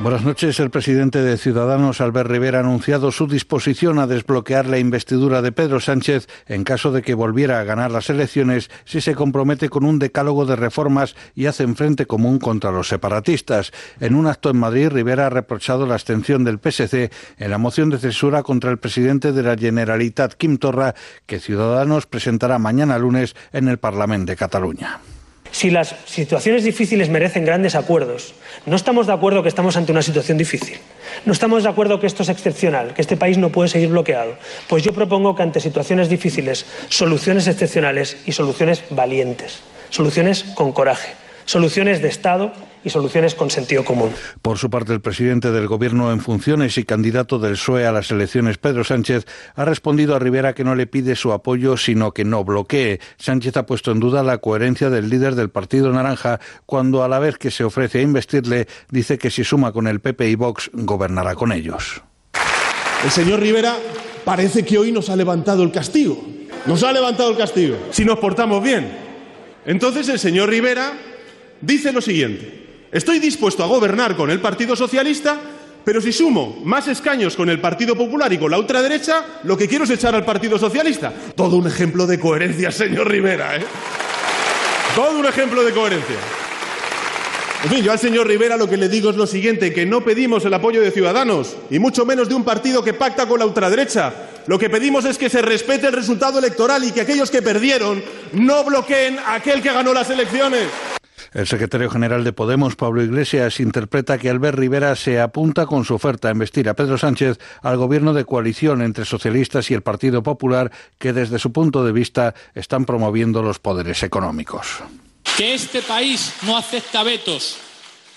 Buenas noches. El presidente de Ciudadanos, Albert Rivera, ha anunciado su disposición a desbloquear la investidura de Pedro Sánchez en caso de que volviera a ganar las elecciones si se compromete con un decálogo de reformas y hace frente común contra los separatistas. En un acto en Madrid, Rivera ha reprochado la abstención del PSC en la moción de censura contra el presidente de la Generalitat, Quim Torra, que Ciudadanos presentará mañana lunes en el Parlamento de Cataluña. Si las situaciones difíciles merecen grandes acuerdos, no estamos de acuerdo que estamos ante una situación difícil. No estamos de acuerdo que esto es excepcional, que este país no puede seguir bloqueado. Pues yo propongo que ante situaciones difíciles, soluciones excepcionales y soluciones valientes, soluciones con coraje, soluciones de Estado y soluciones con sentido común. Por su parte, el presidente del Gobierno en funciones y candidato del PSOE a las elecciones, Pedro Sánchez, ha respondido a Rivera que no le pide su apoyo, sino que no bloquee. Sánchez ha puesto en duda la coherencia del líder del Partido Naranja cuando, a la vez que se ofrece a investirle, dice que si suma con el PP y Vox, gobernará con ellos. El señor Rivera parece que hoy nos ha levantado el castigo. Nos ha levantado el castigo. Si nos portamos bien. Entonces el señor Rivera dice lo siguiente. Estoy dispuesto a gobernar con el Partido Socialista, pero si sumo más escaños con el Partido Popular y con la ultraderecha, lo que quiero es echar al Partido Socialista. Todo un ejemplo de coherencia, señor Rivera, ¿eh? Todo un ejemplo de coherencia. En fin, yo al señor Rivera lo que le digo es lo siguiente, que no pedimos el apoyo de Ciudadanos, y mucho menos de un partido que pacta con la ultraderecha. Lo que pedimos es que se respete el resultado electoral y que aquellos que perdieron no bloqueen a aquel que ganó las elecciones. El secretario general de Podemos, Pablo Iglesias, interpreta que Albert Rivera se apunta con su oferta a investir a Pedro Sánchez al gobierno de coalición entre socialistas y el Partido Popular que desde su punto de vista están promoviendo los poderes económicos. Que este país no acepta vetos.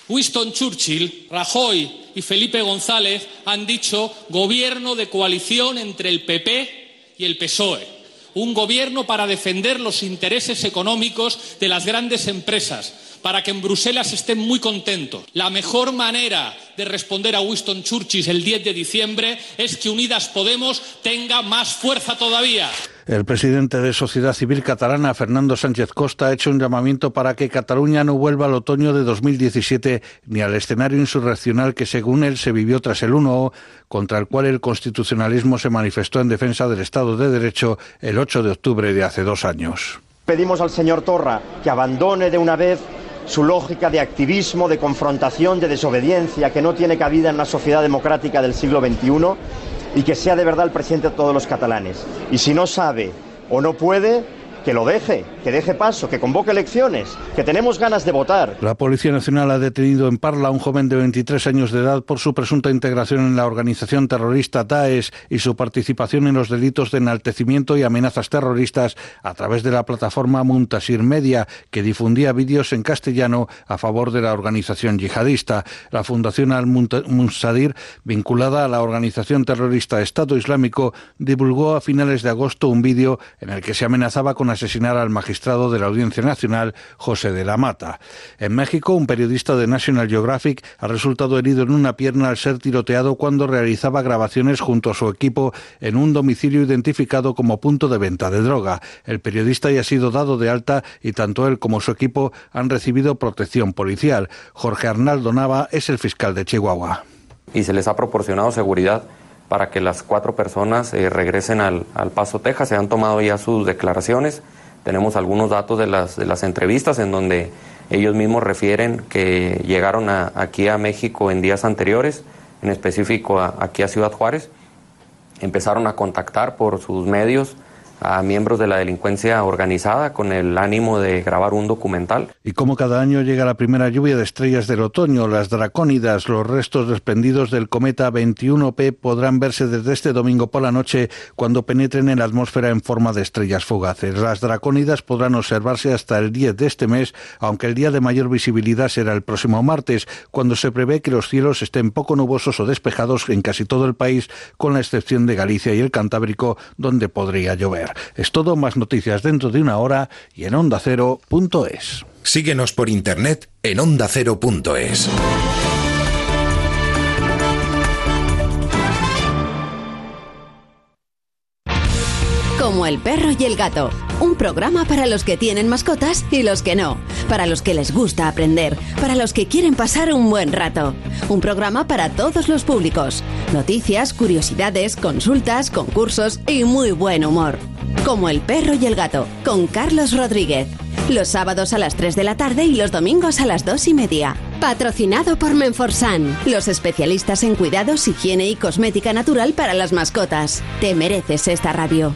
Winston Churchill, Rajoy y Felipe González han dicho gobierno de coalición entre el PP y el PSOE un gobierno para defender los intereses económicos de las grandes empresas, para que en Bruselas estén muy contentos. La mejor manera de responder a Winston Churchill el 10 de diciembre es que Unidas Podemos tenga más fuerza todavía. El presidente de Sociedad Civil Catalana, Fernando Sánchez Costa, ha hecho un llamamiento para que Cataluña no vuelva al otoño de 2017 ni al escenario insurreccional que, según él, se vivió tras el 1 contra el cual el constitucionalismo se manifestó en defensa del Estado de Derecho el 8 de octubre de hace dos años. Pedimos al señor Torra que abandone de una vez su lógica de activismo, de confrontación, de desobediencia, que no tiene cabida en una sociedad democrática del siglo XXI y que sea de verdad el presidente de todos los catalanes. Y si no sabe o no puede, que lo deje, que deje paso, que convoque elecciones, que tenemos ganas de votar. La Policía Nacional ha detenido en Parla a un joven de 23 años de edad por su presunta integración en la organización terrorista Daesh y su participación en los delitos de enaltecimiento y amenazas terroristas a través de la plataforma Muntasir Media, que difundía vídeos en castellano a favor de la organización yihadista. La Fundación Al-Munsadir, vinculada a la organización terrorista Estado Islámico, divulgó a finales de agosto un vídeo en el que se amenazaba con asesinar al magistrado de la Audiencia Nacional, José de la Mata. En México, un periodista de National Geographic ha resultado herido en una pierna al ser tiroteado cuando realizaba grabaciones junto a su equipo en un domicilio identificado como punto de venta de droga. El periodista ya ha sido dado de alta y tanto él como su equipo han recibido protección policial. Jorge Arnaldo Nava es el fiscal de Chihuahua. Y se les ha proporcionado seguridad para que las cuatro personas eh, regresen al, Paso, Texas. Se han tomado ya sus declaraciones. Tenemos algunos datos de las, de las entrevistas en donde ellos mismos refieren que llegaron aquí a México en días anteriores, en específico aquí a Ciudad Juárez. Empezaron a contactar por sus medios a miembros de la delincuencia organizada con el ánimo de grabar un documental. Y como cada año llega la primera lluvia de estrellas del otoño, las dracónidas, los restos desprendidos del cometa 21P podrán verse desde este domingo por la noche cuando penetren en la atmósfera en forma de estrellas fugaces. Las dracónidas podrán observarse hasta el 10 de este mes, aunque el día de mayor visibilidad será el próximo martes, cuando se prevé que los cielos estén poco nubosos o despejados en casi todo el país, con la excepción de Galicia y el Cantábrico, donde podría llover. Es todo, más noticias dentro de una hora y en ondacero.es. Síguenos por internet en ondacero.es. como El perro y el gato. Un programa para los que tienen mascotas y los que no. Para los que les gusta aprender. Para los que quieren pasar un buen rato. Un programa para todos los públicos. Noticias, curiosidades, consultas, concursos y muy buen humor. Como El perro y el gato, con Carlos Rodríguez. Los sábados a las 3 de la tarde y los domingos a las 2 y media. Patrocinado por Menforsan, los especialistas en cuidados, higiene y cosmética natural para las mascotas. Te mereces esta radio.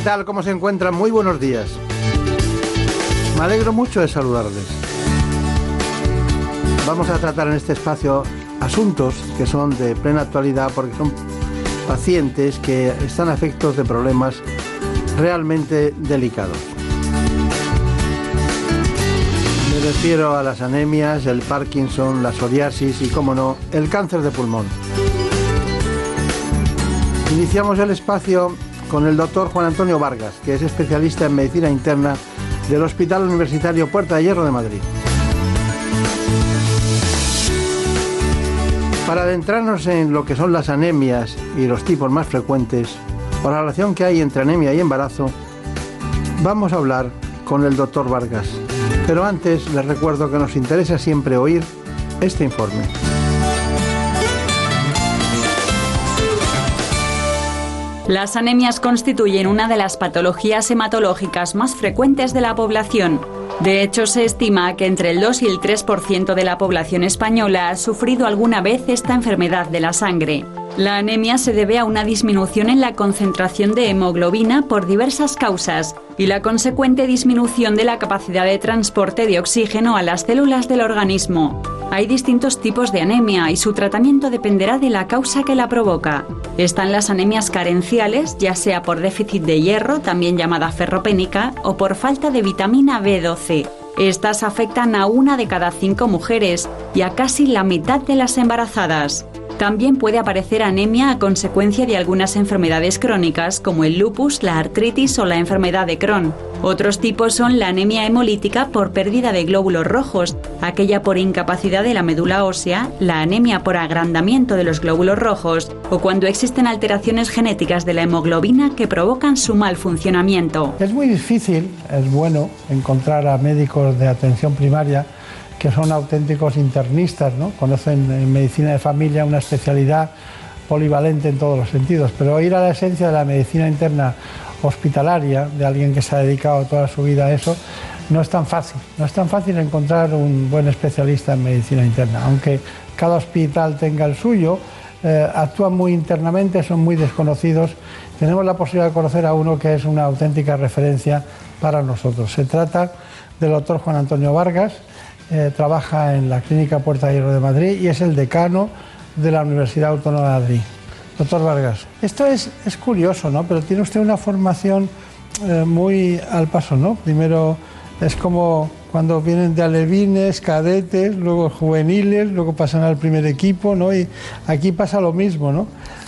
¿Qué tal? ¿Cómo se encuentran? Muy buenos días. Me alegro mucho de saludarles. Vamos a tratar en este espacio asuntos que son de plena actualidad porque son pacientes que están afectos de problemas realmente delicados. Me refiero a las anemias, el Parkinson, la psoriasis y, como no, el cáncer de pulmón. Iniciamos el espacio con el doctor Juan Antonio Vargas, que es especialista en medicina interna del Hospital Universitario Puerta de Hierro de Madrid. Para adentrarnos en lo que son las anemias y los tipos más frecuentes, o la relación que hay entre anemia y embarazo, vamos a hablar con el doctor Vargas. Pero antes les recuerdo que nos interesa siempre oír este informe. Las anemias constituyen una de las patologías hematológicas más frecuentes de la población. De hecho, se estima que entre el 2 y el 3% de la población española ha sufrido alguna vez esta enfermedad de la sangre. La anemia se debe a una disminución en la concentración de hemoglobina por diversas causas y la consecuente disminución de la capacidad de transporte de oxígeno a las células del organismo. Hay distintos tipos de anemia y su tratamiento dependerá de la causa que la provoca. Están las anemias carenciales, ya sea por déficit de hierro, también llamada ferropénica, o por falta de vitamina B12. Estas afectan a una de cada cinco mujeres y a casi la mitad de las embarazadas. También puede aparecer anemia a consecuencia de algunas enfermedades crónicas como el lupus, la artritis o la enfermedad de Crohn. Otros tipos son la anemia hemolítica por pérdida de glóbulos rojos, aquella por incapacidad de la médula ósea, la anemia por agrandamiento de los glóbulos rojos o cuando existen alteraciones genéticas de la hemoglobina que provocan su mal funcionamiento. Es muy difícil, es bueno encontrar a médicos de atención primaria que son auténticos internistas, ¿no? conocen en medicina de familia una especialidad polivalente en todos los sentidos, pero ir a la esencia de la medicina interna hospitalaria, de alguien que se ha dedicado toda su vida a eso, no es tan fácil. No es tan fácil encontrar un buen especialista en medicina interna, aunque cada hospital tenga el suyo, eh, actúan muy internamente, son muy desconocidos. Tenemos la posibilidad de conocer a uno que es una auténtica referencia para nosotros. Se trata del doctor Juan Antonio Vargas, eh, trabaja en la Clínica Puerta de Hierro de Madrid y es el decano de la Universidad Autónoma de Madrid. Doctor Vargas, esto es, es curioso, ¿no? Pero tiene usted una formación eh, muy al paso, ¿no? Primero es como cuando vienen de alevines, cadetes, luego juveniles, luego pasan al primer equipo, ¿no? Y aquí pasa lo mismo, ¿no?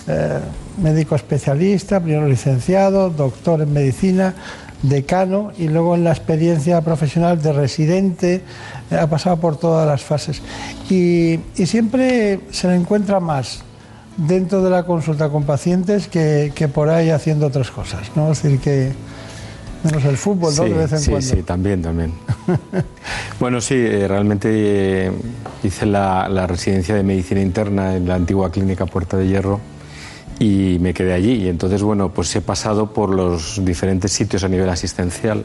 Eh, médico especialista, primero licenciado, doctor en medicina, decano y luego en la experiencia profesional de residente, ha pasado por todas las fases. Y, y siempre se le encuentra más dentro de la consulta con pacientes que, que por ahí haciendo otras cosas, ¿no? Es decir, que menos el fútbol, ¿no? Sí, de vez en sí, cuando. sí, también, también. bueno, sí, eh, realmente eh, hice la, la residencia de medicina interna en la antigua clínica Puerta de Hierro y me quedé allí. Y entonces, bueno, pues he pasado por los diferentes sitios a nivel asistencial,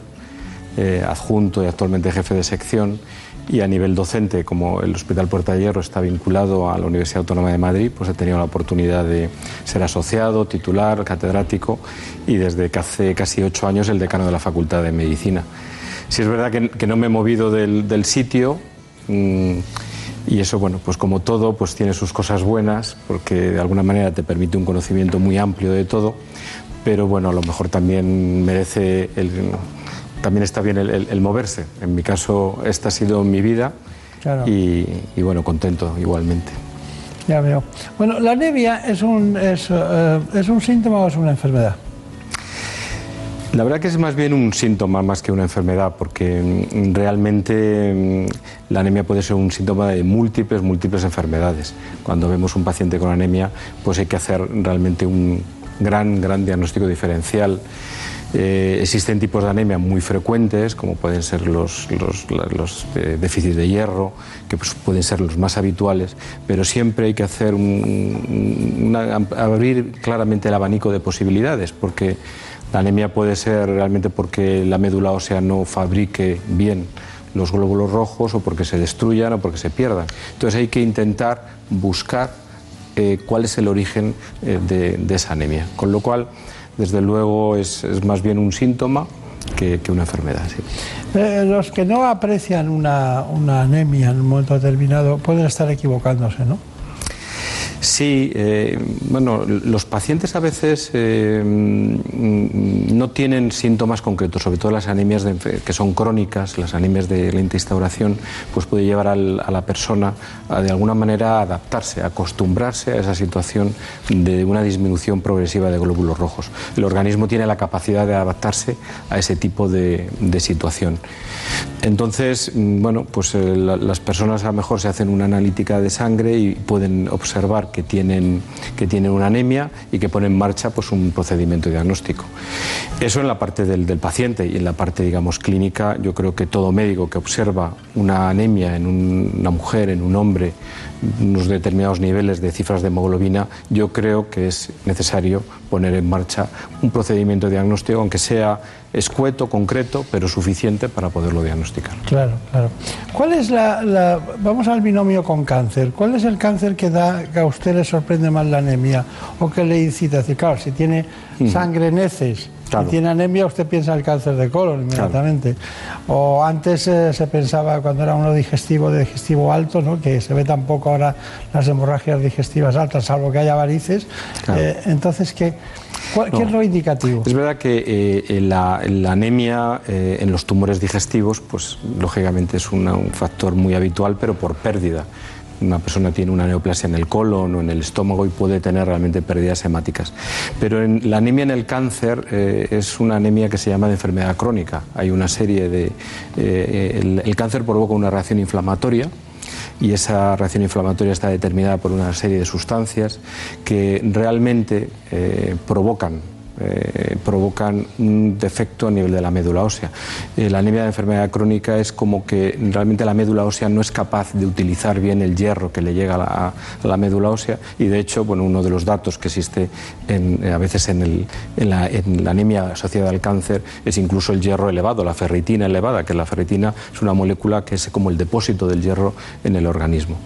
eh, adjunto y actualmente jefe de sección. Y a nivel docente, como el Hospital Puerta de Hierro está vinculado a la Universidad Autónoma de Madrid, pues he tenido la oportunidad de ser asociado, titular, catedrático y desde que hace casi ocho años el decano de la Facultad de Medicina. Si es verdad que, no me he movido del, del sitio mmm, y eso, bueno, pues como todo, pues tiene sus cosas buenas porque de alguna manera te permite un conocimiento muy amplio de todo, pero bueno, a lo mejor también merece el, también está bien el, el, el, moverse. En mi caso, esta ha sido mi vida Claro. y, y, bueno, contento igualmente. Ya veo. Bueno, la anemia es un, es, eh, es un síntoma o es una enfermedad. La verdad que es más bien un síntoma más que una enfermedad, porque mm, realmente mm, la anemia puede ser un síntoma de múltiples, múltiples enfermedades. Cuando vemos un paciente con anemia, pues hay que hacer realmente un gran, gran diagnóstico diferencial. Eh, existen tipos de anemia muy frecuentes, como pueden ser los, eh, déficits de hierro, que pues, pueden ser los más habituales, pero siempre hay que hacer un, abrir claramente el abanico de posibilidades, porque la anemia puede ser realmente porque la médula ósea no fabrique bien los glóbulos rojos o porque se destruyan o porque se pierdan. Entonces hay que intentar buscar eh, cuál es el origen de, de, esa anemia. Con lo cual, desde luego, es, más bien un síntoma que, una enfermedad. Eh, los que no aprecian una, anemia en un momento determinado pueden estar equivocándose, ¿no? Sí, eh, bueno, los pacientes a veces eh, no tienen síntomas concretos, sobre todo las anemias de, que son crónicas, las anemias de lenta instauración, pues puede llevar al, a la persona de alguna manera adaptarse, acostumbrarse a esa situación de una disminución progresiva de glóbulos rojos. El organismo tiene la capacidad de adaptarse a ese tipo de, de situación. Entonces, bueno, pues eh, la, las personas a lo mejor se hacen una analítica de sangre y pueden observar que tienen, que tienen una anemia y que ponen en marcha pues, un procedimiento diagnóstico. Eso en la parte del, del, paciente y en la parte, digamos, clínica, yo creo que todo médico que observa una anemia en un, una mujer, en un hombre, unos determinados niveles de cifras de hemoglobina, yo creo que es necesario poner en marcha un procedimiento diagnóstico, aunque sea escueto, concreto, pero suficiente para poderlo diagnosticar. Claro, claro. ¿Cuál es la, la, vamos al binomio con cáncer? ¿Cuál es el cáncer que da que a usted le sorprende más la anemia o que le incita claro, si tiene sangre en heces, Claro. Si tiene anemia, usted piensa el cáncer de colon inmediatamente. Claro. O antes eh, se pensaba, cuando era uno digestivo, de digestivo alto, ¿no? que se ve tampoco ahora las hemorragias digestivas altas, salvo que haya varices. Claro. Eh, entonces, ¿qué, cuál, no. ¿qué, es lo indicativo? Es verdad que eh, la, la, anemia en los tumores digestivos, pues lógicamente es una, un factor muy habitual, pero por pérdida una persona tiene una neoplasia en el colon o en el estómago y puede tener realmente pérdidas hemáticas. Pero la anemia en el cáncer eh, es una anemia que se llama de enfermedad crónica. Hay una serie de... Eh, el, el, cáncer provoca una reacción inflamatoria y esa reacción inflamatoria está determinada por una serie de sustancias que realmente eh, provocan eh, provocan un defecto a nivel de la médula ósea. Eh, la anemia de enfermedad crónica es como que realmente la médula ósea no es capaz de utilizar bien el hierro que le llega a la, médula ósea y de hecho bueno, uno de los datos que existe en, a veces en, la, en, la, anemia asociada al cáncer es incluso el hierro elevado, la ferritina elevada, que la ferritina es una molécula que es como el depósito del hierro en el organismo.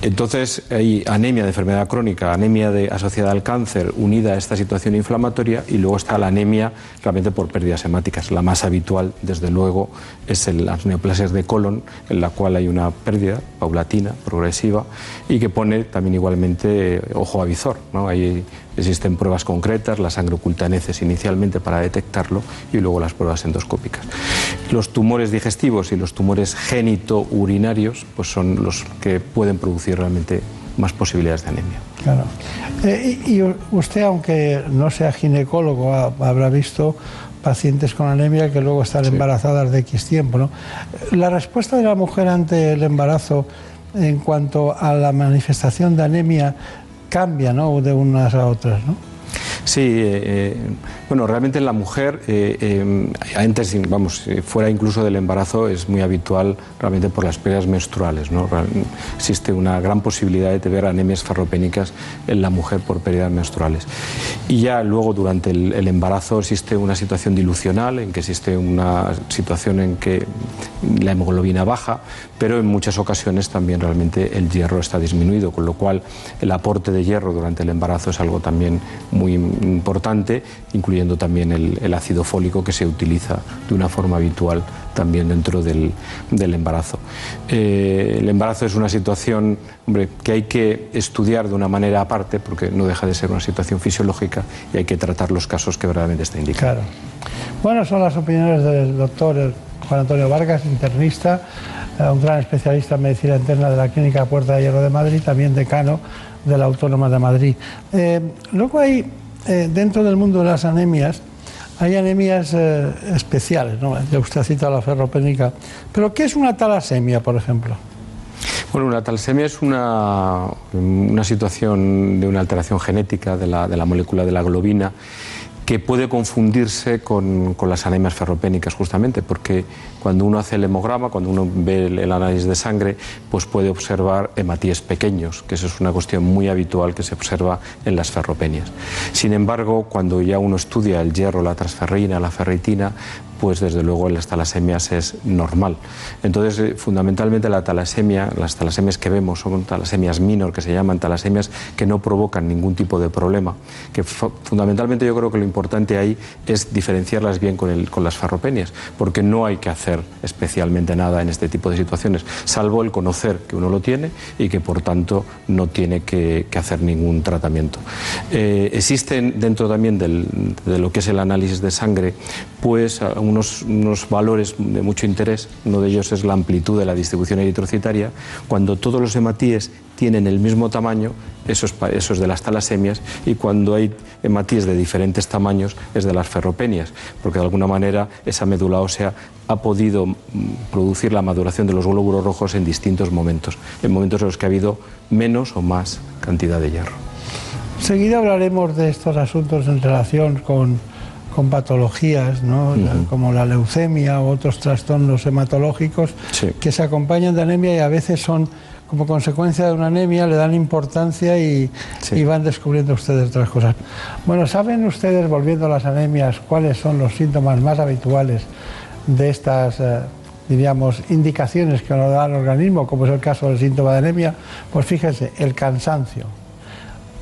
Entonces hay anemia de enfermedad crónica, anemia de, asociada al cáncer unida a esta situación inflamatoria y luego está la anemia realmente por pérdidas hemáticas. La más habitual, desde luego, es el, las neoplasias de colon, en la cual hay una pérdida paulatina, progresiva y que pone también igualmente ojo a visor. ¿no? Hay, existen pruebas concretas, la sangre oculta en heces inicialmente para detectarlo y luego las pruebas endoscópicas. Los tumores digestivos y los tumores génito-urinarios pues son los que pueden producir realmente más posibilidades de anemia. Claro. Eh, y, usted, aunque no sea ginecólogo, habrá visto pacientes con anemia que luego están embarazadas de X tiempo. ¿no? La respuesta de la mujer ante el embarazo en cuanto a la manifestación de anemia cambia ¿no? de unas a otras. ¿no? Sí, eh, eh, bueno, realmente en la mujer, eh, antes, vamos, fuera incluso del embarazo, es muy habitual realmente por las pérdidas menstruales. ¿no? Existe una gran posibilidad de tener anemias ferropénicas en la mujer por pérdidas menstruales. Y ya luego durante el, embarazo existe una situación dilucional, en que existe una situación en que la hemoglobina baja, pero en muchas ocasiones también realmente el hierro está disminuido, con lo cual el aporte de hierro durante el embarazo es algo también muy importante, incluyendo también el, ácido fólico que se utiliza de una forma habitual también dentro del, embarazo. Eh, el embarazo es una situación hombre, que hay que estudiar de una manera aparte, porque no deja de ser una situación fisiológica y hay que tratar los casos que verdaderamente está indicado. Claro. Bueno, son las opiniones del doctor Juan Antonio Vargas, internista, eh, un gran especialista en medicina interna de la Clínica Puerta de Hierro de Madrid, también decano de la Autónoma de Madrid. Eh, luego hay eh, dentro del mundo de las anemias hay anemias eh, especiales, ¿no? Ya usted ha citado la ferropénica. Pero ¿qué es una talasemia, por ejemplo? Bueno, una talasemia es una, una situación de una alteración genética de la, de la molécula de la globina que puede confundirse con, con, las anemias ferropénicas justamente, porque cuando uno hace el hemograma, cuando uno ve el, análisis de sangre, pues puede observar hematíes pequeños, que eso es una cuestión muy habitual que se observa en las ferropenias. Sin embargo, cuando ya uno estudia el hierro, la transferrina, la ferritina, pues desde luego las talasemias es normal. Entonces, eh, fundamentalmente la talasemia, las talasemias que vemos son talasemias minor, que se llaman talasemias que no provocan ningún tipo de problema. Que fundamentalmente yo creo que lo importante ahí es diferenciarlas bien con, el, con las ferropenias, porque no hay que hacer especialmente nada en este tipo de situaciones, salvo el conocer que uno lo tiene y que por tanto no tiene que, hacer ningún tratamiento. Eh, existen dentro también de lo que es el análisis de sangre, pues unos, valores de mucho interés. Uno de ellos es la amplitud de la distribución eritrocitaria. Cuando todos los hematíes tienen el mismo tamaño, eso es, de las talasemias, y cuando hay hematíes de diferentes tamaños, es de las ferropenias, porque de alguna manera esa médula ósea ha podido mm, producir la maduración de los glóbulos rojos en distintos momentos, en momentos en los que ha habido menos o más cantidad de hierro. Seguida hablaremos de estos asuntos en relación con con patologías, ¿no? como la leucemia u otros trastornos hematológicos que se acompañan de anemia y a veces son como consecuencia de una anemia, le dan importancia y, van descubriendo ustedes otras cosas. Bueno, ¿saben ustedes, volviendo a las anemias, cuáles son los síntomas más habituales de estas, eh, diríamos, indicaciones que nos da el organismo, como es el caso del síntoma de anemia? Pues fíjense, el cansancio,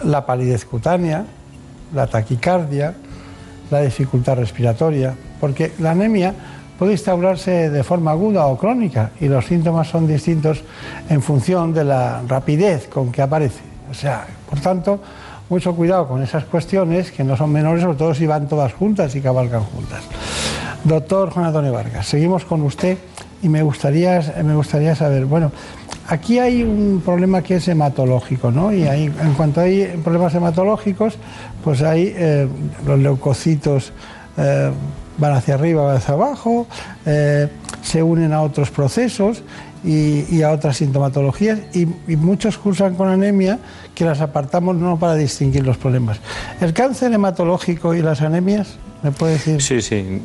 la palidez cutánea, la taquicardia, la dificultad respiratoria, porque la anemia puede instaurarse de forma aguda o crónica y los síntomas son distintos en función de la rapidez con que aparece. O sea, por tanto, mucho cuidado con esas cuestiones que no son menores, sobre todo si van todas juntas y cabalgan juntas. Doctor Juan Antonio Vargas, seguimos con usted y me gustaría, me gustaría saber, bueno, aquí hay un problema que es hematológico, ¿no? Y en cuanto hay problemas hematológicos, pues hay eh, los leucocitos eh, van hacia arriba, van hacia abajo, eh, se unen a otros procesos y, a otras sintomatologías y, muchos cursan con anemia que las apartamos no para distinguir los problemas. ¿El cáncer hematológico y las anemias? ¿Me puede decir? Sí, sí.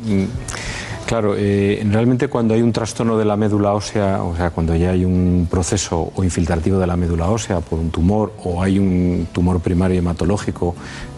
Claro, eh, realmente cuando hay un trastorno de la médula ósea, o sea, cuando ya hay un proceso o infiltrativo de la médula ósea por un tumor o hay un tumor primario hematológico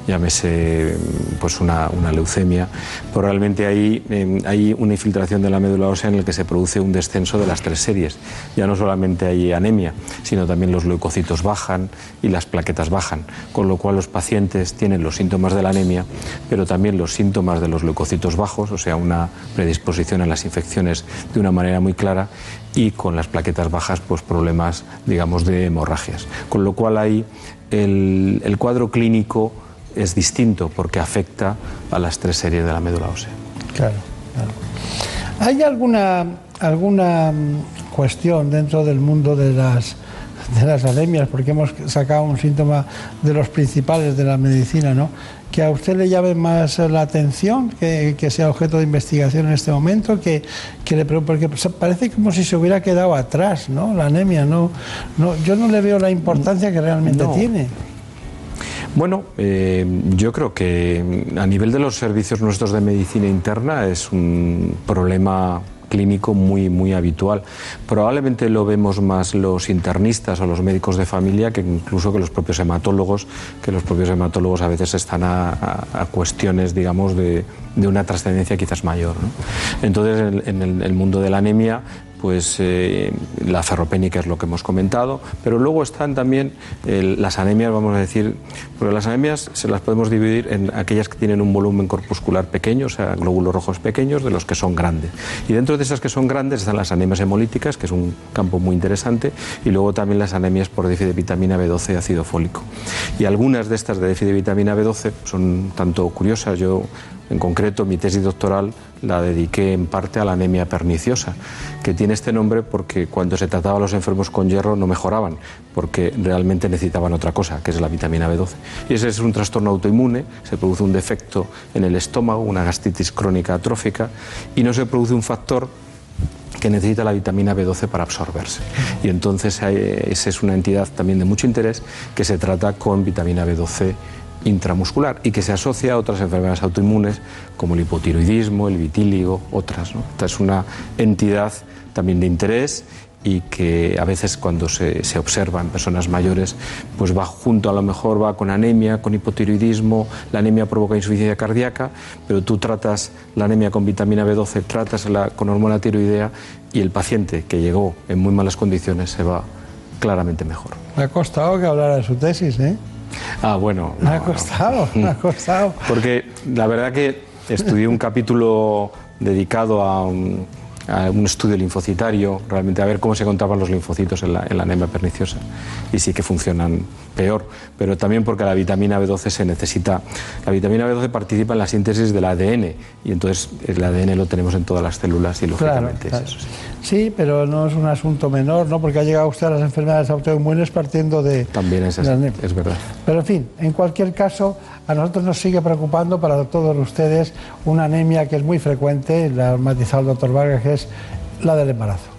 llámese pues una, leucemia, pues realmente ahí em, hay una infiltración de la médula ósea en el que se produce un descenso de las tres series. Ya no solamente hay anemia, sino también los leucocitos bajan y las plaquetas bajan, con lo cual los pacientes tienen los síntomas de la anemia, pero también los síntomas de los leucocitos bajos, o sea, una predisposición a las infecciones de una manera muy clara, y con las plaquetas bajas, pues problemas, digamos, de hemorragias. Con lo cual hay el, el cuadro clínico es distinto porque afecta a las tres series de la médula ósea. Claro, claro. ¿Hay alguna, alguna mm, cuestión dentro del mundo de las de las anemias, porque hemos sacado un síntoma de los principales de la medicina, ¿no? que a usted le llame más la atención, que, sea objeto de investigación en este momento, que, le porque parece como si se hubiera quedado atrás, ¿no? La anemia, no, no yo no le veo la importancia que realmente tiene. Bueno, eh, yo creo que a nivel de los servicios nuestros de medicina interna es un problema clínico muy, muy habitual. Probablemente lo vemos más los internistas o los médicos de familia que incluso que los propios hematólogos, que los propios hematólogos a veces están a, cuestiones, digamos, de, una trascendencia quizás mayor. Entonces, en, el, mundo de la anemia, pues eh, la ferropénica es lo que hemos comentado, pero luego están también las anemias, vamos a decir, porque las anemias se las podemos dividir en aquellas que tienen un volumen corpuscular pequeño, o sea, glóbulos rojos pequeños, de los que son grandes. Y dentro de esas que son grandes están las anemias hemolíticas, que es un campo muy interesante, y luego también las anemias por déficit de vitamina B12 y ácido fólico. Y algunas de estas de déficit de vitamina B12 son tanto curiosas, yo en concreto, mi tesis doctoral la dediqué en parte a la anemia perniciosa, que tiene este nombre porque cuando se trataba a los enfermos con hierro no mejoraban, porque realmente necesitaban otra cosa, que es la vitamina B12. Y ese es un trastorno autoinmune, se produce un defecto en el estómago, una gastritis crónica atrófica, y no se produce un factor que necesita la vitamina B12 para absorberse. Y entonces esa es una entidad también de mucho interés que se trata con vitamina B12 intramuscular y que se asocia a otras enfermedades autoinmunes como el hipotiroidismo, el vitíligo, otras. Esta es una entidad también de interés y que a veces cuando se, se, observa en personas mayores, pues va junto, a lo mejor va con anemia, con hipotiroidismo, la anemia provoca insuficiencia cardíaca, pero tú tratas la anemia con vitamina B12, tratas con hormona tiroidea y el paciente que llegó en muy malas condiciones se va claramente mejor. Me ha costado que hablara de su tesis, ¿eh? Ah, bueno. me ha costado, me ha costado. Porque la verdad que estudié un capítulo dedicado a un, estudio linfocitario, realmente a ver cómo se contaban los linfocitos en la, en la, anemia perniciosa. Y sí que funcionan peor, pero también porque la vitamina B12 se necesita. La vitamina B12 participa en la síntesis del ADN y entonces el ADN lo tenemos en todas las células y lógicamente es eso. Sí. pero no es un asunto menor, ¿no? Porque ha llegado usted a las enfermedades autoinmunes partiendo de. También es, es verdad. Pero en fin, en cualquier caso, a nosotros nos sigue preocupando para todos ustedes una anemia que es muy frecuente, la ha matizado el doctor Vargas, que es la del embarazo.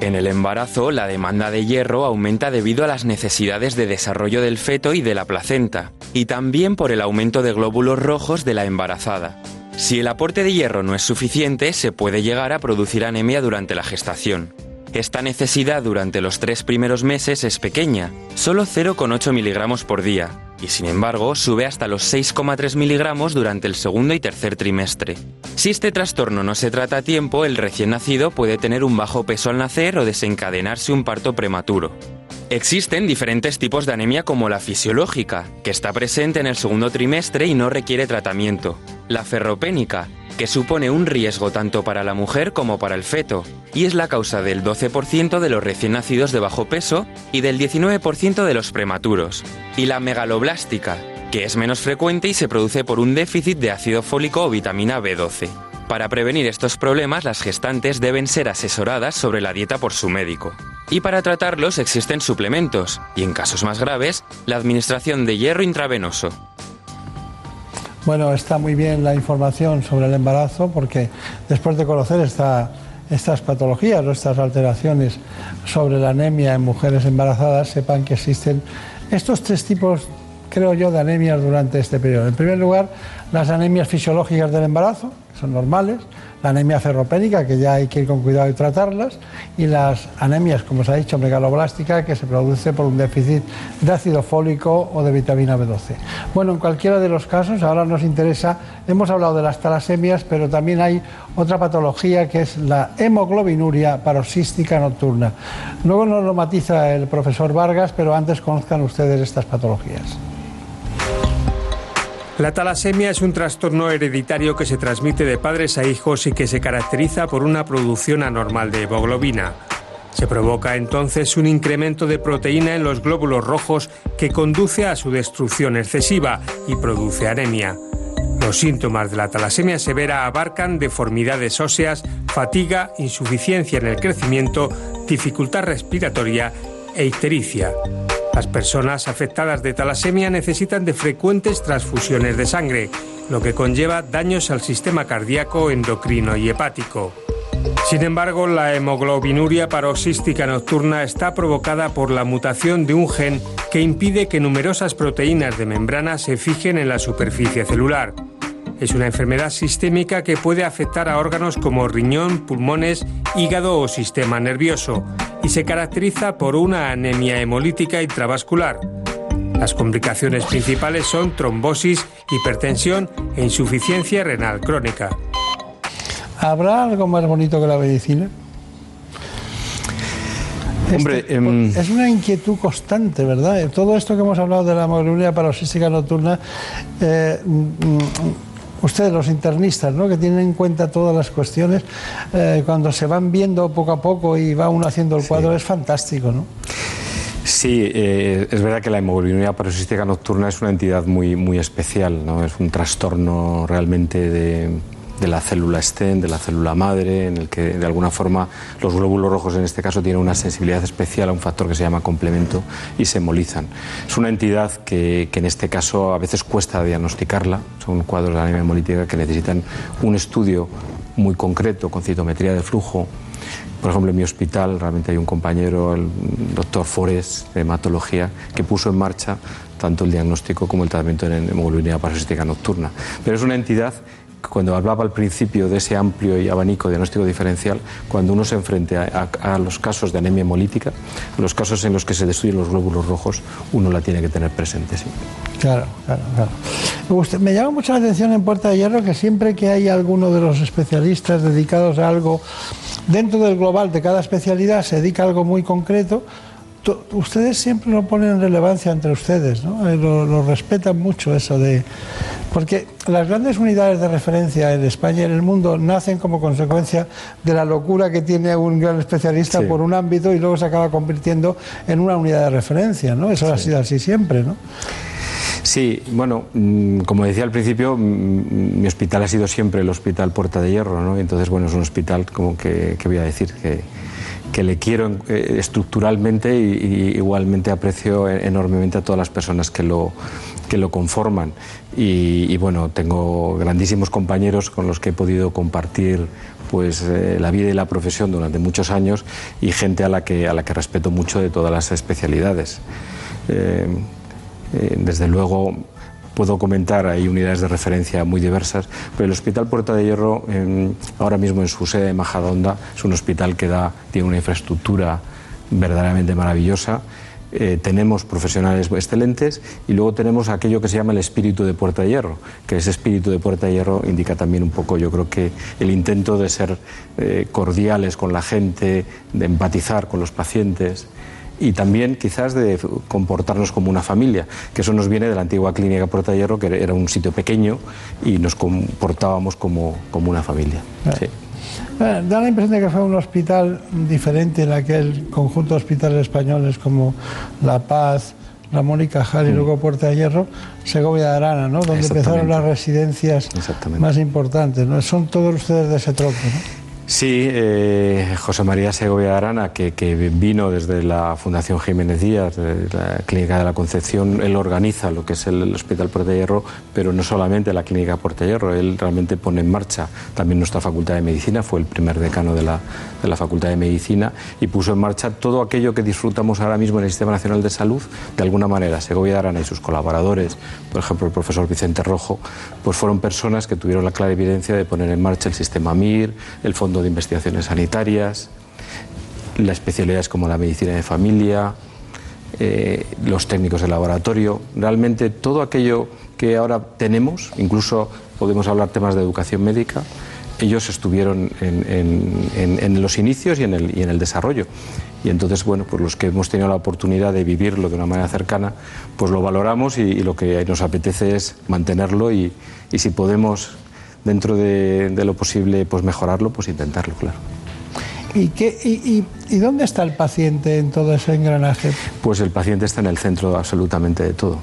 En el embarazo, la demanda de hierro aumenta debido a las necesidades de desarrollo del feto y de la placenta, y también por el aumento de glóbulos rojos de la embarazada. Si el aporte de hierro no es suficiente, se puede llegar a producir anemia durante la gestación. Esta necesidad durante los tres primeros meses es pequeña, solo 0,8 miligramos por día, y sin embargo sube hasta los 6,3 miligramos durante el segundo y tercer trimestre. Si este trastorno no se trata a tiempo, el recién nacido puede tener un bajo peso al nacer o desencadenarse un parto prematuro. Existen diferentes tipos de anemia como la fisiológica, que está presente en el segundo trimestre y no requiere tratamiento, la ferropénica, que supone un riesgo tanto para la mujer como para el feto, y es la causa del 12% de los recién nacidos de bajo peso y del 19% de los prematuros, y la megaloblástica, que es menos frecuente y se produce por un déficit de ácido fólico o vitamina B12. Para prevenir estos problemas, las gestantes deben ser asesoradas sobre la dieta por su médico. Y para tratarlos existen suplementos, y en casos más graves, la administración de hierro intravenoso. Bueno, está muy bien la información sobre el embarazo porque después de conocer estas patologías o estas alteraciones sobre la anemia en mujeres embarazadas, sepan que existen estos tres tipos, creo yo, de anemias durante este periodo. En primer lugar, las anemias fisiológicas del embarazo, que son normales, la anemia ferropénica, que ya hay que ir con cuidado y tratarlas, y las anemias, como se ha dicho, megaloblástica, que se produce por un déficit de ácido fólico o de vitamina B12. Bueno, en cualquiera de los casos, ahora nos interesa, hemos hablado de las talasemias, pero también hay otra patología que es la hemoglobinuria paroxística nocturna. Luego nos lo matiza el profesor Vargas, pero antes conozcan ustedes estas patologías. La talasemia es un trastorno hereditario que se transmite de padres a hijos y que se caracteriza por una producción anormal de hemoglobina. Se provoca entonces un incremento de proteína en los glóbulos rojos que conduce a su destrucción excesiva y produce anemia. Los síntomas de la talasemia severa abarcan deformidades óseas, fatiga, insuficiencia en el crecimiento, dificultad respiratoria e ictericia. Las personas afectadas de talasemia necesitan de frecuentes transfusiones de sangre, lo que conlleva daños al sistema cardíaco, endocrino y hepático. Sin embargo, la hemoglobinuria paroxística nocturna está provocada por la mutación de un gen que impide que numerosas proteínas de membrana se fijen en la superficie celular. Es una enfermedad sistémica que puede afectar a órganos como riñón, pulmones, hígado o sistema nervioso y se caracteriza por una anemia hemolítica intravascular. Las complicaciones principales son trombosis, hipertensión e insuficiencia renal crónica. ¿Habrá algo más bonito que la medicina? Hombre, em, es una inquietud constante, ¿verdad? Todo esto que hemos hablado de la hemoglobinuria paroxística nocturna, eh, mm, ustedes los internistas, ¿no? que tienen en cuenta todas las cuestiones, eh, cuando se van viendo poco a poco y va uno haciendo el cuadro, es fantástico, ¿no? Sí, eh, es verdad que la hemoglobinuria paroxística nocturna es una entidad muy, muy especial, ¿no? es un trastorno realmente de de la célula STEM, de la célula madre, en el que de alguna forma los glóbulos rojos en este caso tienen una sensibilidad especial a un factor que se llama complemento y se hemolizan. Es una entidad que, en este caso a veces cuesta diagnosticarla, son cuadros de anemia hemolítica que necesitan un estudio muy concreto con citometría de flujo. Por ejemplo, en mi hospital realmente hay un compañero, el doctor Forés, de hematología, que puso en marcha tanto el diagnóstico como el tratamiento de hemoglobina parasítica nocturna. Pero es una entidad cuando hablaba al principio de ese amplio y abanico diagnóstico diferencial, cuando uno se enfrenta a, los casos de anemia hemolítica, los casos en los que se destruyen los glóbulos rojos, uno la tiene que tener presente. Sí. Claro, claro, claro. me llama mucho la atención en Puerta de Hierro que siempre que hay alguno de los especialistas dedicados a algo, dentro del global de cada especialidad se dedica a algo muy concreto, ustedes siempre lo ponen en relevancia entre ustedes, ¿no? Eh, lo, respetan mucho eso de... Porque las grandes unidades de referencia en España y en el mundo nacen como consecuencia de la locura que tiene un gran especialista por un ámbito y luego se acaba convirtiendo en una unidad de referencia, ¿no? Eso ha sido así siempre, ¿no? Sí, bueno, mm, como decía al principio, mm, mi hospital ha sido siempre el Hospital Puerta de Hierro, ¿no? Entonces, bueno, es un hospital como que, que voy a decir, que que le quiero eh, estructuralmente y, igualmente aprecio enormemente a todas las personas que lo, que lo conforman. Y, bueno, tengo grandísimos compañeros con los que he podido compartir pues eh, la vida y la profesión durante muchos años y gente a la que, a la que respeto mucho de todas las especialidades. Eh, desde luego, puedo comentar, hay unidades de referencia muy diversas, pero el Hospital Puerta de Hierro, ahora mismo en su sede de Majadahonda, es un hospital que da, tiene una infraestructura verdaderamente maravillosa. Eh, tenemos profesionales excelentes y luego tenemos aquello que se llama el espíritu de Puerta de Hierro, que ese espíritu de Puerta de Hierro indica también un poco, yo creo que el intento de ser eh, cordiales con la gente, de empatizar con los pacientes y también quizás de comportarnos como una familia, que eso nos viene de la antigua clínica Puerta de Hierro, que era un sitio pequeño y nos comportábamos como, como una familia. Sí. Eh, da la impresión de que fue un hospital diferente en aquel conjunto de hospitales españoles como La Paz, Ramón y Cajal y mm. luego Puerta de Hierro, Segovia de Arana, ¿no? donde empezaron las residencias más importantes. ¿no? Son todos ustedes de ese tropo. ¿no? Sí, eh, José María Segovia Arana, que, vino desde la Fundación Jiménez Díaz, de la Clínica de la Concepción, él organiza lo que es el, Hospital Puerta Hierro, pero no solamente la Clínica Puerta Hierro, él realmente pone en marcha también nuestra Facultad de Medicina, fue el primer decano de la, de la Facultad de Medicina y puso en marcha todo aquello que disfrutamos ahora mismo en el Sistema Nacional de Salud, de alguna manera. Segovia Arana y sus colaboradores, por ejemplo el profesor Vicente Rojo, pues fueron personas que tuvieron la clara evidencia de poner en marcha el sistema MIR, el Fondo de Investigaciones Sanitarias, las especialidades como la medicina de familia, eh, los técnicos de laboratorio, realmente todo aquello que ahora tenemos, incluso podemos hablar temas de educación médica, ellos estuvieron en, los inicios y en, el, y en el desarrollo. Y entonces, bueno, pues los que hemos tenido la oportunidad de vivirlo de una manera cercana, pues lo valoramos y, lo que nos apetece es mantenerlo y, y si podemos dentro de, lo posible pues mejorarlo, pues intentarlo, claro. ¿Y, qué, y, y, dónde está el paciente en todo ese engranaje? Pues el paciente está en el centro absolutamente de todo.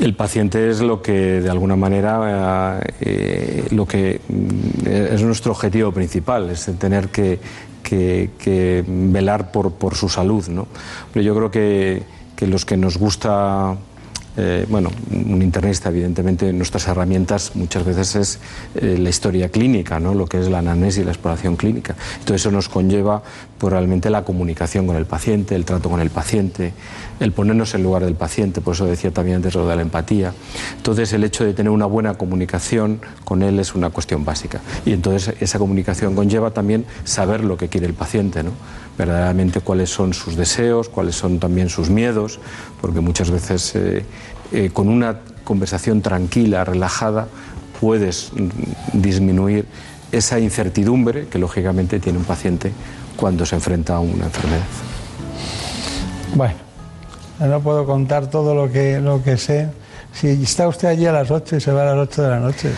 El paciente es lo que, de alguna manera, eh, lo que mm, es nuestro objetivo principal, es tener que, que, velar por, por, su salud. ¿no? Pero yo creo que, que los que nos gusta eh, bueno, un internista, evidentemente, nuestras herramientas muchas veces es eh, la historia clínica, ¿no? lo que es la anamnesis y la exploración clínica. Todo eso nos conlleva pues, realmente la comunicación con el paciente, el trato con el paciente, el ponernos en lugar del paciente, por eso decía también antes lo de la empatía. Entonces, el hecho de tener una buena comunicación con él es una cuestión básica. Y entonces esa comunicación conlleva también saber lo que quiere el paciente, ¿no? Verdaderamente cuáles son sus deseos, cuáles son también sus miedos, porque muchas veces eh, eh, con una conversación tranquila, relajada, puedes disminuir esa incertidumbre que lógicamente tiene un paciente cuando se enfrenta a una enfermedad. Bueno, no puedo contar todo lo que, lo que sé. Si está usted allí a las 8 y se va a las 8 de la noche.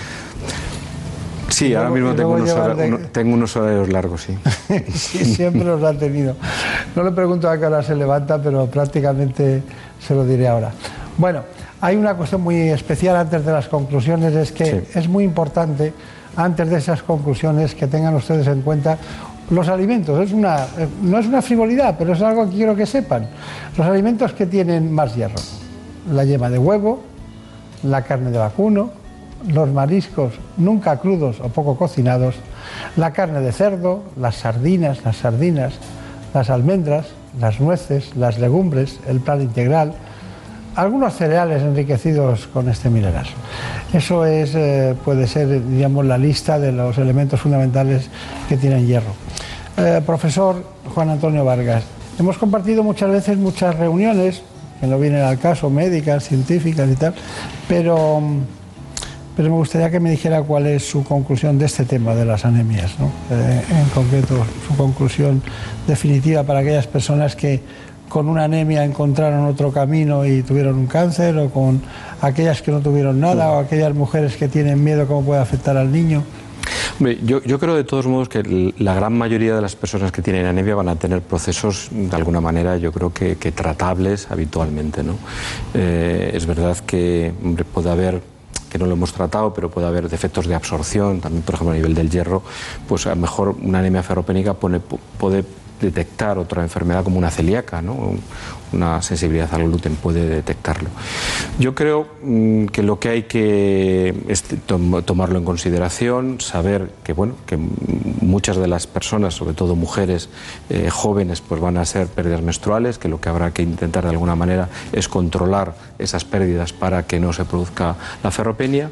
Sí, ahora mismo tengo unos, horarios, largos, sí. sí, siempre los ha tenido. No le pregunto a qué hora se levanta, pero prácticamente se lo diré ahora. Bueno, hay una cuestión muy especial antes de las conclusiones, es que es muy importante, antes de esas conclusiones, que tengan ustedes en cuenta los alimentos. Es una, no es una frivolidad, pero es algo que quiero que sepan. Los alimentos que tienen más hierro. La yema de huevo, la carne de vacuno, los mariscos nunca crudos o poco cocinados, la carne de cerdo, las sardinas, las sardinas, las almendras, las nueces, las legumbres, el plan integral, algunos cereales enriquecidos con este mineral. Eso es, eh, puede ser, digamos, la lista de los elementos fundamentales que tienen hierro. Eh, profesor Juan Antonio Vargas, hemos compartido muchas veces muchas reuniones, que no vienen al caso, médicas, científicas y tal, pero pero me gustaría que me dijera cuál es su conclusión de este tema de las anemias, ¿no? Eh, en concreto su conclusión definitiva para aquellas personas que con una anemia encontraron otro camino y tuvieron un cáncer, o con aquellas que no tuvieron nada, o aquellas mujeres que tienen miedo cómo puede afectar al niño. Yo, yo, creo de todos modos que la gran mayoría de las personas que tienen anemia van a tener procesos de alguna manera yo creo que, tratables habitualmente. ¿no? Eh, es verdad que puede haber que no lo hemos tratado, pero puede haber defectos de absorción, también por ejemplo a nivel del hierro, pues a lo mejor una anemia ferropénica puede detectar otra enfermedad como una celíaca, ¿no? una sensibilidad al gluten puede detectarlo. Yo creo mm, que lo que hay que tomarlo en consideración, saber que bueno que muchas de las personas, sobre todo mujeres eh, jóvenes, pues van a ser pérdidas menstruales, que lo que habrá que intentar de alguna manera es controlar esas pérdidas para que no se produzca la ferropenia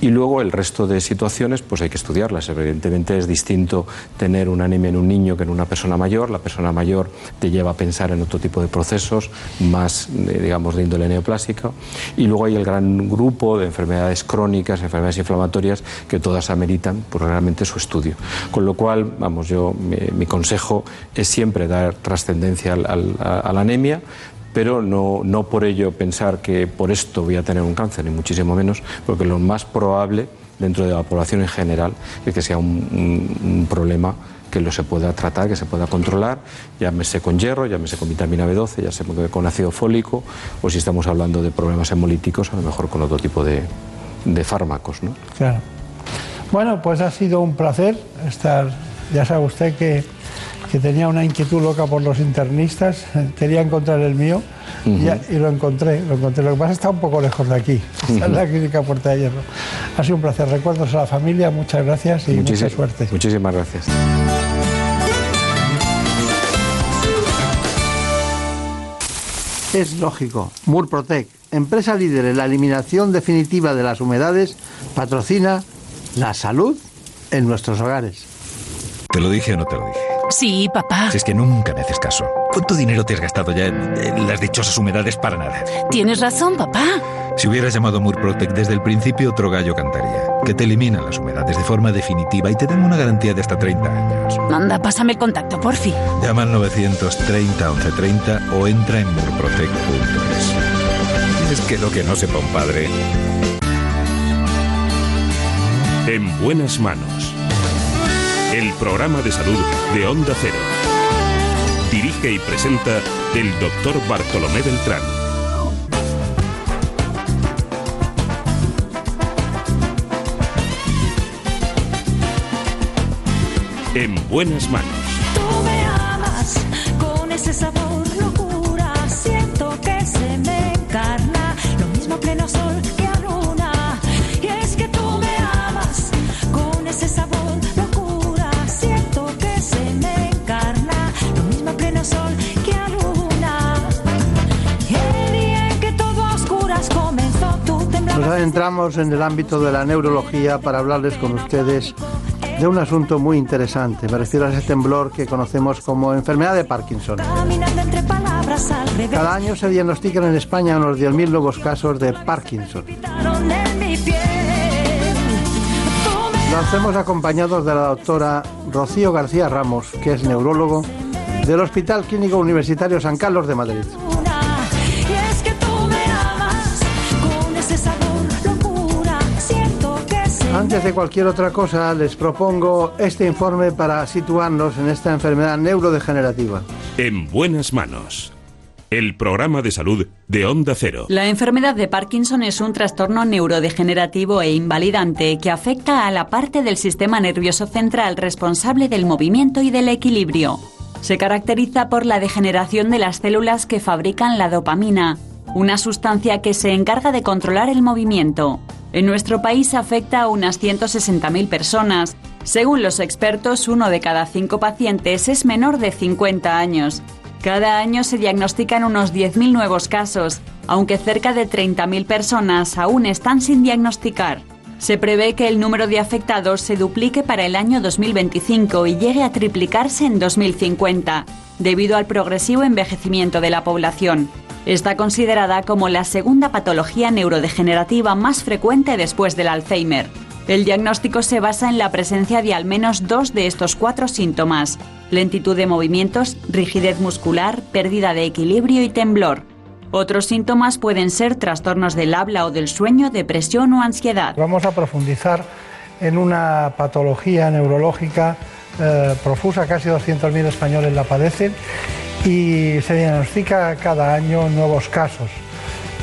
y luego el resto de situaciones pues hay que estudiarlas. Evidentemente es distinto tener una anemia en un niño que en una persona mayor. La persona mayor te lleva a pensar en otro tipo de procesos más, eh, digamos, de índole neoplásica. Y luego hay el gran grupo de enfermedades crónicas, enfermedades inflamatorias, que todas ameritan pues, realmente su estudio. Con lo cual, vamos, yo, mi, consejo es siempre dar trascendencia a la anemia, pero no, no por ello pensar que por esto voy a tener un cáncer, ni muchísimo menos, porque lo más probable dentro de la población en general es que sea un, problema que lo se pueda tratar, que se pueda controlar, llámese con hierro, llámese con vitamina B12, ya sea con ácido fólico, o si estamos hablando de problemas hemolíticos, a lo mejor con otro tipo de, de fármacos. ¿no? Claro. Bueno, pues ha sido un placer estar, ya sabe usted que que tenía una inquietud loca por los internistas, quería encontrar el mío y, lo encontré, lo encontré. Lo que pasa es que está un poco lejos de aquí, está en la clínica Puerta de Hierro. Ha sido un placer. Recuerdos a la familia, muchas gracias y mucha suerte. Muchísimas gracias. Es lógico. Murprotec, empresa líder en la eliminación definitiva de las humedades, patrocina la salud en nuestros hogares. ¿Te lo dije o no te lo dije? Sí, papá. Si es que nunca me haces caso. ¿Cuánto dinero te has gastado ya en, las dichosas humedades para nada? Tienes razón, papá. Si hubieras llamado Murprotec desde el principio, otro gallo cantaría. Que te eliminan las humedades de forma definitiva y te dan una garantía de hasta 30 años. Anda, pásame el contacto, porfi. Llama al 930 1130 o entra en murprotec.es. Es que lo que no sepa un padre. En buenas manos el programa de salud de Onda Cero. Dirige y presenta el doctor Bartolomé Beltrán. En buenas manos. ese sabor adentramos en el ámbito de la neurología para hablarles con ustedes de un asunto muy interesante. Me refiero a ese temblor que conocemos como enfermedad de Parkinson. Cada año se diagnostican en España unos 10.000 nuevos casos de Parkinson. Lo hacemos acompañados de la doctora Rocío García Ramos, que es neurólogo del Hospital Clínico Universitario San Carlos de Madrid. Antes de cualquier otra cosa, les propongo este informe para situarnos en esta enfermedad neurodegenerativa. En buenas manos. El programa de salud de Onda Cero. La enfermedad de Parkinson es un trastorno neurodegenerativo e invalidante que afecta a la parte del sistema nervioso central responsable del movimiento y del equilibrio. Se caracteriza por la degeneración de las células que fabrican la dopamina, una sustancia que se encarga de controlar el movimiento. En nuestro país afecta a unas 160.000 personas. Según los expertos, uno de cada cinco pacientes es menor de 50 años. Cada año se diagnostican unos 10.000 nuevos casos, aunque cerca de 30.000 personas aún están sin diagnosticar. Se prevé que el número de afectados se duplique para el año 2025 y llegue a triplicarse en 2050, debido al progresivo envejecimiento de la población. Está considerada como la segunda patología neurodegenerativa más frecuente después del Alzheimer. El diagnóstico se basa en la presencia de al menos dos de estos cuatro síntomas, lentitud de movimientos, rigidez muscular, pérdida de equilibrio y temblor. Otros síntomas pueden ser trastornos del habla o del sueño, depresión o ansiedad. Vamos a profundizar en una patología neurológica eh, profusa, casi 200.000 españoles la padecen y se diagnostica cada año nuevos casos.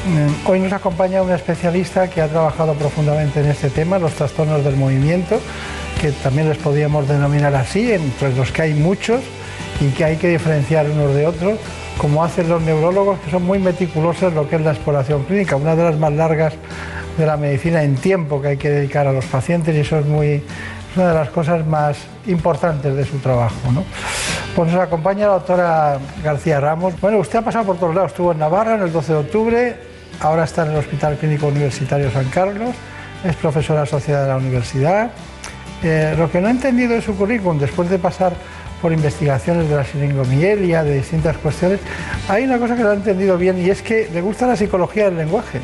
Mm, Hoy nos acompaña un especialista que ha trabajado profundamente en este tema, los trastornos del movimiento, que también les podríamos denominar así, entre los que hay muchos y que hay que diferenciar unos de otros, como hacen los neurólogos, que son muy meticulosos en lo que es la exploración clínica, una de las más largas de la medicina en tiempo que hay que dedicar a los pacientes y eso es muy una de las cosas más importantes de su trabajo. Pues nos acompaña la doctora García Ramos. Bueno, usted ha pasado por todos lados, estuvo en Navarra en el 12 de octubre, ahora está en el Hospital Clínico Universitario San Carlos, es profesora asociada de la universidad. Eh, lo que no he entendido de su currículum, después de pasar por investigaciones de la siringomielia, de distintas cuestiones, hay una cosa que no he entendido bien y es que le gusta la psicología del lenguaje.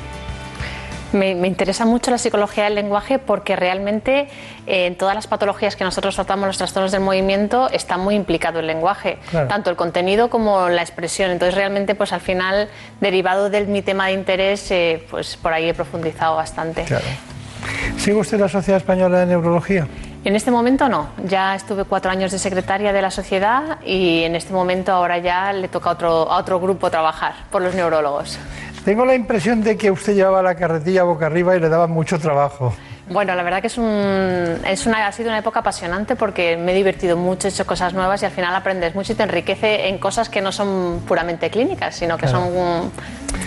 Me, me interesa mucho la psicología del lenguaje porque realmente eh, en todas las patologías que nosotros tratamos, los trastornos del movimiento, está muy implicado el lenguaje, Claro. tanto el contenido como la expresión. Entonces realmente, pues al final, derivado de mi tema de interés, eh, pues por ahí he profundizado bastante. Claro. ¿Sigue usted la Sociedad Española de Neurología? En este momento no, ya estuve cuatro años de secretaria de la sociedad y en este momento ahora ya le toca a otro, a otro grupo trabajar por los neurólogos. Tengo la impresión de que usted llevaba la carretilla boca arriba y le daba mucho trabajo. Bueno, la verdad que es, un, es una, ha sido una época apasionante porque me he divertido mucho, he hecho cosas nuevas y al final aprendes mucho y te enriquece en cosas que no son puramente clínicas, sino que Claro. son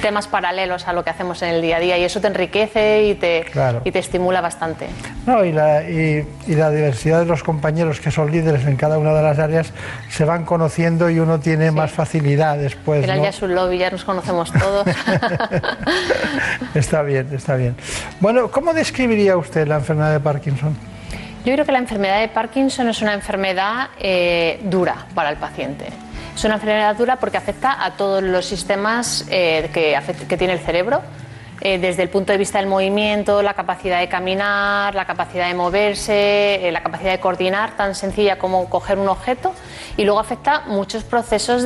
temas paralelos a lo que hacemos en el día a día y eso te enriquece y te, Claro. y te estimula bastante. No, y, la, y- y la diversidad de los compañeros que son líderes en cada una de las áreas se van conociendo y uno tiene más facilidad después. ¿no? ya es un lobby, ya nos conocemos todos. Está bien, está bien. Bueno, ¿cómo describiría usted la enfermedad de Parkinson? Yo creo que la enfermedad de Parkinson es una enfermedad eh, dura para el paciente. Es una enfermedad dura porque afecta a todos los sistemas eh, que, que tiene el cerebro, eh, desde el punto de vista del movimiento, la capacidad de caminar, la capacidad de moverse, eh, la capacidad de coordinar, tan sencilla como coger un objeto, y luego afecta muchos procesos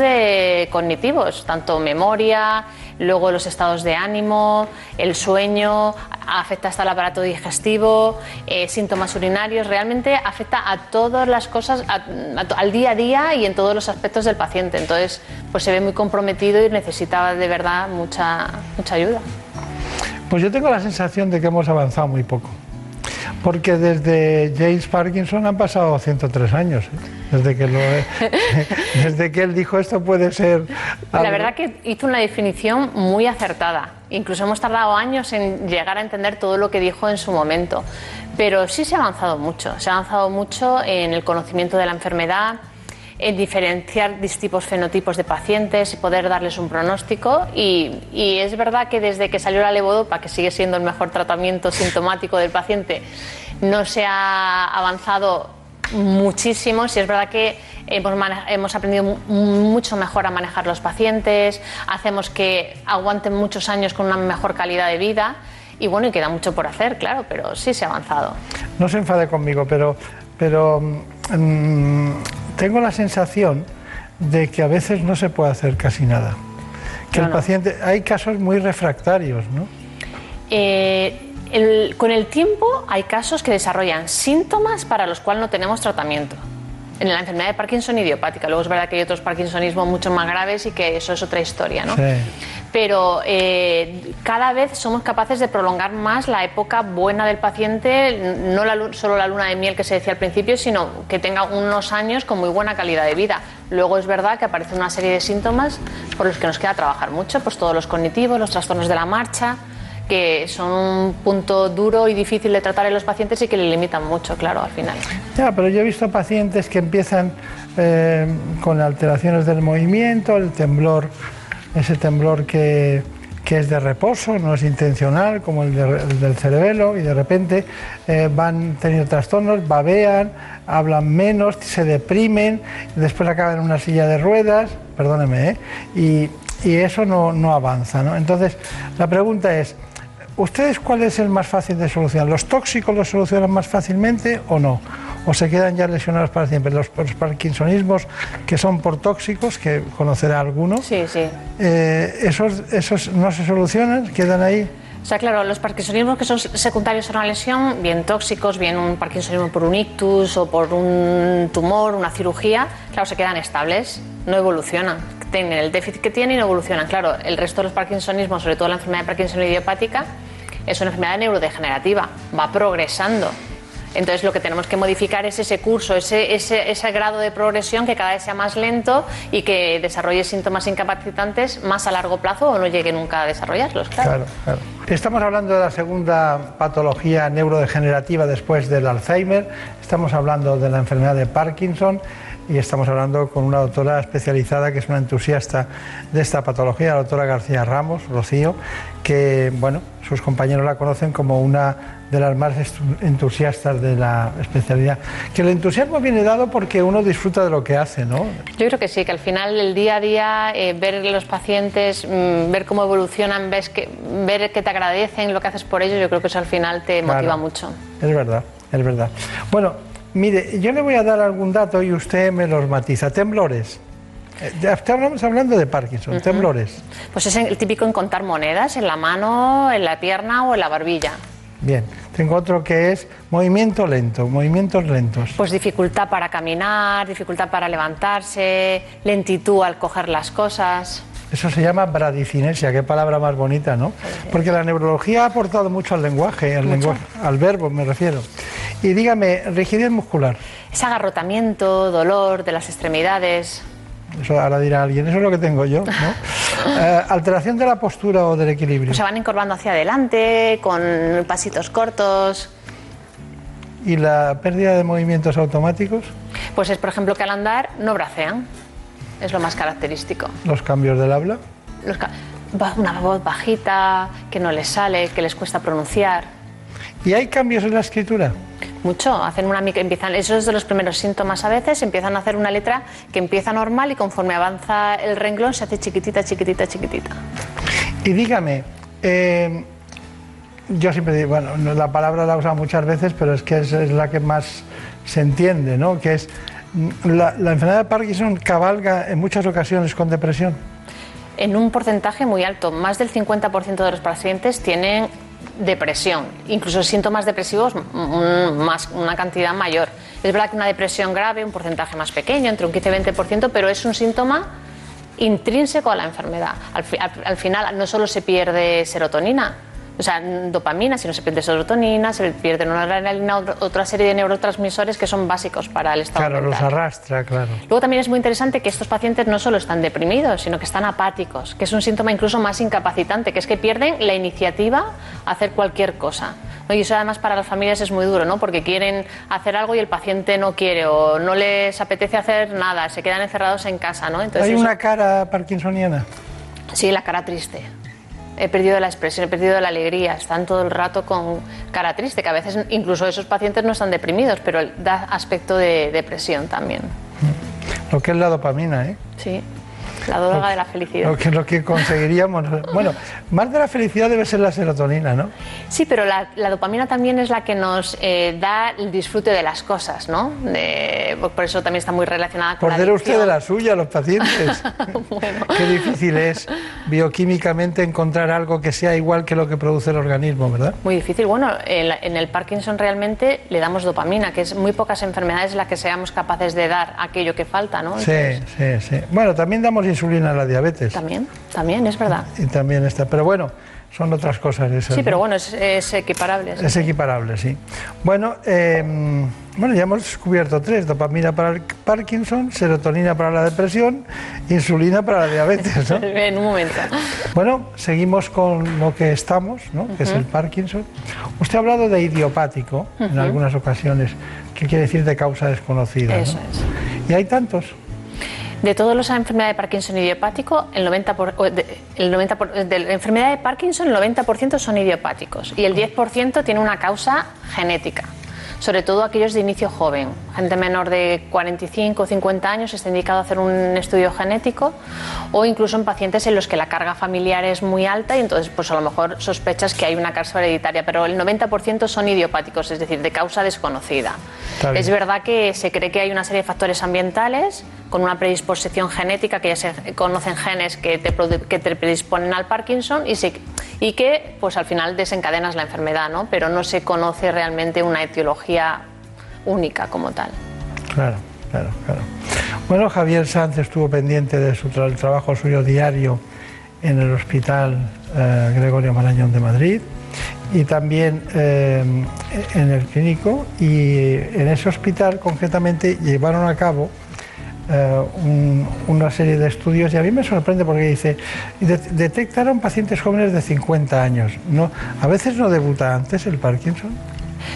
cognitivos, tanto memoria, luego los estados de ánimo, el sueño, afecta hasta el aparato digestivo, eh, síntomas urinarios, realmente afecta a todas las cosas, a- al día a día y en todos los aspectos del paciente. Entonces, pues se ve muy comprometido y necesita de verdad mucha, mucha ayuda. Pues yo tengo la sensación de que hemos avanzado muy poco. Porque desde James Parkinson han pasado 103 años. ¿eh? Desde, que lo, desde que él dijo esto puede ser... La verdad que hizo una definición muy acertada. Incluso hemos tardado años en llegar a entender todo lo que dijo en su momento. Pero sí se ha avanzado mucho. Se ha avanzado mucho en el conocimiento de la enfermedad, en diferenciar distintos fenotipos de pacientes y poder darles un pronóstico. Y, y es verdad que desde que salió la levodopa, que sigue siendo el mejor tratamiento sintomático del paciente, no se ha avanzado muchísimo. Sí es verdad que hemos, hemos aprendido mu- mucho mejor a manejar los pacientes, hacemos que aguanten muchos años con una mejor calidad de vida. Y bueno, y queda mucho por hacer, claro, pero sí se ha avanzado. No se enfade conmigo, pero, pero mm, tengo la sensación de que a veces no se puede hacer casi nada. Que No, el no. paciente, hay casos muy refractarios, ¿no? Eh, el- con el tiempo hay casos que desarrollan síntomas para los cuales no tenemos tratamiento. En la enfermedad de Parkinson idiopática. Luego es verdad que hay otros Parkinsonismos mucho más graves y que eso es otra historia, ¿no? Pero eh, cada vez somos capaces de prolongar más la época buena del paciente, no la solo la luna de miel que se decía al principio, sino que tenga unos años con muy buena calidad de vida. Luego es verdad que aparecen una serie de síntomas por los que nos queda trabajar mucho, pues todos los cognitivos, los trastornos de la marcha, que son un punto duro y difícil de tratar en los pacientes y que le limitan mucho, claro, al final. Ya, pero yo he visto pacientes que empiezan eh, con alteraciones del movimiento, el temblor, ese temblor que, que es de reposo, no es intencional, como el, de- el del cerebelo, y de repente eh, van teniendo trastornos, babean, hablan menos, se deprimen, después acaban en una silla de ruedas, perdóneme, ¿eh? y, y eso no, no avanza. ¿no? Entonces, la pregunta es, ¿Ustedes cuál es el más fácil de solucionar? ¿Los tóxicos los solucionan más fácilmente o no? ¿O se quedan ya lesionados para siempre? Los, los parkinsonismos que son por tóxicos, que conocerá alguno, Sí, sí. eh, esos, ¿esos no se solucionan? ¿Quedan ahí? O sea, claro, los parkinsonismos que son secundarios a una lesión, bien tóxicos, bien un parkinsonismo por un ictus o por un tumor, una cirugía, claro, se quedan estables, no evolucionan. Tienen el déficit que tienen y no evolucionan. Claro, el resto de los parkinsonismos, sobre todo la enfermedad de Parkinson idiopática, es una enfermedad neurodegenerativa, va progresando. Entonces lo que tenemos que modificar es ese curso, ese, ese, ese grado de progresión que cada vez sea más lento y que desarrolle síntomas incapacitantes más a largo plazo o no llegue nunca a desarrollarlos. Claro. Claro, claro. Estamos hablando de la segunda patología neurodegenerativa después del Alzheimer, estamos hablando de la enfermedad de Parkinson y estamos hablando con una doctora especializada que es una entusiasta de esta patología, la doctora García Ramos, Rocío, que bueno, sus compañeros la conocen como una de las más entusiastas de la especialidad. Que el entusiasmo viene dado porque uno disfruta de lo que hace, ¿no? Yo creo que sí, que al final el día a día, eh, ver los pacientes, mm, ver cómo evolucionan, ves que, ver que te agradecen lo que haces por ellos, yo creo que eso al final te Claro. motiva mucho. Es verdad, es verdad. Bueno, mire, yo le voy a dar algún dato y usted me los matiza. Temblores. Eh, Estamos hablando de Parkinson, temblores. Pues es el típico en contar monedas en la mano, en la pierna o en la barbilla. Bien, tengo otro que es movimiento lento, movimientos lentos. Pues dificultad para caminar, dificultad para levantarse, lentitud al coger las cosas. Eso se llama bradicinesia, qué palabra más bonita, ¿no? Porque la neurología ha aportado mucho al lenguaje, al, lenguaje, al verbo me refiero. Y dígame, rigidez muscular. Es agarrotamiento, dolor de las extremidades. Eso ahora dirá alguien, eso es lo que tengo yo, ¿no? Eh, alteración de la postura o del equilibrio. Pues se van encorvando hacia adelante, con pasitos cortos. ¿Y la pérdida de movimientos automáticos? Pues es, por ejemplo, que al andar no bracean. Es lo más característico. Los cambios del habla. Los ca- una voz bajita, que no les sale, que les cuesta pronunciar. ¿Y hay cambios en la escritura? Mucho, hacen una empiezan, eso es de los primeros síntomas a veces, empiezan a hacer una letra que empieza normal y conforme avanza el renglón se hace chiquitita, chiquitita, chiquitita. Y dígame, eh, yo siempre digo, bueno, no- la palabra la he usado muchas veces, pero es que es, es la que más se entiende, ¿no? Que es la, enfermedad de Parkinson cabalga en muchas ocasiones con depresión. En un porcentaje muy alto, más del 50% de los pacientes tienen depresión, incluso síntomas depresivos mm, más, una cantidad mayor. Es verdad que una depresión grave, un porcentaje más pequeño, entre un 15 y 20%, pero es un síntoma intrínseco a la enfermedad. Al final no solo se pierde serotonina, O sea, dopamina, si no se pierde serotonina, se pierde noradrenalina, otra serie de neurotransmisores que son básicos para el estado Claro, los arrastra, claro. Luego también es muy interesante que estos pacientes no solo están deprimidos, sino que están apáticos, que es un síntoma incluso más incapacitante, que es que pierden la iniciativa a hacer cualquier cosa. ¿no? Y eso además para las familias es muy duro, ¿no? Porque quieren hacer algo y el paciente no quiere o no les apetece hacer nada, se quedan encerrados en casa, ¿no? Entonces Hay eso- una cara parkinsoniana. Sí, la cara triste. He perdido la expresión, he perdido la alegría. Están todo el rato con cara triste, que a veces incluso esos pacientes no están deprimidos, pero da aspecto de depresión también. Lo que es la dopamina, ¿eh? Sí, la droga de la felicidad. Lo que, lo que conseguiríamos. Bueno, más de la felicidad debe ser la serotonina, ¿no? Sí, pero la, la dopamina también es la que nos eh, da el disfrute de las cosas, ¿no? De- por eso también está muy relacionada con Por la usted de la suya, los pacientes. Qué difícil es bioquímicamente encontrar algo que sea igual que lo que produce el organismo, ¿verdad? Muy difícil. Bueno, en, en el Parkinson realmente le damos dopamina, que es muy pocas enfermedades las que seamos capaces de dar aquello que falta, ¿no? Sí, sí, sí. Bueno, también damos insulina a la diabetes. También, también, es verdad. Y también está. Pero bueno, son otras cosas esas. Sí, ¿no? pero bueno, es, es equiparable. sí. Es equiparable, sí. Bueno, eh, bueno, ya hemos descubierto tres: dopamina para el Parkinson, serotonina para la depresión, insulina para la diabetes, ¿no? en un momento. Bueno, seguimos con lo que estamos, ¿no? que es el Parkinson. Usted ha hablado de idiopático en Ujú. algunas ocasiones, que quiere decir de causa desconocida. ¿no? Eso es. Y hay tantos. De todas las enfermedades de Parkinson idiopático, el 90%, por- de, el 90 por- de la enfermedad de Parkinson, el 90% son idiopáticos y el 10% tiene una causa genética. Sobre todo aquellos de inicio joven, gente menor de 45 o 50 años está indicado hacer un estudio genético o incluso en pacientes en los que la carga familiar es muy alta y entonces pues a lo mejor sospechas que hay una causa hereditaria, pero el 90% son idiopáticos, es decir, de causa desconocida. Es verdad que se cree que hay una serie de factores ambientales con una predisposición genética, que ya se conocen genes que te, que te predisponen al Parkinson y, se- y que pues al final desencadenas la enfermedad, ¿no? pero no se conoce realmente una etiología única como tal. Claro, claro, claro. Bueno, Javier Sanz estuvo pendiente de su trabajo suyo diario en el Hospital eh, Gregorio Marañón de Madrid y también eh, en el clínico y en ese hospital concretamente llevaron a cabo eh, un- una serie de estudios y a mí me sorprende porque dice, de- detectaron pacientes jóvenes de 50 años. ¿no? A veces no debuta antes el Parkinson.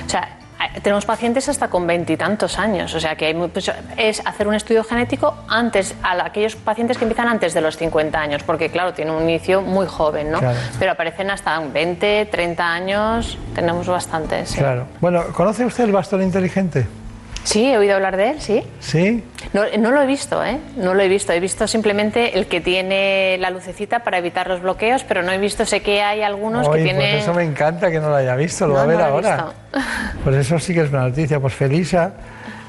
O sea, tenemos pacientes hasta con veintitantos años, o sea que hay muy- pues, es hacer un estudio genético antes a la- aquellos pacientes que empiezan antes de los 50 años, porque claro, tiene un inicio muy joven, ¿no? Claro. Pero aparecen hasta en 20, 30 años, tenemos bastantes. sí. Claro. Bueno, ¿conoce usted el bastón inteligente? Sí, he oído hablar de él, sí. Sí. No, no lo he visto, ¿eh? No lo he visto. He visto simplemente el que tiene la lucecita para evitar los bloqueos, pero no he visto, sé que hay algunos que tienen... Pues eso me encanta que no lo haya visto, lo No, va a ver no ahora. Pues eso sí que es una noticia. Pues Felisa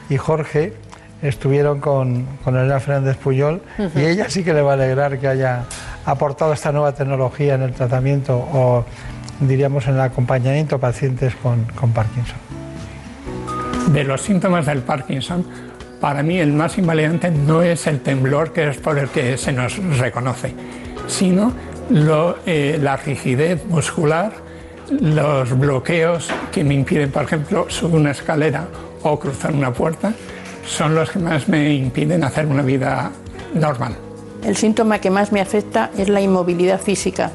y Jorge estuvieron con, con Elena Fernández Puyol y ella sí que le va a alegrar que haya aportado esta nueva tecnología en el tratamiento o diríamos en el acompañamiento a pacientes con, con Parkinson. De los síntomas del Parkinson, para mí el más invalidante no es el temblor, que es por el que se nos reconoce, sino eh, la rigidez muscular, los bloqueos que me impiden, por ejemplo, subir una escalera o cruzar una puerta, son los que más me impiden hacer una vida normal. El síntoma que más me afecta es la inmovilidad física.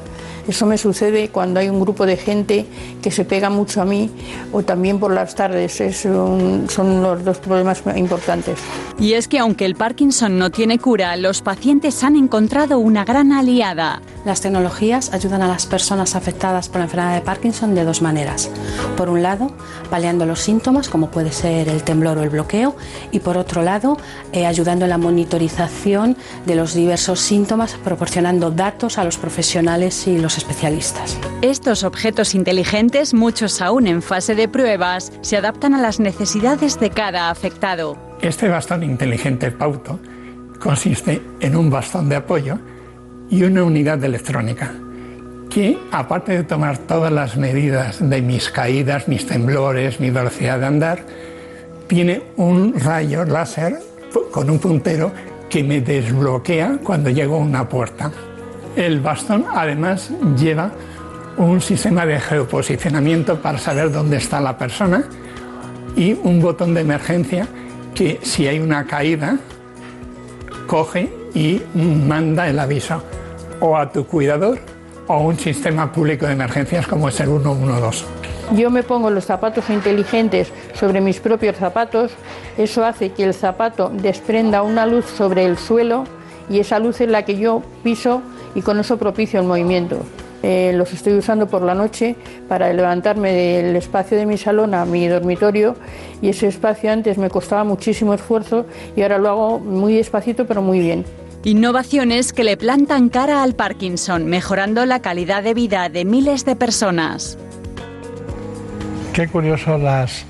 Eso me sucede cuando hay un grupo de gente que se pega mucho a mí o también por las tardes. Es un- son los dos problemas importantes. Y es que aunque el Parkinson no tiene cura, los pacientes han encontrado una gran aliada. Las tecnologías ayudan a las personas afectadas por la enfermedad de Parkinson de dos maneras. Por un lado, paliando los síntomas, como puede ser el temblor o el bloqueo, y por otro lado, eh, ayudando en la monitorización de los diversos síntomas, proporcionando datos a los profesionales y los especialistas. Estos objetos inteligentes, muchos aún en fase de pruebas, se adaptan a las necesidades de cada afectado. Este bastón inteligente Pauto consiste en un bastón de apoyo y una unidad de electrónica que, aparte de tomar todas las medidas de mis caídas, mis temblores, mi velocidad de andar, tiene un rayo láser con un puntero que me desbloquea cuando llego a una puerta. El bastón además lleva un sistema de geoposicionamiento para saber dónde está la persona y un botón de emergencia que si hay una caída coge y manda el aviso o a tu cuidador o a un sistema público de emergencias como es el 112. Yo me pongo los zapatos inteligentes sobre mis propios zapatos, eso hace que el zapato desprenda una luz sobre el suelo y esa luz es la que yo piso y con eso propicio el movimiento. Eh, los estoy usando por la noche para levantarme del espacio de mi salón a mi dormitorio y ese espacio antes me costaba muchísimo esfuerzo y ahora lo hago muy despacito pero muy bien. Innovaciones que le plantan cara al Parkinson, mejorando la calidad de vida de miles de personas. Qué curioso las,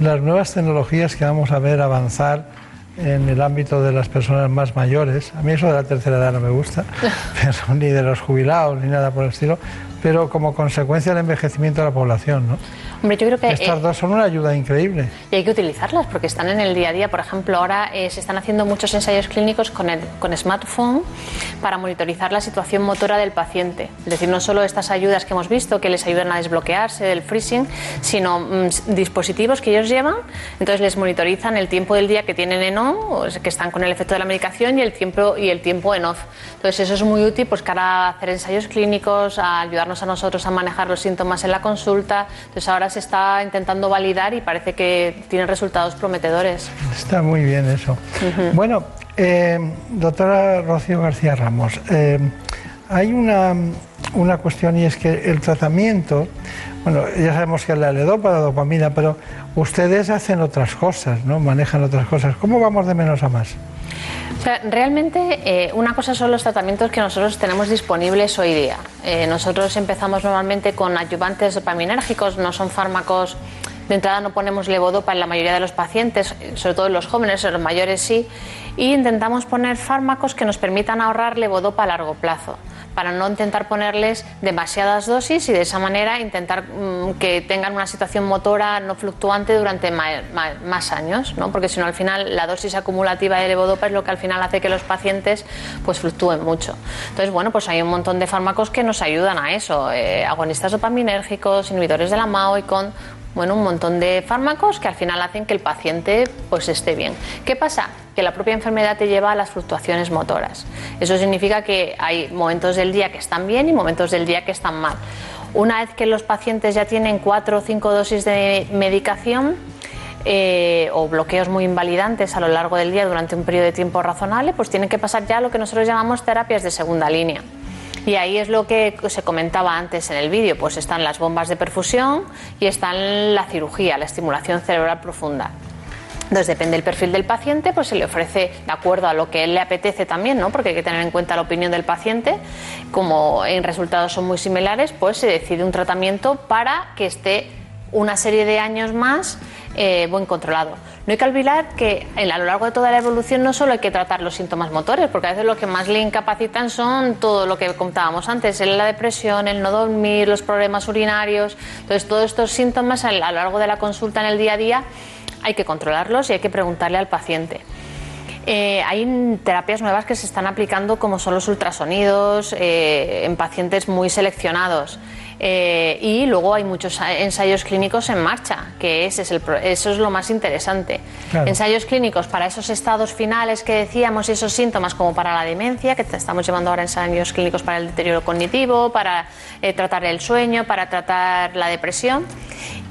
las nuevas tecnologías que vamos a ver avanzar en el ámbito de las personas más mayores. A mí eso de la tercera edad no me gusta, pero ni de los jubilados ni nada por el estilo, pero como consecuencia del envejecimiento de la población, ¿no? Hombre, yo creo que Estas eh, dos son una ayuda increíble. y hay que utilizarlas porque están en el día a día. Por ejemplo, ahora eh, se están haciendo muchos ensayos clínicos con, el, con smartphone para monitorizar la situación motora del paciente. Es decir, no solo estas ayudas que hemos visto que les ayudan a desbloquearse del freezing, sino mm, dispositivos que ellos llevan. Entonces les monitorizan el tiempo del día que tienen en on, o que están con el efecto de la medicación, y el tiempo, y el tiempo en off. Entonces eso es muy útil pues, para hacer ensayos clínicos, a ayudarnos a nosotros a manejar los síntomas en la consulta. Entonces ahora se está intentando validar y parece que tiene resultados prometedores. Está muy bien eso. Bueno, eh, doctora Rocío García Ramos, eh, hay una, una cuestión y es que el tratamiento, bueno, ya sabemos que la ledopa, la dopamina, pero ustedes hacen otras cosas, ¿no? Manejan otras cosas. ¿Cómo vamos de menos a más? Realmente eh, una cosa son los tratamientos que nosotros tenemos disponibles hoy día. Eh, nosotros empezamos normalmente con adyuvantes dopaminérgicos, no son fármacos, de entrada no ponemos levodopa en la mayoría de los pacientes, sobre todo en los jóvenes, en los mayores sí, y intentamos poner fármacos que nos permitan ahorrar levodopa a largo plazo para no intentar ponerles demasiadas dosis y de esa manera intentar mm, que tengan una situación motora no fluctuante durante más años, ¿no? porque si no al final la dosis acumulativa de levodopa es lo que al final hace que los pacientes pues fluctúen mucho. Entonces bueno, pues hay un montón de fármacos que nos ayudan a eso, eh, agonistas dopaminérgicos, inhibidores de la MAO y con bueno, un montón de fármacos que al final hacen que el paciente pues esté bien. ¿Qué pasa? Que la propia enfermedad te lleva a las fluctuaciones motoras. Eso significa que hay momentos del día que están bien y momentos del día que están mal. Una vez que los pacientes ya tienen cuatro o cinco dosis de medicación, eh, o bloqueos muy invalidantes a lo largo del día durante un periodo de tiempo razonable, pues tienen que pasar ya lo que nosotros llamamos terapias de segunda línea. Y ahí es lo que se comentaba antes en el vídeo, pues están las bombas de perfusión y están la cirugía, la estimulación cerebral profunda. Entonces depende del perfil del paciente, pues se le ofrece de acuerdo a lo que él le apetece también, ¿no? Porque hay que tener en cuenta la opinión del paciente. Como en resultados son muy similares, pues se decide un tratamiento para que esté una serie de años más eh, buen controlado. No hay que olvidar que a lo largo de toda la evolución no solo hay que tratar los síntomas motores, porque a veces lo que más le incapacitan son todo lo que contábamos antes, la depresión, el no dormir, los problemas urinarios. Entonces todos estos síntomas a lo largo de la consulta en el día a día hay que controlarlos y hay que preguntarle al paciente. Eh, hay terapias nuevas que se están aplicando como son los ultrasonidos eh, en pacientes muy seleccionados. Eh, y luego hay muchos ensayos clínicos en marcha, que ese es el eso es lo más interesante. Claro. Ensayos clínicos para esos estados finales que decíamos y esos síntomas como para la demencia, que te- estamos llevando ahora ensayos clínicos para el deterioro cognitivo, para eh, tratar el sueño, para tratar la depresión.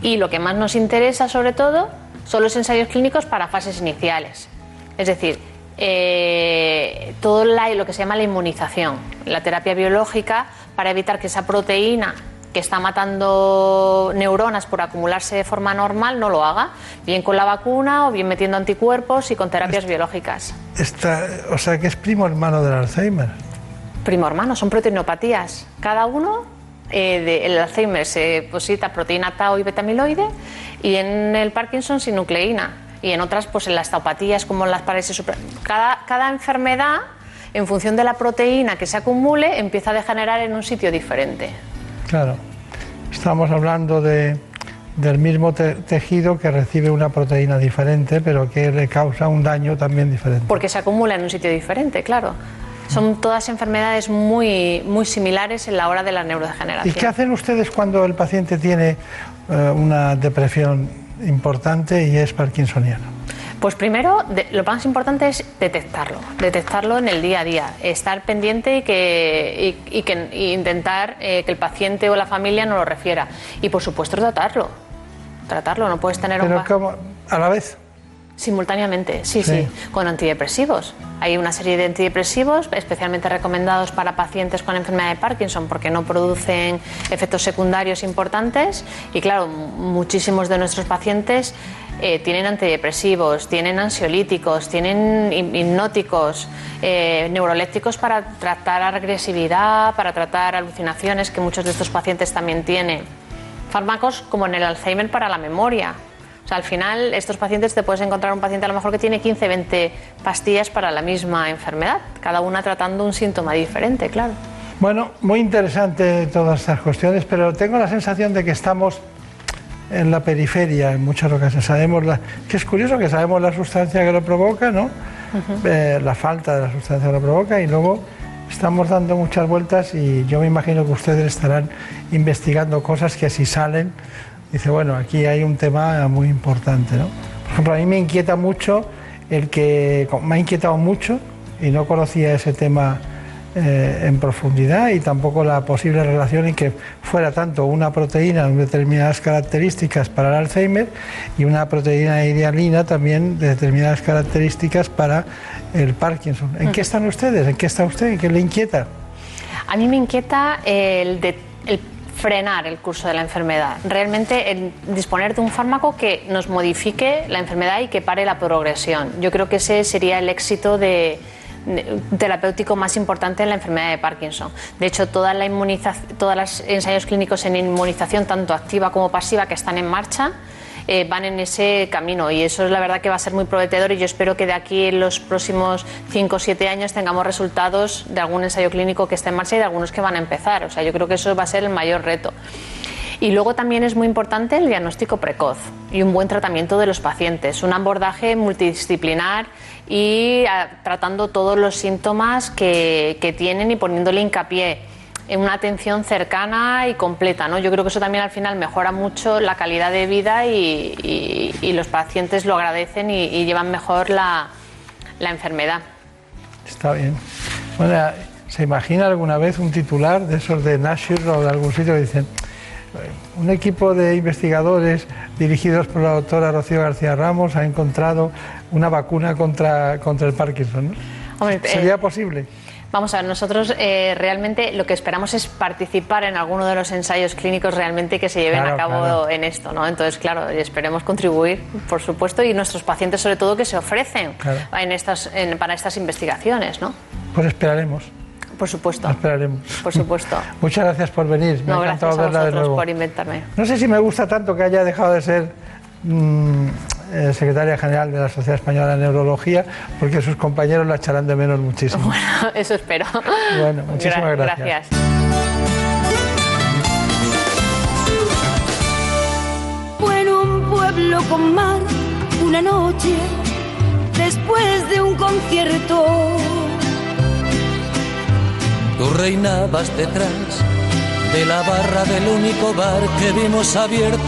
Y lo que más nos interesa sobre todo son los ensayos clínicos para fases iniciales. Es decir, eh, todo la- lo que se llama la inmunización, la terapia biológica para evitar que esa proteína que está matando neuronas por acumularse de forma normal no lo haga, bien con la vacuna o bien metiendo anticuerpos y con terapias biológicas. Está, o sea que es primo hermano del Alzheimer. Primo hermano, son proteinopatías. Cada uno, eh, de- el Alzheimer se posita proteína tau y betamiloide y en el Parkinson sinucleína. Y en otras, pues en las taupatías como en las parálisis super... Cada, cada enfermedad, en función de la proteína que se acumule, empieza a degenerar en un sitio diferente. Claro. Estamos hablando de, del mismo te- tejido que recibe una proteína diferente, pero que le causa un daño también diferente. Porque se acumula en un sitio diferente, claro. Son todas enfermedades muy, muy similares en la hora de la ¿Y neurodegeneración. qué hacen ustedes cuando el paciente tiene eh, una depresión importante y es parkinsoniano? Pues primero, de- lo más importante es detectarlo, detectarlo en el día a día, estar pendiente y, que, y, y que, y intentar eh, que el paciente o la familia no lo refiera. Y por supuesto tratarlo, tratarlo, no puedes tener un Pero pa- ¿cómo? a la vez. Simultáneamente, sí, sí, Sí. con antidepresivos. Hay una serie de antidepresivos especialmente recomendados para pacientes con enfermedad de Parkinson porque no producen efectos secundarios importantes y claro, muchísimos de nuestros pacientes eh, tienen antidepresivos, tienen ansiolíticos, tienen hip- hipnóticos, eh, para tratar agresividad, para tratar alucinaciones que muchos de estos pacientes también tienen. Fármacos como en el Alzheimer para la memoria. O sea, al final, estos pacientes te puedes encontrar un paciente a lo mejor que tiene 15, 20 pastillas para la misma enfermedad, cada una tratando un síntoma diferente, claro. Bueno, muy interesante todas estas cuestiones, pero tengo la sensación de que estamos en la periferia en muchas ocasiones. Sabemos la, que es curioso que sabemos la sustancia que lo provoca, ¿no? Eh, la falta de la sustancia que lo provoca y luego estamos dando muchas vueltas y yo me imagino que ustedes estarán investigando cosas que si salen, dice, bueno, aquí hay un tema muy importante, ¿no? Por ejemplo, a mí me inquieta mucho el que, me ha inquietado mucho y no conocía ese tema eh, en profundidad y tampoco la posible relación en que fuera tanto una proteína con determinadas características para el Alzheimer y una proteína de idealina también de determinadas características para el Parkinson. ¿En qué están ustedes? ¿En qué está usted? ¿En qué le inquieta? A mí me inquieta el, de- el frenar el curso de la enfermedad, realmente el disponer de un fármaco que nos modifique la enfermedad y que pare la progresión. Yo creo que ese sería el éxito de, de- terapéutico más importante en la enfermedad de Parkinson. De hecho, toda la todos los ensayos clínicos en inmunización, tanto activa como pasiva, que están en marcha, eh, van en ese camino y eso es la verdad que va a ser muy prometedor y yo espero que de aquí en los próximos 5 o 7 años tengamos resultados de algún ensayo clínico que esté en marcha y de algunos que van a empezar. O sea, yo creo que eso va a ser el mayor reto. Y luego también es muy importante el diagnóstico precoz y un buen tratamiento de los pacientes, un abordaje multidisciplinar y ah, tratando todos los síntomas que, que tienen y poniéndole hincapié en una atención cercana y completa. ¿no? Yo creo que eso también al final mejora mucho la calidad de vida y, y- y los pacientes lo agradecen y, llevan mejor la, la enfermedad. Está bien. Bueno, ¿se imagina alguna vez un titular de esos de Nashville o de algún sitio que dicen un equipo de investigadores dirigidos por la doctora Rocío García Ramos ha encontrado una vacuna contra, contra el Parkinson? ¿no? Hombre, eh, ¿Sería posible? Vamos a ver, nosotros eh, realmente lo que esperamos es participar en alguno de los ensayos clínicos realmente que se lleven Claro, a cabo claro. en esto, ¿no? Entonces, claro, esperemos contribuir, por supuesto, y nuestros pacientes sobre todo que se ofrecen Claro. en estas, en- para estas investigaciones, ¿no? Pues esperaremos. Por supuesto, Esperaremos. por supuesto. Muchas gracias por venir. Me No, ha gracias encantado a verla de nuevo. por inventarme. No sé si me gusta tanto que haya dejado de ser mm, eh, secretaria general de la Sociedad Española de Neurología, porque sus compañeros la echarán de menos muchísimo. Eso espero. Bueno, muchísimas Gra- gracias. gracias. Fue en un pueblo con mar una noche después de un concierto. Tú reinabas detrás de la barra del único bar que vimos abierto.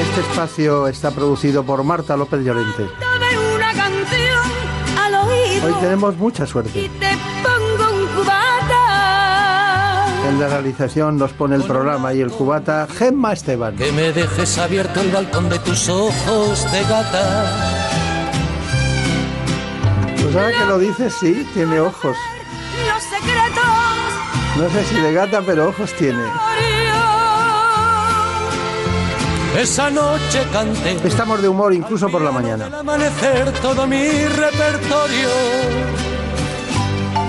Este espacio está producido por Marta López Llorente. De una canción al oído Hoy tenemos mucha suerte. te pongo un cubata. En la realización nos pone el programa y el cubata Gemma Esteban. Que me dejes abierto el balcón de tus ojos de gata. Pues ahora que lo dices, sí, tiene ojos. Secretos No sé si de gata, pero ojos tiene. Esa noche canté. Estamos de humor incluso por la mañana. Al amanecer todo mi repertorio.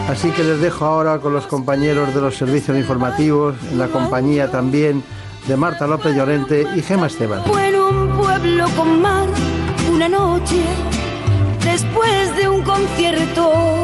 Así que les dejo ahora con los compañeros de los servicios informativos, en la compañía también de Marta López Llorente y Gema Esteban. Fue en un pueblo con mar una noche después de un concierto.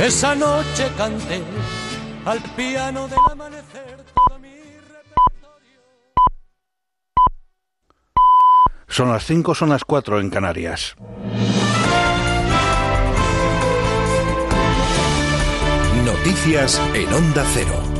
Esa noche canté al piano del amanecer. Son las 5, son las 4 en Canarias. Noticias en Onda Cero.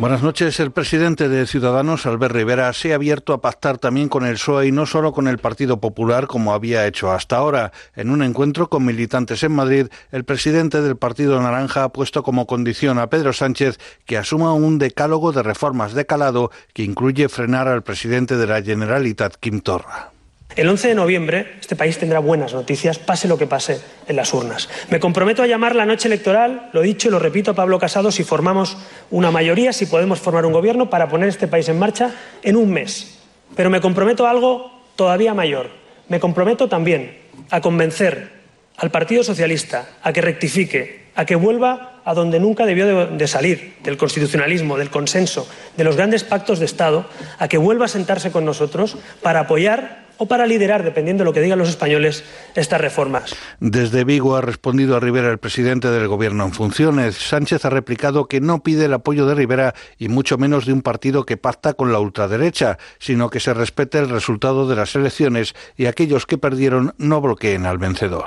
Buenas noches. El presidente de Ciudadanos, Albert Rivera, se ha abierto a pactar también con el PSOE y no solo con el Partido Popular como había hecho hasta ahora. En un encuentro con militantes en Madrid, el presidente del Partido Naranja ha puesto como condición a Pedro Sánchez que asuma un decálogo de reformas de calado que incluye frenar al presidente de la Generalitat, Quim Torra. El 11 de noviembre este país tendrá buenas noticias, pase lo que pase en las urnas. Me comprometo a llamar la noche electoral, lo dicho y lo repito a Pablo Casado, si formamos una mayoría, si podemos formar un gobierno para poner este país en marcha en un mes. Pero me comprometo a algo todavía mayor. Me comprometo también a convencer al Partido Socialista a que rectifique, a que vuelva a donde nunca debió de, salir, del constitucionalismo, del consenso, de los grandes pactos de Estado, a que vuelva a sentarse con nosotros para apoyar o para liderar, dependiendo de lo que digan los españoles, estas reformas. Desde Vigo ha respondido a Rivera el presidente del Gobierno en funciones. Sánchez ha replicado que no pide el apoyo de Rivera y mucho menos de un partido que pacta con la ultraderecha, sino que se respete el resultado de las elecciones y aquellos que perdieron no bloqueen al vencedor.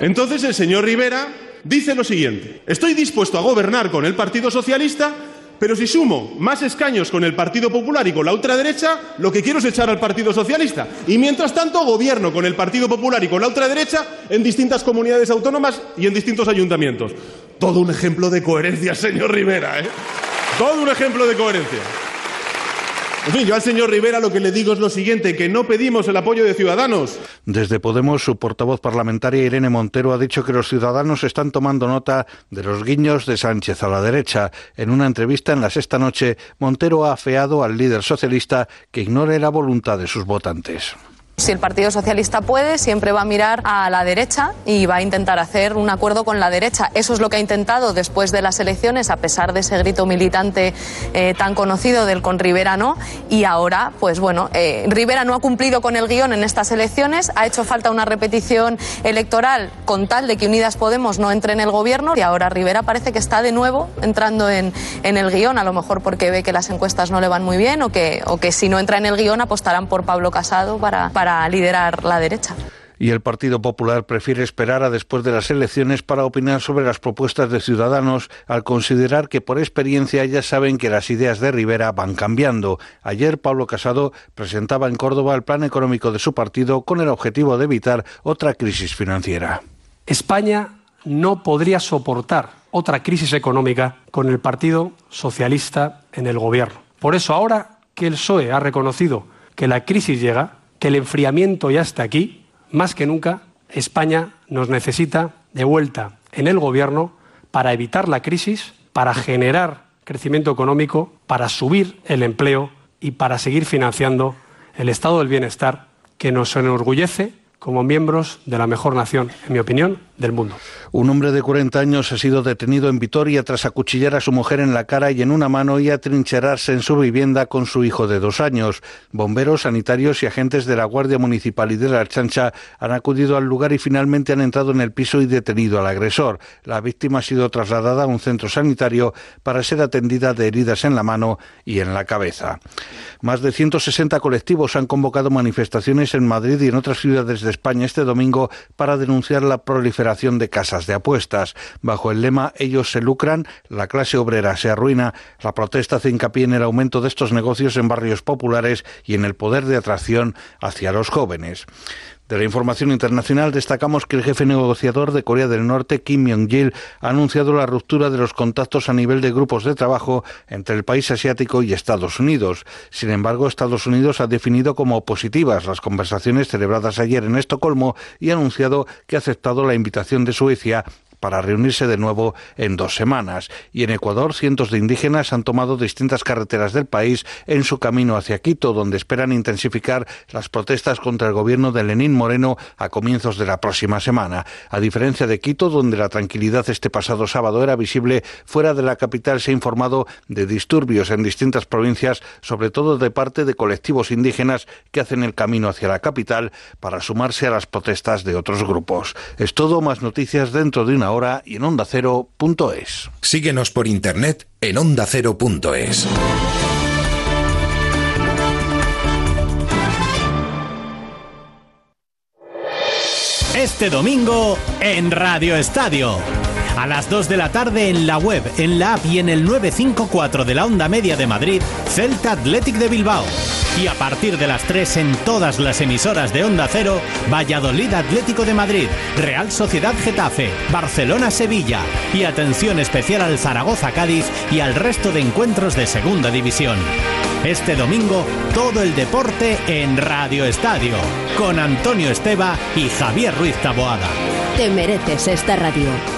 Entonces el señor Rivera dice lo siguiente, estoy dispuesto a gobernar con el Partido Socialista pero si sumo más escaños con el Partido Popular y con la ultraderecha, lo que quiero es echar al Partido Socialista. Y mientras tanto, gobierno con el Partido Popular y con la ultraderecha en distintas comunidades autónomas y en distintos ayuntamientos. Todo un ejemplo de coherencia, señor Rivera, ¿eh? Todo un ejemplo de coherencia. En fin, yo al señor Rivera lo que le digo es lo siguiente, que no pedimos el apoyo de Ciudadanos. Desde Podemos, su portavoz parlamentaria Irene Montero ha dicho que los ciudadanos están tomando nota de los guiños de Sánchez a la derecha. En una entrevista en la sexta noche, Montero ha afeado al líder socialista que ignore la voluntad de sus votantes. Si el Partido Socialista puede, siempre va a mirar a la derecha y va a intentar hacer un acuerdo con la derecha. Eso es lo que ha intentado después de las elecciones, a pesar de ese grito militante eh, tan conocido del con Rivera no. Y ahora, pues bueno, eh, Rivera no ha cumplido con el guion en estas elecciones, ha hecho falta una repetición electoral con tal de que Unidas Podemos no entre en el gobierno y ahora Rivera parece que está de nuevo entrando en, el guion, a lo mejor porque ve que las encuestas no le van muy bien o que, o que si no entra en el guion apostarán por Pablo Casado para, para para liderar la derecha. Y el Partido Popular prefiere esperar a después de las elecciones para opinar sobre las propuestas de Ciudadanos, al considerar que por experiencia ya saben que las ideas de Rivera van cambiando. Ayer Pablo Casado presentaba en Córdoba el plan económico de su partido con el objetivo de evitar otra crisis financiera. España no podría soportar otra crisis económica con el Partido Socialista en el gobierno. Por eso ahora que el PSOE ha reconocido que la crisis llega, que el enfriamiento ya está aquí, más que nunca España nos necesita de vuelta en el Gobierno para evitar la crisis, para generar crecimiento económico, para subir el empleo y para seguir financiando el estado del bienestar que nos enorgullece como miembros de la mejor nación, en mi opinión, del mundo. Un hombre de 40 años ha sido detenido en Vitoria tras acuchillar a su mujer en la cara y en una mano y atrincherarse en su vivienda con su hijo de dos años. Bomberos, sanitarios y agentes de la Guardia Municipal y de la Chancha han acudido al lugar y finalmente han entrado en el piso y detenido al agresor. La víctima ha sido trasladada a un centro sanitario para ser atendida de heridas en la mano y en la cabeza. Más de 160 colectivos han convocado manifestaciones en Madrid y en otras ciudades de España este domingo para denunciar la proliferación de casas de apuestas. Bajo el lema Ellos se lucran, la clase obrera se arruina, la protesta hace hincapié en el aumento de estos negocios en barrios populares y en el poder de atracción hacia los jóvenes. De la información internacional destacamos que el jefe negociador de Corea del Norte, Kim Myong-gil, ha anunciado la ruptura de los contactos a nivel de grupos de trabajo entre el país asiático y Estados Unidos. Sin embargo, Estados Unidos ha definido como positivas las conversaciones celebradas ayer en Estocolmo y ha anunciado que ha aceptado la invitación de Suecia para reunirse de nuevo en dos semanas. Y en Ecuador, cientos de indígenas han tomado distintas carreteras del país en su camino hacia Quito, donde esperan intensificar las protestas contra el gobierno de Lenín Moreno a comienzos de la próxima semana. A diferencia de Quito, donde la tranquilidad este pasado sábado era visible, fuera de la capital se ha informado de disturbios en distintas provincias, sobre todo de parte de colectivos indígenas que hacen el camino hacia la capital para sumarse a las protestas de otros grupos. Es todo, más noticias dentro de una hora y en ondacero.es. Síguenos por internet en ondacero.es. Este domingo en Radio Estadio. A las 2 de la tarde en la web, en la app y en el 954 de la Onda Media de Madrid, Celta Athletic de Bilbao. Y a partir de las 3 en todas las emisoras de Onda Cero, Valladolid Atlético de Madrid, Real Sociedad Getafe, Barcelona Sevilla y atención especial al Zaragoza Cádiz y al resto de encuentros de Segunda División. Este domingo, todo el deporte en Radio Estadio, con Antonio Esteba y Javier Ruiz Taboada. Te mereces esta radio.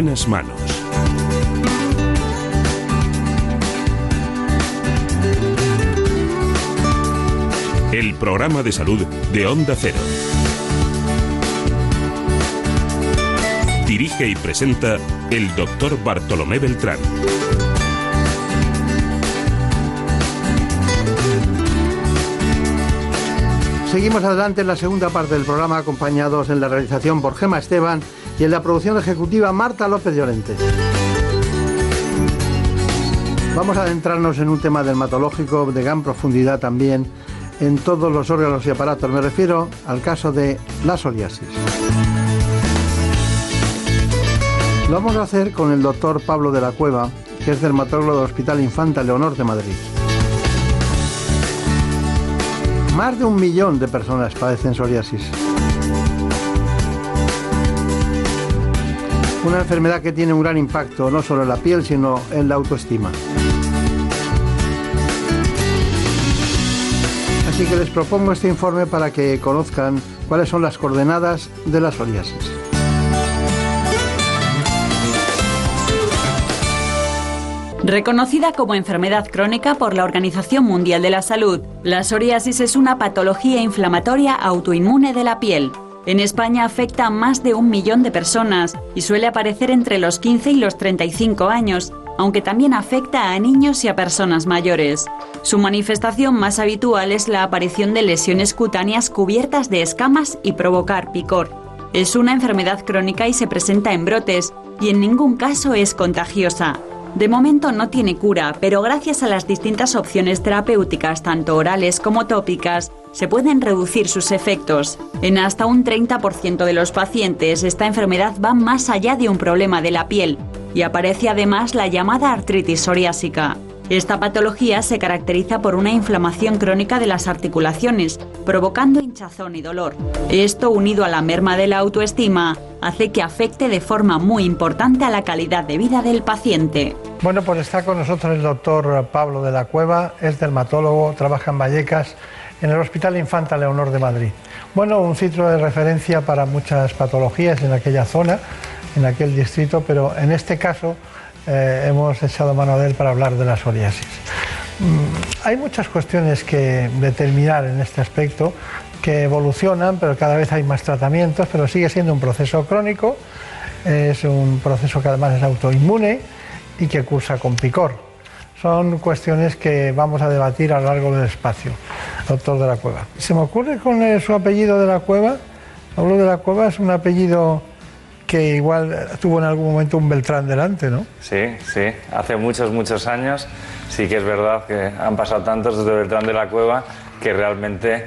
Buenas manos. El programa de salud de Onda Cero. Dirige y presenta el doctor Bartolomé Beltrán. Seguimos adelante en la segunda parte del programa, acompañados en la realización por Gema Esteban y en la producción ejecutiva Marta López Llorente. Vamos a adentrarnos en un tema dermatológico de gran profundidad también en todos los órganos y aparatos. Me refiero al caso de la psoriasis. Lo vamos a hacer con el doctor Pablo de la Cueva, que es dermatólogo del Hospital Infanta Leonor de Madrid. Más de un millón de personas padecen psoriasis. Una enfermedad que tiene un gran impacto no solo en la piel, sino en la autoestima. Así que les propongo este informe para que conozcan cuáles son las coordenadas de la psoriasis. Reconocida como enfermedad crónica por la Organización Mundial de la Salud, la psoriasis es una patología inflamatoria autoinmune de la piel. En España afecta a más de un millón de personas y suele aparecer entre los 15 y los 35 años, aunque también afecta a niños y a personas mayores. Su manifestación más habitual es la aparición de lesiones cutáneas cubiertas de escamas y provocar picor. Es una enfermedad crónica y se presenta en brotes, y en ningún caso es contagiosa. De momento no tiene cura, pero gracias a las distintas opciones terapéuticas, tanto orales como tópicas, se pueden reducir sus efectos. En hasta un 30% de los pacientes, esta enfermedad va más allá de un problema de la piel y aparece además la llamada artritis psoriásica. Esta patología se caracteriza por una inflamación crónica de las articulaciones, provocando hinchazón y dolor. Esto, unido a la merma de la autoestima, hace que afecte de forma muy importante a la calidad de vida del paciente. Bueno, pues está con nosotros el doctor Pablo de la Cueva, es dermatólogo, trabaja en Vallecas, en el Hospital Infanta Leonor de Madrid. Bueno, un sitio de referencia para muchas patologías en aquella zona, en aquel distrito, pero en este caso eh, hemos echado mano de él para hablar de la psoriasis. Mm, hay muchas cuestiones que determinar en este aspecto que evolucionan, pero cada vez hay más tratamientos, pero sigue siendo un proceso crónico, es un proceso que además es autoinmune y que cursa con picor. Son cuestiones que vamos a debatir a lo largo del espacio, doctor de la Cueva. Se me ocurre con eh, su apellido de la Cueva, Pablo de la Cueva es un apellido que igual tuvo en algún momento un Beltrán delante, ¿no? Sí, sí, hace muchos, muchos años sí que es verdad que han pasado tantos desde Beltrán de la Cueva que realmente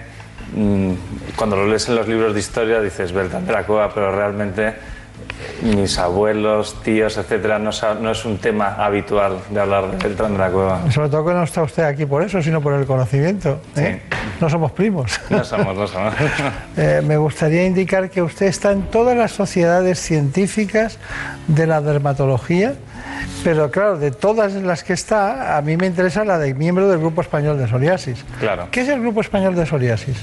mm, cuando lo lees en los libros de historia dices Beltrán de la Cueva, pero realmente mis abuelos, tíos, etcétera, no, es un tema habitual de hablar de Beltrán de la Cueva. Sobre todo que no está usted aquí por eso, sino por el conocimiento. ¿eh? No somos primos. No somos, no somos. Eh, me gustaría indicar que usted está en todas las sociedades científicas de la dermatología, pero claro, de todas las que está, a mí me interesa la de miembro del Grupo Español de Psoriasis. Claro. ¿Qué es el Grupo Español de Psoriasis?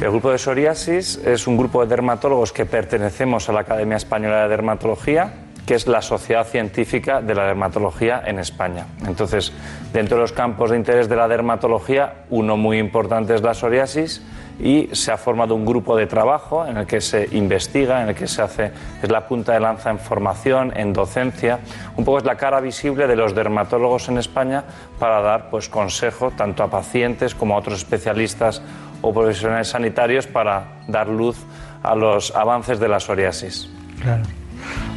El grupo de psoriasis es un grupo de dermatólogos que pertenecemos a la Academia Española de Dermatología, que es la sociedad científica de la dermatología en España. Entonces, dentro de los campos de interés de la dermatología, uno muy importante es la psoriasis y se ha formado un grupo de trabajo en el que se investiga, en el que se hace, es la punta de lanza en formación, en docencia, un poco es la cara visible de los dermatólogos en España para dar pues consejo tanto a pacientes como a otros especialistas o profesionales sanitarios para dar luz a los avances de la psoriasis. Claro.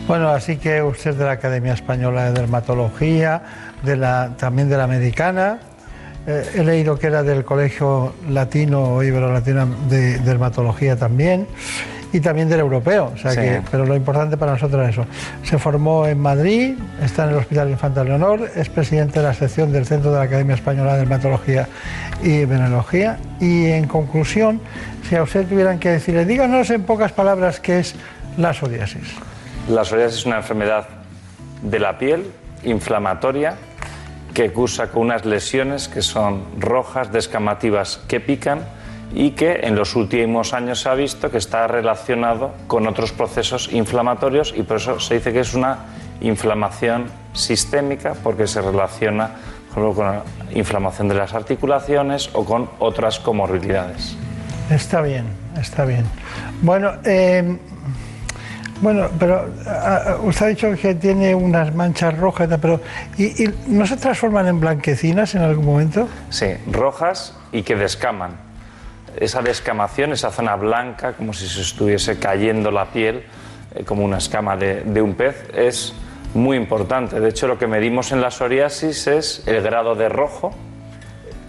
Bueno, así que usted es de la Academia Española de Dermatología, de la, también de la Americana. Eh, he leído que era del Colegio Latino o Ibero-Latino de Dermatología también. Y también del europeo, o sea Sí. que, pero lo importante para nosotros es eso. Se formó en Madrid, está en el Hospital Infanta Leonor, es presidente de la sección del Centro de la Academia Española de Dermatología y Venenología. Y en conclusión, si a usted tuvieran que decirle, díganos en pocas palabras qué es la psoriasis. La psoriasis es una enfermedad de la piel inflamatoria que cursa con unas lesiones que son rojas, descamativas, que pican y que en los últimos años se ha visto que está relacionado con otros procesos inflamatorios y por eso se dice que es una inflamación sistémica porque se relaciona por ejemplo, con la inflamación de las articulaciones o con otras comorbilidades. Está bien, está bien. Bueno, eh, bueno, pero ah, usted ha dicho que tiene unas manchas rojas, pero ¿y, y no se transforman en blanquecinas en algún momento? Sí, rojas y que descaman. Esa descamación, esa zona blanca, como si se estuviese cayendo la piel, eh, como una escama de, un pez, es muy importante. De hecho, lo que medimos en la psoriasis es el grado de rojo,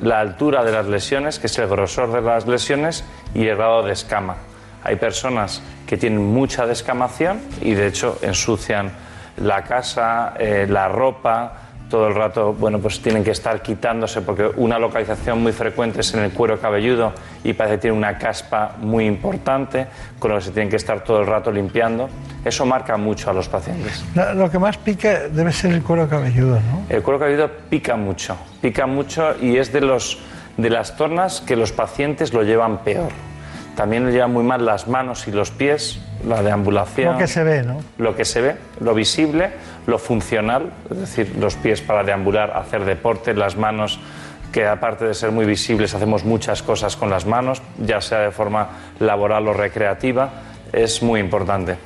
la altura de las lesiones, que es el grosor de las lesiones, y el grado de escama. Hay personas que tienen mucha descamación y de hecho ensucian la casa, eh, la ropa, todo el rato, bueno, pues tienen que estar quitándose porque una localización muy frecuente es en el cuero cabelludo y parece que tiene una caspa muy importante, con lo que se tienen que estar todo el rato limpiando. Eso marca mucho a los pacientes. Lo que más pica debe ser el cuero cabelludo, ¿no? El cuero cabelludo pica mucho, pica mucho y es de, los, de las zonas que los pacientes lo llevan peor. También llevan muy mal las manos y los pies, la deambulación. Lo que se ve, ¿no? Lo que se ve, lo visible, lo funcional, es decir, los pies para deambular, hacer deporte, las manos, que aparte de ser muy visibles, hacemos muchas cosas con las manos, ya sea de forma laboral o recreativa, es muy importante.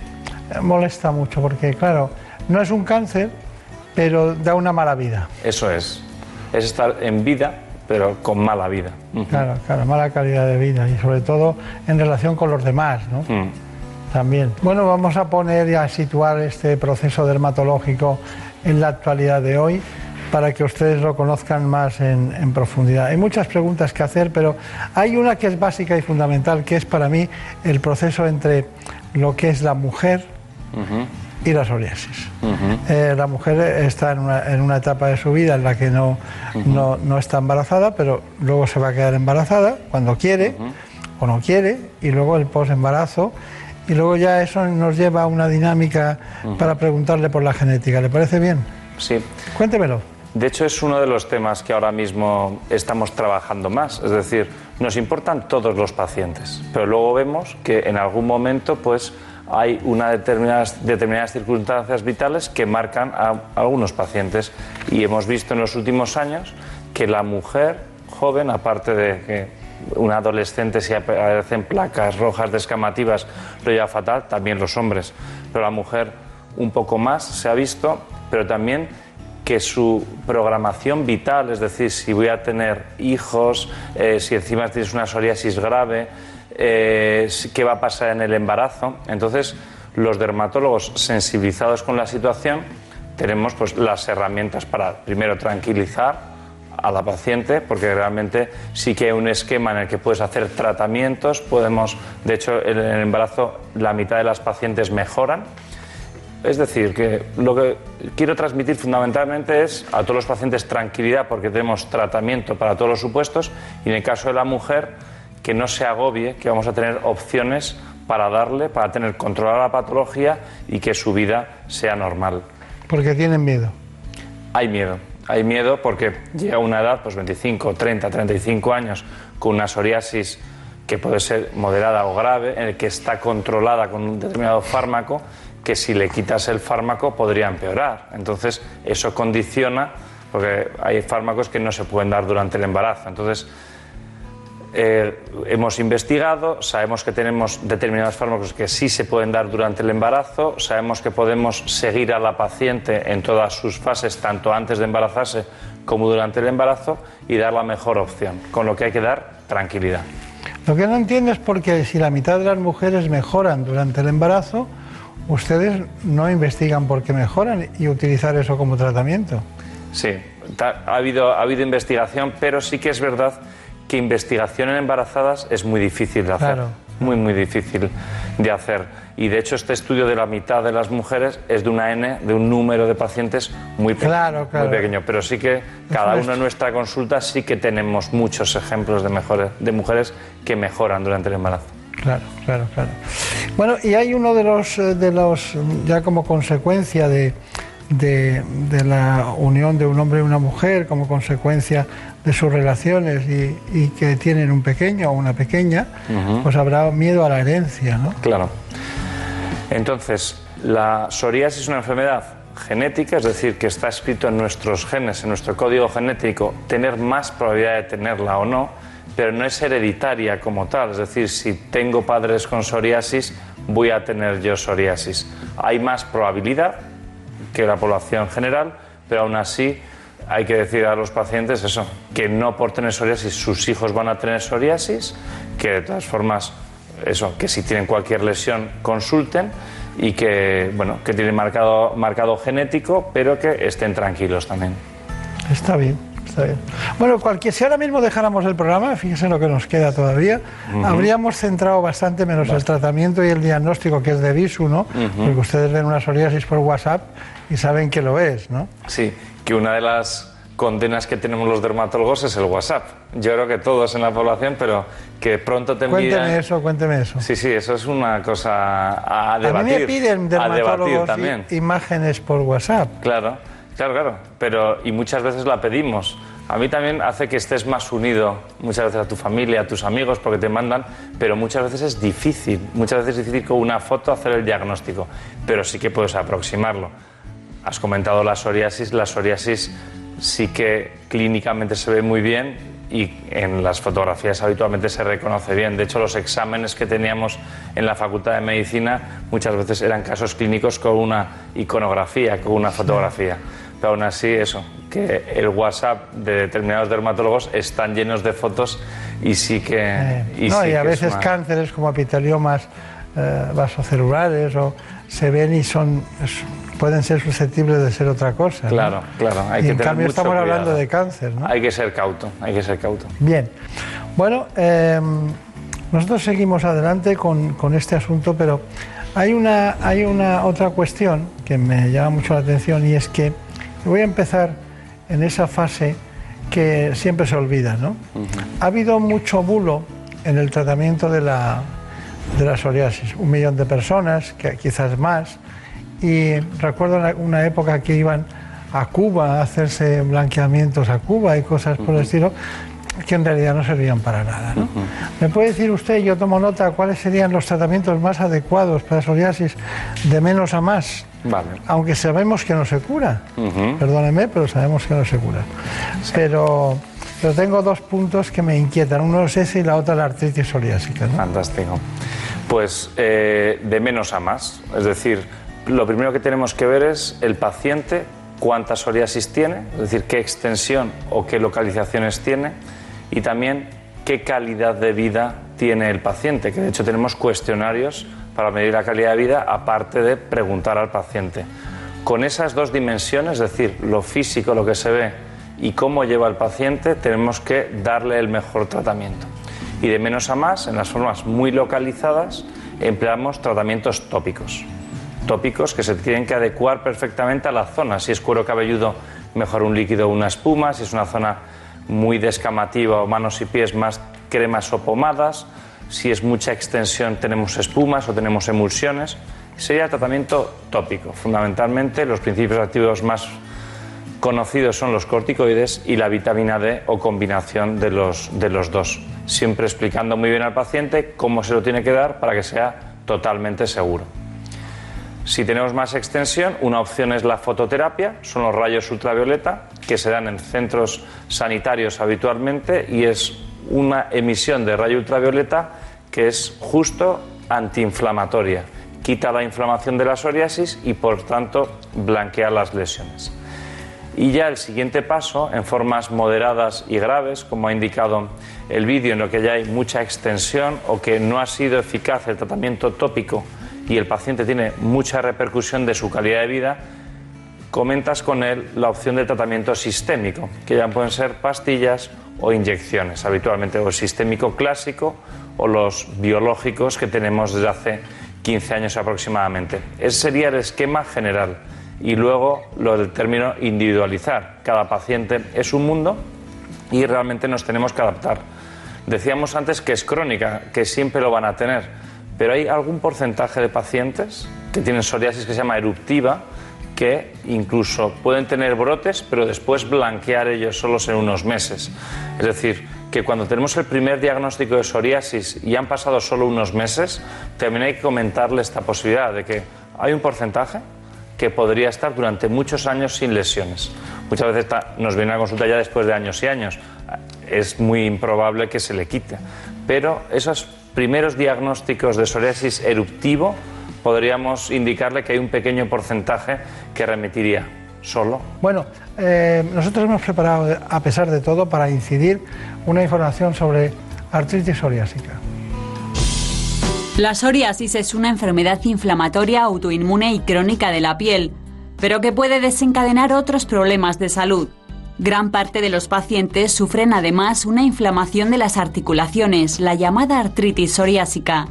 Eh, Molesta mucho porque, claro, no es un cáncer, pero da una mala vida. Eso es. Es estar en vida, pero con mala vida. Claro, claro, mala calidad de vida y sobre todo en relación con los demás, ¿no? Mm. También. Bueno, vamos a poner y a situar este proceso dermatológico en la actualidad de hoy para que ustedes lo conozcan más en, en profundidad. Hay muchas preguntas que hacer, pero hay una que es básica y fundamental, que es para mí el proceso entre lo que es la mujer y la psoriasis. Eh, la mujer está en una, en una etapa de su vida en la que no, no, no está embarazada, pero luego se va a quedar embarazada cuando quiere o no quiere, y luego el posembarazo, y luego ya eso nos lleva a una dinámica para preguntarle por la genética. ¿Le parece bien? Sí. Cuéntemelo. De hecho, es uno de los temas que ahora mismo estamos trabajando más. Es decir, nos importan todos los pacientes, pero luego vemos que en algún momento, pues, hay una determinadas, determinadas circunstancias vitales que marcan a algunos pacientes. Y hemos visto en los últimos años que la mujer joven, aparte de que una adolescente si aparecen placas rojas descamativas lo lleva fatal, también los hombres. Pero la mujer un poco más se ha visto, pero también que su programación vital, es decir, si voy a tener hijos, eh, si encima tienes una psoriasis grave, eh, qué va a pasar en el embarazo. Entonces, los dermatólogos sensibilizados con la situación tenemos pues, las herramientas para, primero, tranquilizar a la paciente, porque realmente sí que hay un esquema en el que puedes hacer tratamientos, podemos, de hecho, en el embarazo la mitad de las pacientes mejoran. Es decir, que lo que quiero transmitir fundamentalmente es a todos los pacientes tranquilidad porque tenemos tratamiento para todos los supuestos y en el caso de la mujer que no se agobie, que vamos a tener opciones para darle, para tener controlada la patología y que su vida sea normal. Porque tienen miedo. Hay miedo, hay miedo porque llega una edad, pues 25, 30, 35 años, con una psoriasis que puede ser moderada o grave, en el que está controlada con un determinado fármaco, que si le quitas el fármaco podría empeorar. Entonces, eso condiciona, porque hay fármacos que no se pueden dar durante el embarazo. Entonces, eh, hemos investigado, sabemos que tenemos determinados fármacos que sí se pueden dar durante el embarazo, sabemos que podemos seguir a la paciente en todas sus fases, tanto antes de embarazarse como durante el embarazo, y dar la mejor opción, con lo que hay que dar tranquilidad. Lo que no entiendo es porque si la mitad de las mujeres mejoran durante el embarazo, ustedes no investigan por qué mejoran y utilizar eso como tratamiento. Sí, ha habido, ha habido investigación, pero sí que es verdad que investigación en embarazadas es muy difícil de hacer. Claro. Muy, muy difícil de hacer. Y de hecho, este estudio de la mitad de las mujeres es de una N, de un número de pacientes muy, pe- Claro, claro. muy pequeño. Pero sí que cada uno en nuestra consulta sí que tenemos muchos ejemplos de, mejores, de mujeres que mejoran durante el embarazo. Claro, claro, claro. Bueno, y hay uno de los, eh, de los ya como consecuencia de, de, de la unión de un hombre y una mujer, como consecuencia de sus relaciones y, y que tienen un pequeño o una pequeña, pues habrá miedo a la herencia, ¿no? Claro. Entonces, la psoriasis es una enfermedad genética, es decir, que está escrito en nuestros genes, en nuestro código genético, tener más probabilidad de tenerla o no, pero no es hereditaria como tal. Es decir, si tengo padres con psoriasis, voy a tener yo psoriasis. Hay más probabilidad que la población general, pero aún así hay que decir a los pacientes eso, que no por tener psoriasis sus hijos van a tener psoriasis, que de todas formas, eso, que si tienen cualquier lesión consulten y que, bueno, que tienen marcado, marcado genético, pero que estén tranquilos también. Está bien, está bien. Bueno, cualquier, si ahora mismo dejáramos el programa, fíjense lo que nos queda todavía, habríamos centrado bastante menos el tratamiento y el diagnóstico que es de visu, ¿no? Porque ustedes ven una psoriasis por WhatsApp y saben que lo es, ¿no? Sí, que una de las condenas que tenemos los dermatólogos es el WhatsApp. Yo creo que todos en la población, pero que pronto te envían... Cuénteme eso, cuénteme eso. Sí, sí, eso es una cosa a, A debatir. mí me piden a dermatólogos también. imágenes por WhatsApp. Claro, claro, claro. Pero, y muchas veces la pedimos. A mí también hace que estés más unido muchas veces a tu familia, a tus amigos, porque te mandan, pero muchas veces es difícil. Muchas veces es difícil con una foto hacer el diagnóstico, pero sí que puedes aproximarlo. Has comentado la psoriasis, la psoriasis sí que clínicamente se ve muy bien y en las fotografías habitualmente se reconoce bien. De hecho, los exámenes que teníamos en la Facultad de Medicina muchas veces eran casos clínicos con una iconografía, con una fotografía. Pero aún así, eso, que el WhatsApp de determinados dermatólogos están llenos de fotos y sí que... y no, sí y a veces más- cánceres como epiteliomas eh, vasocelulares o se ven y son es- pueden ser susceptibles de ser otra cosa. ¿no? Claro, claro. Hay y que en tener cambio mucho estamos hablando de cáncer, ¿no? Hay que ser cauto, hay que ser cauto. Bien. Bueno, eh, nosotros seguimos adelante con, con este asunto, pero hay una, hay una otra cuestión que me llama mucho la atención y es que voy a empezar en esa fase que siempre se olvida, ¿no? Ha habido mucho bulo en el tratamiento de la, de la psoriasis. Un millón de personas, que quizás más. Y recuerdo una, época que iban a Cuba a hacerse blanqueamientos a Cuba y cosas por el estilo, que en realidad no servían para nada. ¿no? ¿Me puede decir usted, yo tomo nota, cuáles serían los tratamientos más adecuados para psoriasis de menos a más? Vale. Aunque sabemos que no se cura. Ujú. Perdóneme, pero sabemos que no se cura. Pero, pero tengo dos puntos que me inquietan. Uno es ese y la otra la artritis psoriásica. ¿no? Fantástico. Pues eh, de menos a más. Es decir, lo primero que tenemos que ver es el paciente, cuánta psoriasis tiene, es decir, qué extensión o qué localizaciones tiene y también qué calidad de vida tiene el paciente, que de hecho tenemos cuestionarios para medir la calidad de vida aparte de preguntar al paciente. Con esas dos dimensiones, es decir, lo físico, lo que se ve, y cómo lleva el paciente, tenemos que darle el mejor tratamiento. Y de menos a más, en las formas muy localizadas, empleamos tratamientos tópicos. Tópicos que se tienen que adecuar perfectamente a la zona. Si es cuero cabelludo, mejor un líquido o una espuma. Si es una zona muy descamativa o manos y pies, más cremas o pomadas. Si es mucha extensión, tenemos espumas o tenemos emulsiones. Sería el tratamiento tópico. Fundamentalmente, los principios activos más conocidos son los corticoides y la vitamina D o combinación de los, de los dos. Siempre explicando muy bien al paciente cómo se lo tiene que dar para que sea totalmente seguro. Si tenemos más extensión, una opción es la fototerapia, son los rayos ultravioleta que se dan en centros sanitarios habitualmente y es una emisión de rayo ultravioleta que es justo antiinflamatoria. Quita la inflamación de la psoriasis y por tanto blanquea las lesiones. Y ya el siguiente paso, en formas moderadas y graves, como ha indicado el vídeo, en lo que ya hay mucha extensión o que no ha sido eficaz el tratamiento tópico y el paciente tiene mucha repercusión de su calidad de vida, comentas con él la opción de tratamiento sistémico, que ya pueden ser pastillas o inyecciones, habitualmente o el sistémico clásico o los biológicos que tenemos desde hace 15 años aproximadamente. Ese sería el esquema general y luego lo del término individualizar. Cada paciente es un mundo y realmente nos tenemos que adaptar. Decíamos antes que es crónica, que siempre lo van a tener, pero hay algún porcentaje de pacientes que tienen psoriasis que se llama eruptiva, que incluso pueden tener brotes, pero después blanquear ellos solos en unos meses. Es decir, que cuando tenemos el primer diagnóstico de psoriasis y han pasado solo unos meses, también hay que comentarle esta posibilidad de que hay un porcentaje que podría estar durante muchos años sin lesiones. Muchas veces nos viene a consulta ya después de años y años. Es muy improbable que se le quite. Pero esos primeros diagnósticos de psoriasis eruptivo podríamos indicarle que hay un pequeño porcentaje que remitiría solo Bueno, eh, nosotros hemos preparado, a pesar de todo, para incidir una información sobre artritis psoriásica. La psoriasis es una enfermedad inflamatoria autoinmune y crónica de la piel, pero que puede desencadenar otros problemas de salud. Gran parte de los pacientes sufren además una inflamación de las articulaciones, la llamada artritis psoriásica.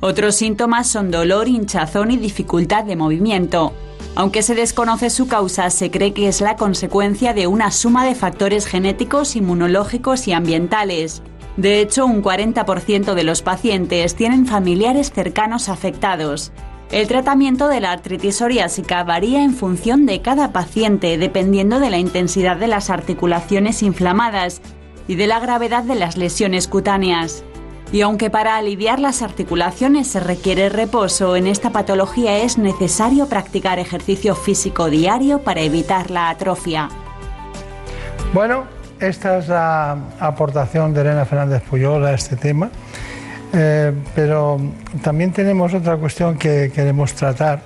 Otros síntomas son dolor, hinchazón y dificultad de movimiento. Aunque se desconoce su causa, se cree que es la consecuencia de una suma de factores genéticos, inmunológicos y ambientales. De hecho, un 40% de los pacientes tienen familiares cercanos afectados. El tratamiento de la artritis psoriásica varía en función de cada paciente, dependiendo de la intensidad de las articulaciones inflamadas y de la gravedad de las lesiones cutáneas. Y aunque para aliviar las articulaciones se requiere reposo, en esta patología es necesario practicar ejercicio físico diario para evitar la atrofia. Bueno, esta es la aportación de Elena Fernández Puyol a este tema, Eh, pero también tenemos otra cuestión que queremos tratar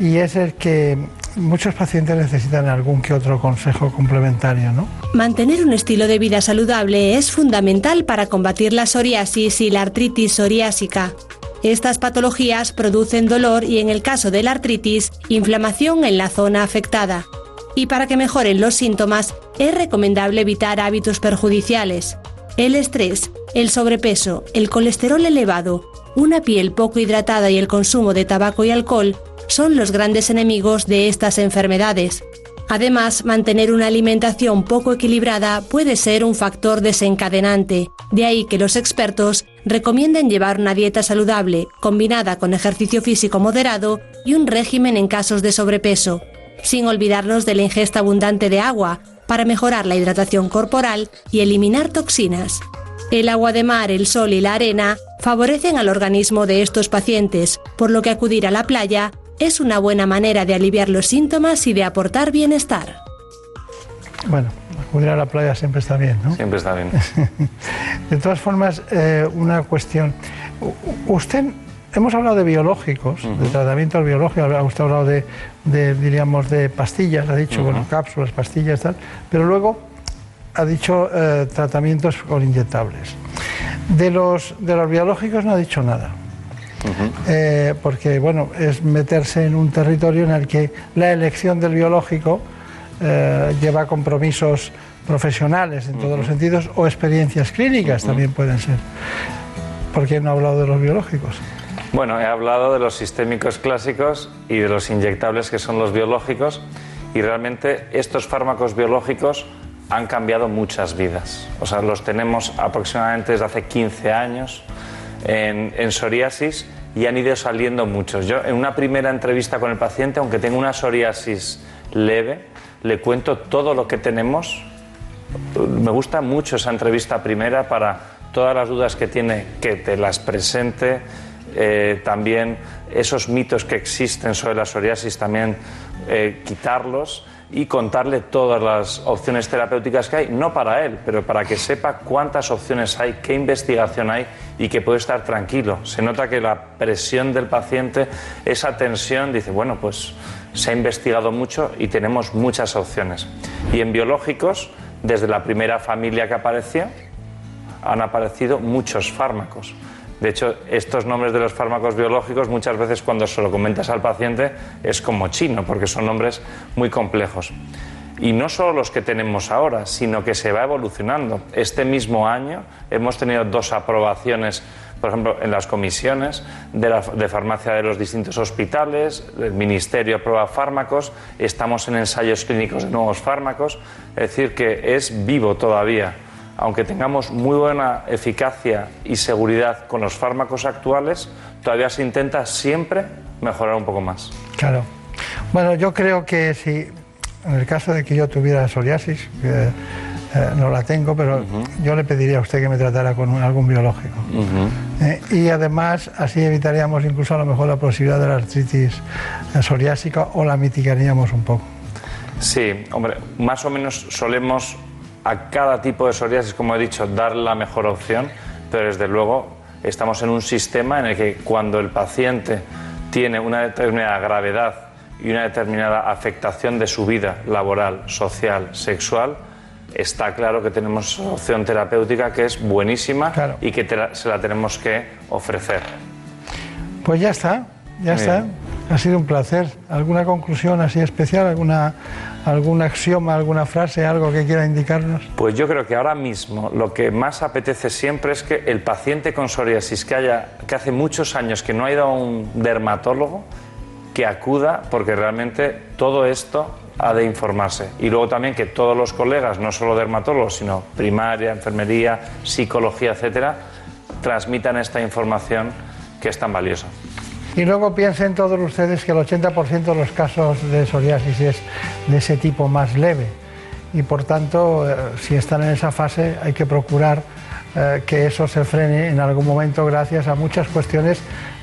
y es el que muchos pacientes necesitan algún que otro consejo complementario, ¿no? Mantener un estilo de vida saludable es fundamental para combatir la psoriasis y la artritis psoriásica. Estas patologías producen dolor y, en el caso de la artritis, inflamación en la zona afectada. Y para que mejoren los síntomas, es recomendable evitar hábitos perjudiciales. El estrés, el sobrepeso, el colesterol elevado, una piel poco hidratada y el consumo de tabaco y alcohol son los grandes enemigos de estas enfermedades. Además, mantener una alimentación poco equilibrada puede ser un factor desencadenante, de ahí que los expertos recomienden llevar una dieta saludable, combinada con ejercicio físico moderado y un régimen en casos de sobrepeso, sin olvidarnos de la ingesta abundante de agua para mejorar la hidratación corporal y eliminar toxinas. El agua de mar, el sol y la arena favorecen al organismo de estos pacientes, por lo que acudir a la playa es una buena manera de aliviar los síntomas y de aportar bienestar. Bueno, acudir a la playa siempre está bien, ¿no? siempre está bien. De todas formas, eh, una cuestión. Usted, hemos hablado de biológicos, de tratamientos biológicos, ha usted hablado de, de, diríamos, de pastillas, ha dicho, bueno, cápsulas, pastillas, tal, pero luego ha dicho eh, tratamientos con inyectables. De los, de los biológicos no ha dicho nada. Eh, porque bueno, es meterse en un territorio en el que la elección del biológico eh, lleva compromisos profesionales en todos los sentidos o experiencias clínicas también pueden ser. ¿Por qué no ha hablado de los biológicos? Bueno, he hablado de los sistémicos clásicos y de los inyectables que son los biológicos y realmente estos fármacos biológicos han cambiado muchas vidas. O sea, los tenemos aproximadamente desde hace 15 años en, en psoriasis y han ido saliendo muchos. Yo en una primera entrevista con el paciente, aunque tenga una psoriasis leve, le cuento todo lo que tenemos. Me gusta mucho esa entrevista primera para todas las dudas que tiene, que te las presente. Eh, también esos mitos que existen sobre la psoriasis, también eh, quitarlos y contarle todas las opciones terapéuticas que hay, no para él, pero para que sepa cuántas opciones hay, qué investigación hay y que puede estar tranquilo. Se nota que la presión del paciente, esa tensión, dice, bueno, pues se ha investigado mucho y tenemos muchas opciones. Y en biológicos, desde la primera familia que apareció, han aparecido muchos fármacos. De hecho, estos nombres de los fármacos biológicos muchas veces cuando se lo comentas al paciente es como chino, porque son nombres muy complejos. Y no solo los que tenemos ahora, sino que se va evolucionando. Este mismo año hemos tenido dos aprobaciones, por ejemplo, en las comisiones de, farmacia de los distintos hospitales, el Ministerio aprueba fármacos, estamos en ensayos clínicos de nuevos fármacos, es decir, que es vivo todavía aunque tengamos muy buena eficacia y seguridad con los fármacos actuales, todavía se intenta siempre mejorar un poco más. Claro. Bueno, yo creo que si, en el caso de que yo tuviera psoriasis, que eh, no la tengo, pero yo le pediría a usted que me tratara con un- algún biológico. Eh, y además, así evitaríamos incluso a lo mejor la posibilidad de la artritis eh, psoriásica o la mitigaríamos un poco. Sí, hombre, más o menos solemos a cada tipo de psoriasis, como he dicho, dar la mejor opción, pero desde luego estamos en un sistema en el que cuando el paciente tiene una determinada gravedad y una determinada afectación de su vida laboral, social, sexual, está claro que tenemos opción terapéutica que es buenísima y que la- se la tenemos que ofrecer. Pues ya está, ya está. Ha sido un placer. ¿Alguna conclusión así especial? ¿Alguna, ¿Algún axioma, alguna frase, algo que quiera indicarnos? Pues yo creo que ahora mismo lo que más apetece siempre es que el paciente con psoriasis que, haya, que hace muchos años que no ha ido a un dermatólogo, que acuda porque realmente todo esto ha de informarse. Y luego también que todos los colegas, no solo dermatólogos, sino primaria, enfermería, psicología, etcétera, transmitan esta información que es tan valiosa. Y luego piensen todos ustedes que el 80% de los casos de psoriasis es de ese tipo más leve. Y por tanto, eh, si están en esa fase, hay que procurar eh, que eso se frene en algún momento gracias a muchas cuestiones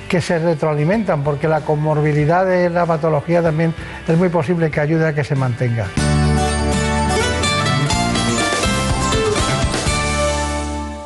que se retroalimentan, porque la comorbilidad de la patología también es muy posible que ayude a que se mantenga.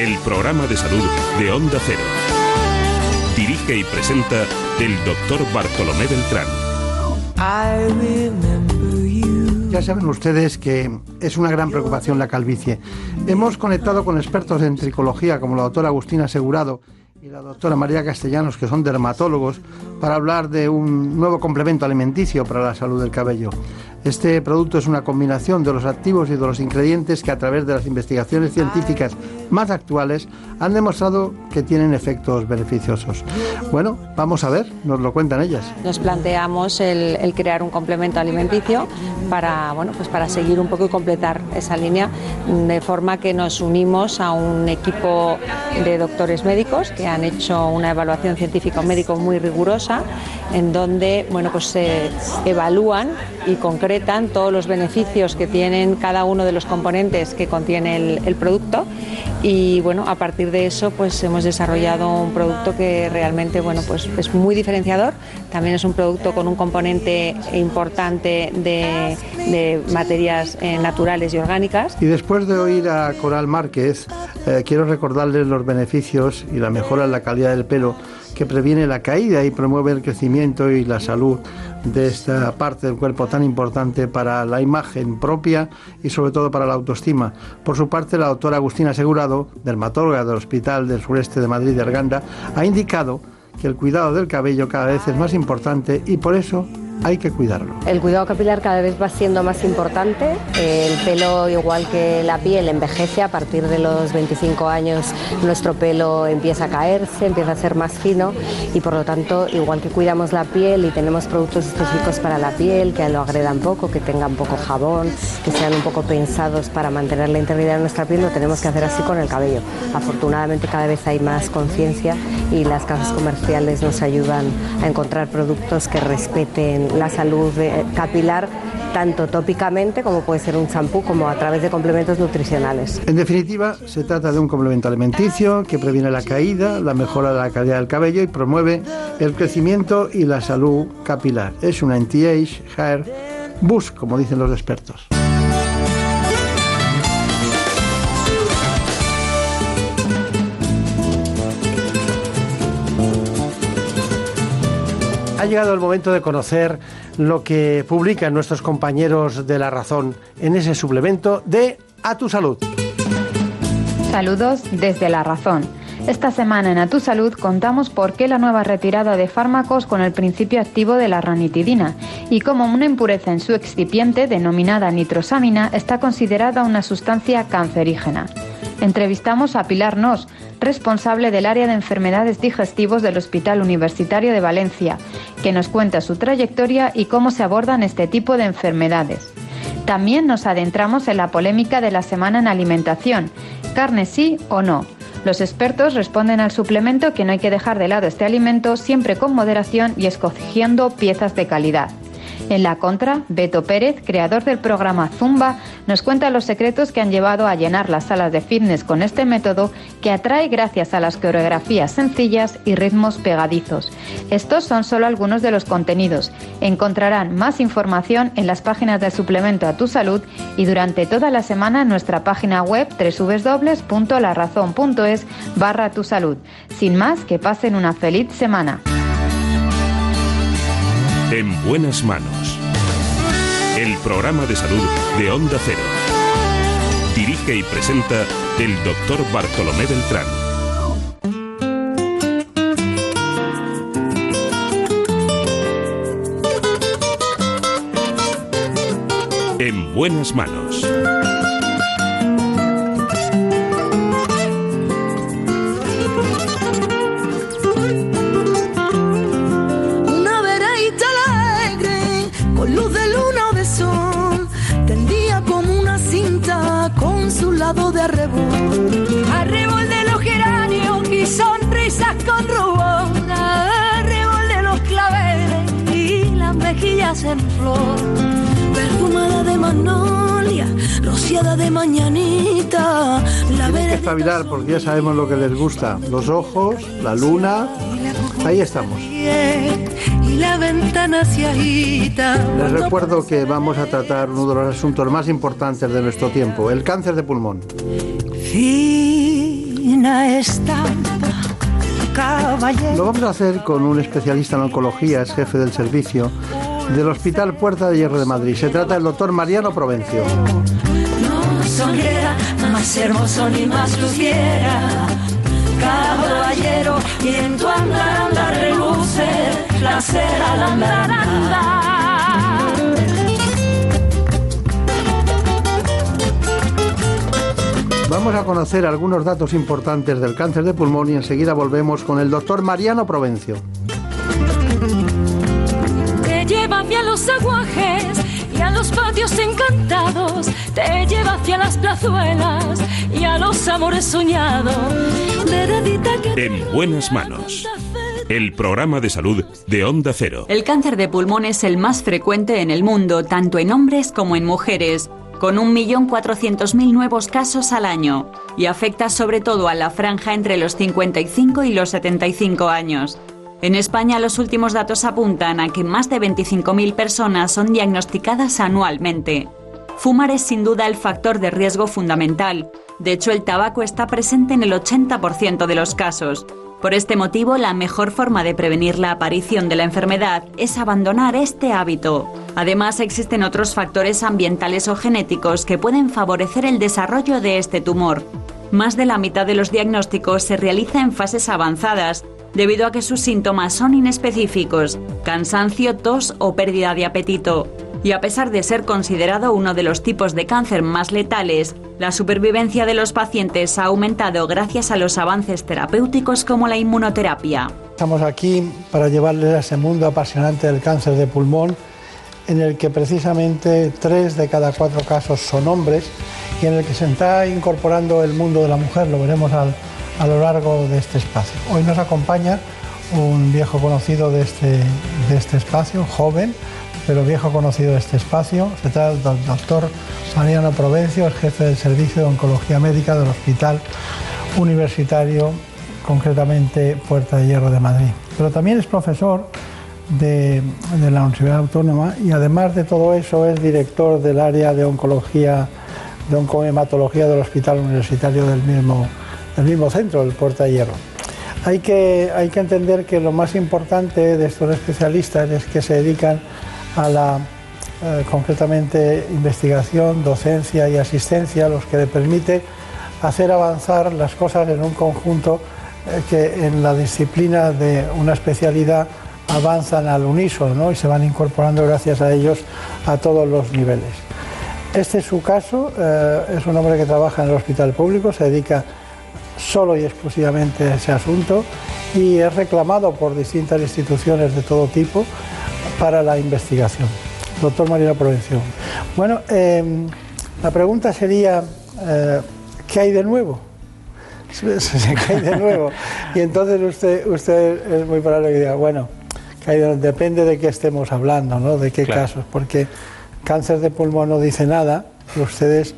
El programa de salud de Onda Cero. Dirige y presenta el doctor Bartolomé Beltrán. Ya saben ustedes que es una gran preocupación la calvicie. Hemos conectado con expertos en tricología como la doctora Agustina Asegurado y la doctora María Castellanos, que son dermatólogos, para hablar de un nuevo complemento alimenticio para la salud del cabello. Este producto es una combinación de los activos y de los ingredientes que a través de las investigaciones científicas más actuales han demostrado que tienen efectos beneficiosos. Bueno, vamos a ver, nos lo cuentan ellas. Nos planteamos el, crear un complemento alimenticio para, bueno, pues para seguir un poco y completar esa línea, de forma que nos unimos a un equipo de doctores médicos que han hecho una evaluación científica médico muy rigurosa en donde bueno, pues se evalúan y concretan todos los beneficios que tienen cada uno de los componentes que contiene el, producto y bueno, a partir de eso pues hemos desarrollado un producto que realmente bueno, pues es muy diferenciador, también es un producto con un componente importante de, de materias eh, naturales y orgánicas. Y después de oír a Coral Márquez, eh, quiero recordarles los beneficios y la mejora en la calidad del pelo que previene la caída y promueve el crecimiento y la salud de esta parte del cuerpo tan importante para la imagen propia y sobre todo para la autoestima. Por su parte, la doctora Agustina Asegurado, dermatóloga del Hospital del Sureste de Madrid de Arganda, ha indicado que el cuidado del cabello cada vez es más importante y por eso hay que cuidarlo. El cuidado capilar cada vez va siendo más importante. El pelo, igual que la piel, envejece. A partir de los 25 años nuestro pelo empieza a caerse, empieza a ser más fino y por lo tanto, igual que cuidamos la piel y tenemos productos específicos para la piel, que lo agredan poco, que tengan poco jabón, que sean un poco pensados para mantener la integridad de nuestra piel, lo tenemos que hacer así con el cabello. Afortunadamente cada vez hay más conciencia y las casas comerciales nos ayudan a encontrar productos que respeten la salud capilar tanto tópicamente como puede ser un champú como a través de complementos nutricionales. En definitiva, se trata de un complemento alimenticio que previene la caída, la mejora de la calidad del cabello y promueve el crecimiento y la salud capilar. Es un anti-age hair boost, como dicen los expertos. Ha llegado el momento de conocer lo que publican nuestros compañeros de La Razón en ese suplemento de A tu Salud. Saludos desde La Razón. Esta semana en A Tu Salud contamos por qué la nueva retirada de fármacos con el principio activo de la ranitidina y cómo una impureza en su excipiente denominada nitrosamina está considerada una sustancia cancerígena. Entrevistamos a Pilar Nos, responsable del área de enfermedades digestivos del Hospital Universitario de Valencia, que nos cuenta su trayectoria y cómo se abordan este tipo de enfermedades. También nos adentramos en la polémica de la semana en alimentación, carne sí o no. Los expertos responden al suplemento que no hay que dejar de lado este alimento siempre con moderación y escogiendo piezas de calidad. En la contra, Beto Pérez, creador del programa Zumba, nos cuenta los secretos que han llevado a llenar las salas de fitness con este método que atrae gracias a las coreografías sencillas y ritmos pegadizos. Estos son solo algunos de los contenidos. Encontrarán más información en las páginas del suplemento a tu salud y durante toda la semana en nuestra página web www.larazón.es barra tu salud. Sin más, que pasen una feliz semana. En buenas manos. El programa de salud de Onda Cero. Dirige y presenta el doctor Bartolomé Beltrán. En buenas manos. En flor. Perfumada de magnolia, rociada de mañanita. La Hay que espabilar porque ya sabemos lo que les gusta. Los ojos, la luna. Ahí estamos. y la ventana se agita. Les recuerdo que vamos a tratar uno de los asuntos más importantes de nuestro tiempo, el cáncer de pulmón. Fina estampa. Lo vamos a hacer con un especialista en oncología, es jefe del servicio del Hospital Puerta de Hierro de Madrid. Se trata del doctor Mariano Provencio. No sonriera, más hermoso ni más luciera. Caballero, y en tu andar andar reluce placer al andar andar. Vamos a conocer algunos datos importantes del cáncer de pulmón y enseguida volvemos con el doctor Mariano Provencio. Lleva hacia los aguajes y a los patios encantados. Te lleva hacia las plazuelas y a los amores soñados. En buenas manos. el programa de salud de Onda Cero. El cáncer de pulmón es el más frecuente en el mundo, tanto en hombres como en mujeres, con 1.400.000 nuevos casos al año, y afecta sobre todo a la franja entre los 55 y los 75 años. En España los últimos datos apuntan a que más de 25.000 personas son diagnosticadas anualmente. Fumar es sin duda el factor de riesgo fundamental. De hecho, el tabaco está presente en el 80% de los casos. Por este motivo, la mejor forma de prevenir la aparición de la enfermedad es abandonar este hábito. Además, existen otros factores ambientales o genéticos que pueden favorecer el desarrollo de este tumor. Más de la mitad de los diagnósticos se realiza en fases avanzadas, debido a que sus síntomas son inespecíficos, cansancio, tos o pérdida de apetito. Y a pesar de ser considerado uno de los tipos de cáncer más letales, la supervivencia de los pacientes ha aumentado gracias a los avances terapéuticos como la inmunoterapia. Estamos aquí para llevarles a ese mundo apasionante del cáncer de pulmón, en el que precisamente tres de cada cuatro casos son hombres y en el que se está incorporando el mundo de la mujer, lo veremos al- a lo largo de este espacio. Hoy nos acompaña un viejo conocido de este, de este espacio, joven, pero viejo conocido de este espacio. Se trata del doctor Mariano Provencio, el jefe del Servicio de Oncología Médica del Hospital Universitario, concretamente Puerta de Hierro de Madrid. Pero también es profesor de, la Universidad Autónoma y además de todo eso es director del área de oncología, de oncohematología del Hospital Universitario del mismo, del mismo centro, el Puerta de Hierro. Hay que, hay que entender que lo más importante de estos especialistas es que se dedican a la eh, concretamente investigación, docencia y asistencia, los que le permite hacer avanzar las cosas en un conjunto eh, que en la disciplina de una especialidad avanzan al unísono ¿no? y se van incorporando gracias a ellos a todos los niveles. Este es su caso, eh, es un hombre que trabaja en el hospital público, se dedica solo y exclusivamente ese asunto y es reclamado por distintas instituciones de todo tipo para la investigación. Doctor Mariano Provencio. Bueno, eh, la pregunta sería, eh, ¿qué hay de nuevo? ¿Qué hay de nuevo? Y entonces usted, usted es muy probable que diga, bueno, ¿qué hay de- depende de qué estemos hablando, ¿no? de qué Claro. casos, porque cáncer de pulmón no dice nada, y ustedes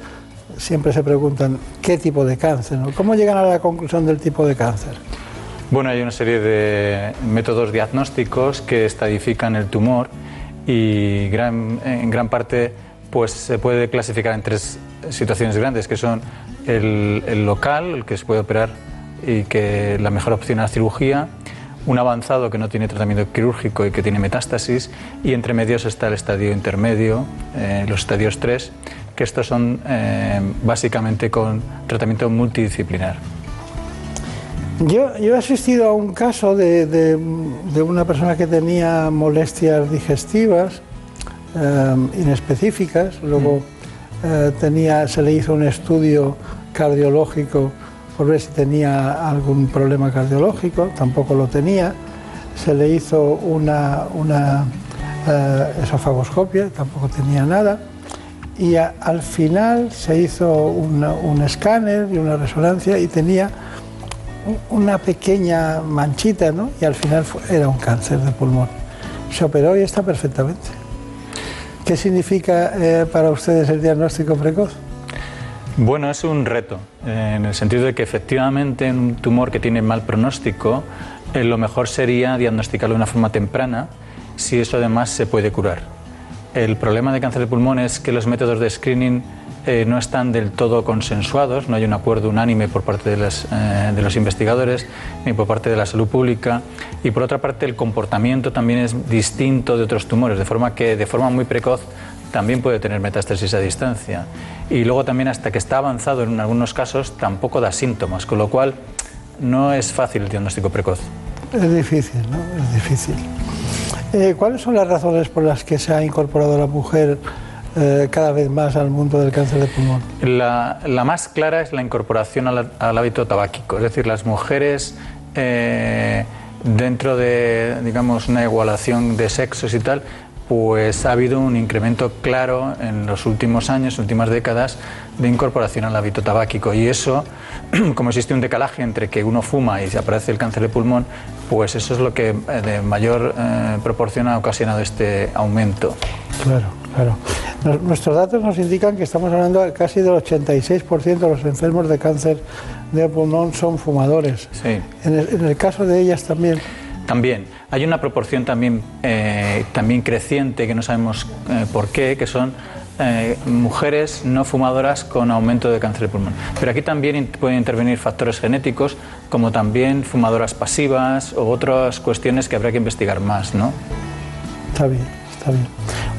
siempre se preguntan qué tipo de cáncer, ¿no? ¿Cómo llegan a la conclusión del tipo de cáncer? Bueno, hay una serie de métodos diagnósticos que estadifican el tumor y en gran parte pues, se puede clasificar en tres situaciones grandes, que son el, el local, el que se puede operar y que la mejor opción es la cirugía, un avanzado que no tiene tratamiento quirúrgico y que tiene metástasis, y entre medios está el estadio intermedio, eh, los estadios 3, que estos son eh, básicamente con tratamiento multidisciplinar. Yo, yo he asistido a un caso de, de- de una persona que tenía molestias digestivas eh, inespecíficas, luego eh, tenía, se le hizo un estudio cardiológico por ver si tenía algún problema cardiológico, tampoco lo tenía, se le hizo una, una eh, esofagoscopia, tampoco tenía nada, y al final se hizo un escáner y una resonancia y tenía un- una pequeña manchita, ¿no? Y al final era un cáncer de pulmón. Se operó y está perfectamente. ¿Qué significa eh, para ustedes el diagnóstico precoz? Bueno, es un reto, eh, en el sentido de que efectivamente en un tumor que tiene mal pronóstico, eh, lo mejor sería diagnosticarlo de una forma temprana, si eso además se puede curar. El problema de cáncer de pulmón es que los métodos de screening eh, no están del todo consensuados, no hay un acuerdo unánime por parte de, las, eh, de los investigadores ni por parte de la salud pública y por otra parte el comportamiento también es distinto de otros tumores, de forma que de forma muy precoz también puede tener metástasis a distancia. Y luego también hasta que está avanzado en algunos casos tampoco da síntomas, con lo cual no es fácil el diagnóstico precoz. Es difícil, ¿no? Es difícil. Eh, ¿Cuáles son las razones por las que se ha incorporado la mujer eh, cada vez más al mundo del cáncer de pulmón? La, la más clara es la incorporación al, al hábito tabáquico, es decir, las mujeres eh, dentro de, digamos, una igualación de sexos y tal, pues ha habido un incremento claro en los últimos años, últimas décadas, de incorporación al hábito tabáquico. Y eso, como existe un decalaje entre que uno fuma y se aparece el cáncer de pulmón, pues eso es lo que eh, de mayor eh, proporción ha ocasionado este aumento. Claro, claro. Nos- nuestros datos nos indican que estamos hablando de casi del 86% de los enfermos de cáncer de pulmón son fumadores. Sí. En el, en el caso de ellas también. También hay una proporción también, eh, también creciente que no sabemos eh, por qué, que son eh, mujeres no fumadoras con aumento de cáncer de pulmón. Pero aquí también pueden intervenir factores genéticos, como también fumadoras pasivas o otras cuestiones que habrá que investigar más, ¿no? Está bien, está bien.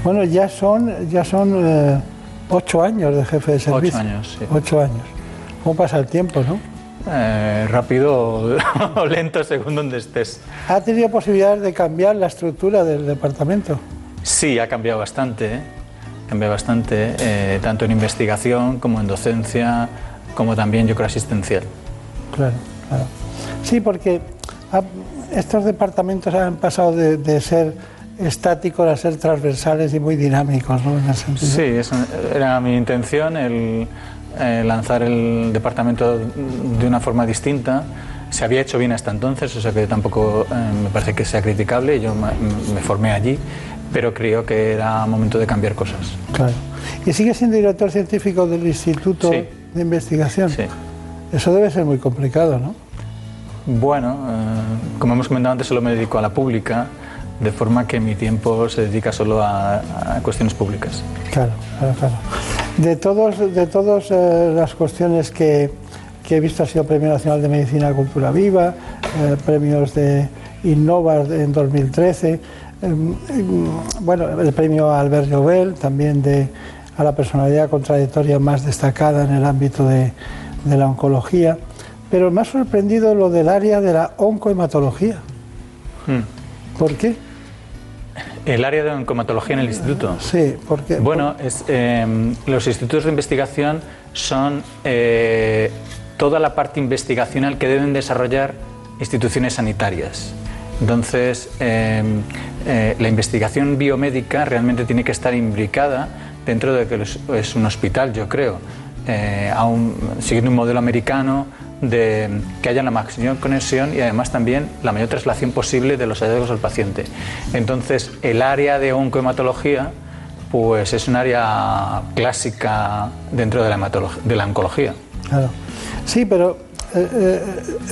Bueno, ya son, ya son eh, ocho años de jefe de servicio. años, sí. Ocho años. ¿Cómo pasa el tiempo, no? Eh, rápido o lento según donde estés. ¿Ha tenido posibilidades de cambiar la estructura del departamento? Sí, ha cambiado bastante, ¿eh? Cambiado bastante, eh, tanto en investigación como en docencia, como también yo creo asistencial. Claro, claro. Sí, porque estos departamentos han pasado de, de ser estáticos a ser transversales y muy dinámicos, ¿no? En sentido. Sí, era mi intención, el eh, lanzar el departamento de una forma distinta. Se había hecho bien hasta entonces, o sea que tampoco eh, me parece que sea criticable, yo me, me formé allí, pero creo que era momento de cambiar cosas. Claro. ¿Y sigue siendo director científico del Instituto Sí. de Investigación? Sí. Eso debe ser muy complicado, ¿no? Bueno, eh, como hemos comentado antes, solo me dedico a la pública, de forma que mi tiempo se dedica solo a, a cuestiones públicas. Claro, claro, claro. De todos, de todas eh, las cuestiones que, que he visto, ha sido Premio Nacional de Medicina Cultura Viva, eh, premios de Innova en 2013, eh, eh, bueno, el premio Albert Llobel, también de, a la personalidad con trayectoria más destacada en el ámbito de, de la oncología. Pero me ha sorprendido lo del área de la oncohematología. Hmm. ¿Por qué? El área de oncomatología en el instituto. Sí, porque Bueno, es, eh, los institutos de investigación son eh, toda la parte investigacional que deben desarrollar instituciones sanitarias. Entonces, eh, eh, la investigación biomédica realmente tiene que estar imbricada dentro de que es, un hospital, yo creo, eh, siguiendo un modelo americano de que haya la máxima conexión y además también la mayor traslación posible de los hallazgos al paciente. Entonces, el área de oncohematología pues es un área clásica dentro de la, de la oncología. Claro. Sí, pero eh,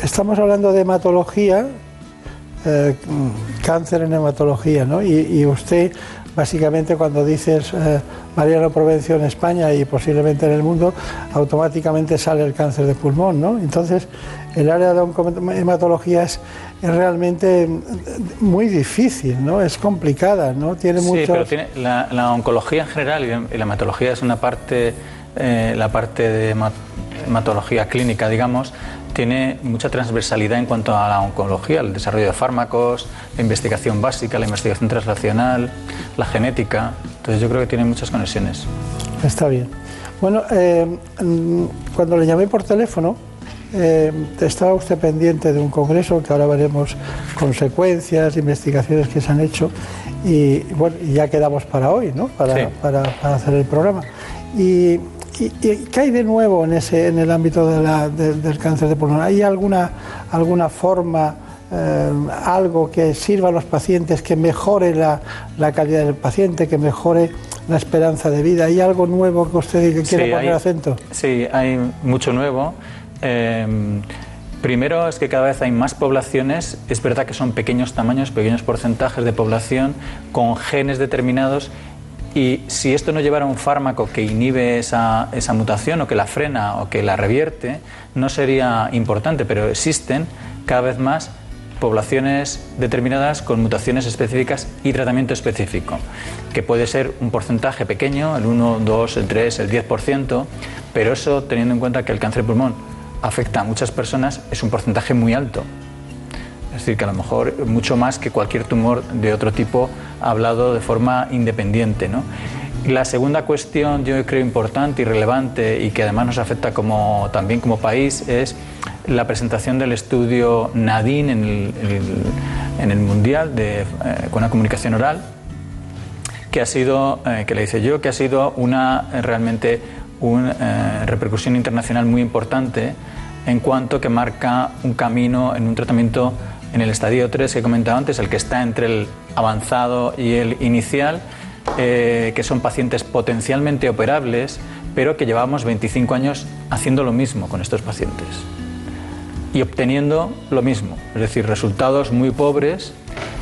estamos hablando de hematología, eh, cáncer en hematología, ¿no? Y, y usted, básicamente, cuando dices eh, Mariano Provencio en España y posiblemente en el mundo, automáticamente sale el cáncer de pulmón, ¿no? Entonces, el área de oncohematología es, es realmente mm, muy difícil, ¿no? Es complicada, ¿no? Tiene Sí, muchos... pero tiene, la, la oncología en general y la, hematología es una parte, eh, la parte de hema- hematología clínica, digamos, tiene mucha transversalidad en cuanto a la oncología, el desarrollo de fármacos, la investigación básica, la investigación translacional, la genética. Entonces yo creo que tiene muchas conexiones. Está bien. Bueno, eh, mm, cuando le llamé por teléfono, eh, estaba usted pendiente de un congreso que ahora veremos consecuencias, investigaciones que se han hecho y bueno, ya quedamos para hoy, ¿no? Para, Sí. para- para hacer el programa. Y, y- y ¿qué hay de nuevo en ese en el ámbito de la- de- del cáncer de pulmón? ¿Hay alguna alguna forma eh, algo que sirva a los pacientes, que mejore la, la calidad del paciente, que mejore la esperanza de vida? ¿Hay algo nuevo que usted que quiere Sí, poner hay- acento? Sí, hay mucho nuevo. Eh, primero es que cada vez hay más poblaciones, es verdad que son pequeños tamaños, pequeños porcentajes de población con genes determinados y si esto no llevara un fármaco que inhibe esa, esa mutación o que la frena o que la revierte, no sería importante, pero existen cada vez más poblaciones determinadas con mutaciones específicas y tratamiento específico, que puede ser un porcentaje pequeño, el 1, 2, el 3, el 10%, pero eso teniendo en cuenta que el cáncer de pulmón afecta a muchas personas es un porcentaje muy alto. Es decir, que a lo mejor mucho más que cualquier tumor de otro tipo hablado de forma independiente. ¿no? La segunda cuestión, yo creo importante y relevante y que además nos afecta como, también como país es la presentación del estudio NADIN en el, el- en el Mundial de, eh, con la comunicación oral, que ha sido, eh, que le hice yo, que ha sido una eh, realmente una repercusión internacional muy importante en cuanto que marca un camino en un tratamiento en el estadio 3 que he comentado antes, el que está entre el avanzado y el inicial, eh, que son pacientes potencialmente operables, pero que llevamos 25 años haciendo lo mismo con estos pacientes y obteniendo lo mismo, es decir, resultados muy pobres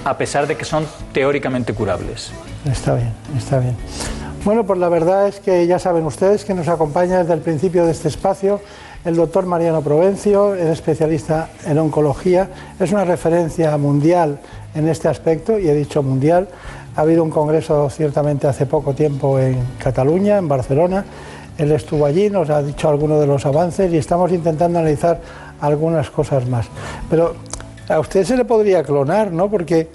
a pesar de que son teóricamente curables. Está bien, está bien. Bueno, pues la verdad es que ya saben ustedes que nos acompaña desde el principio de este espacio el doctor Mariano Provencio, es especialista en oncología, es una referencia mundial en este aspecto, y he dicho mundial. Ha habido un congreso ciertamente hace poco tiempo en Cataluña, en Barcelona. Él estuvo allí, nos ha dicho algunos de los avances y estamos intentando analizar algunas cosas más. Pero a usted se le podría clonar, ¿no? Porque,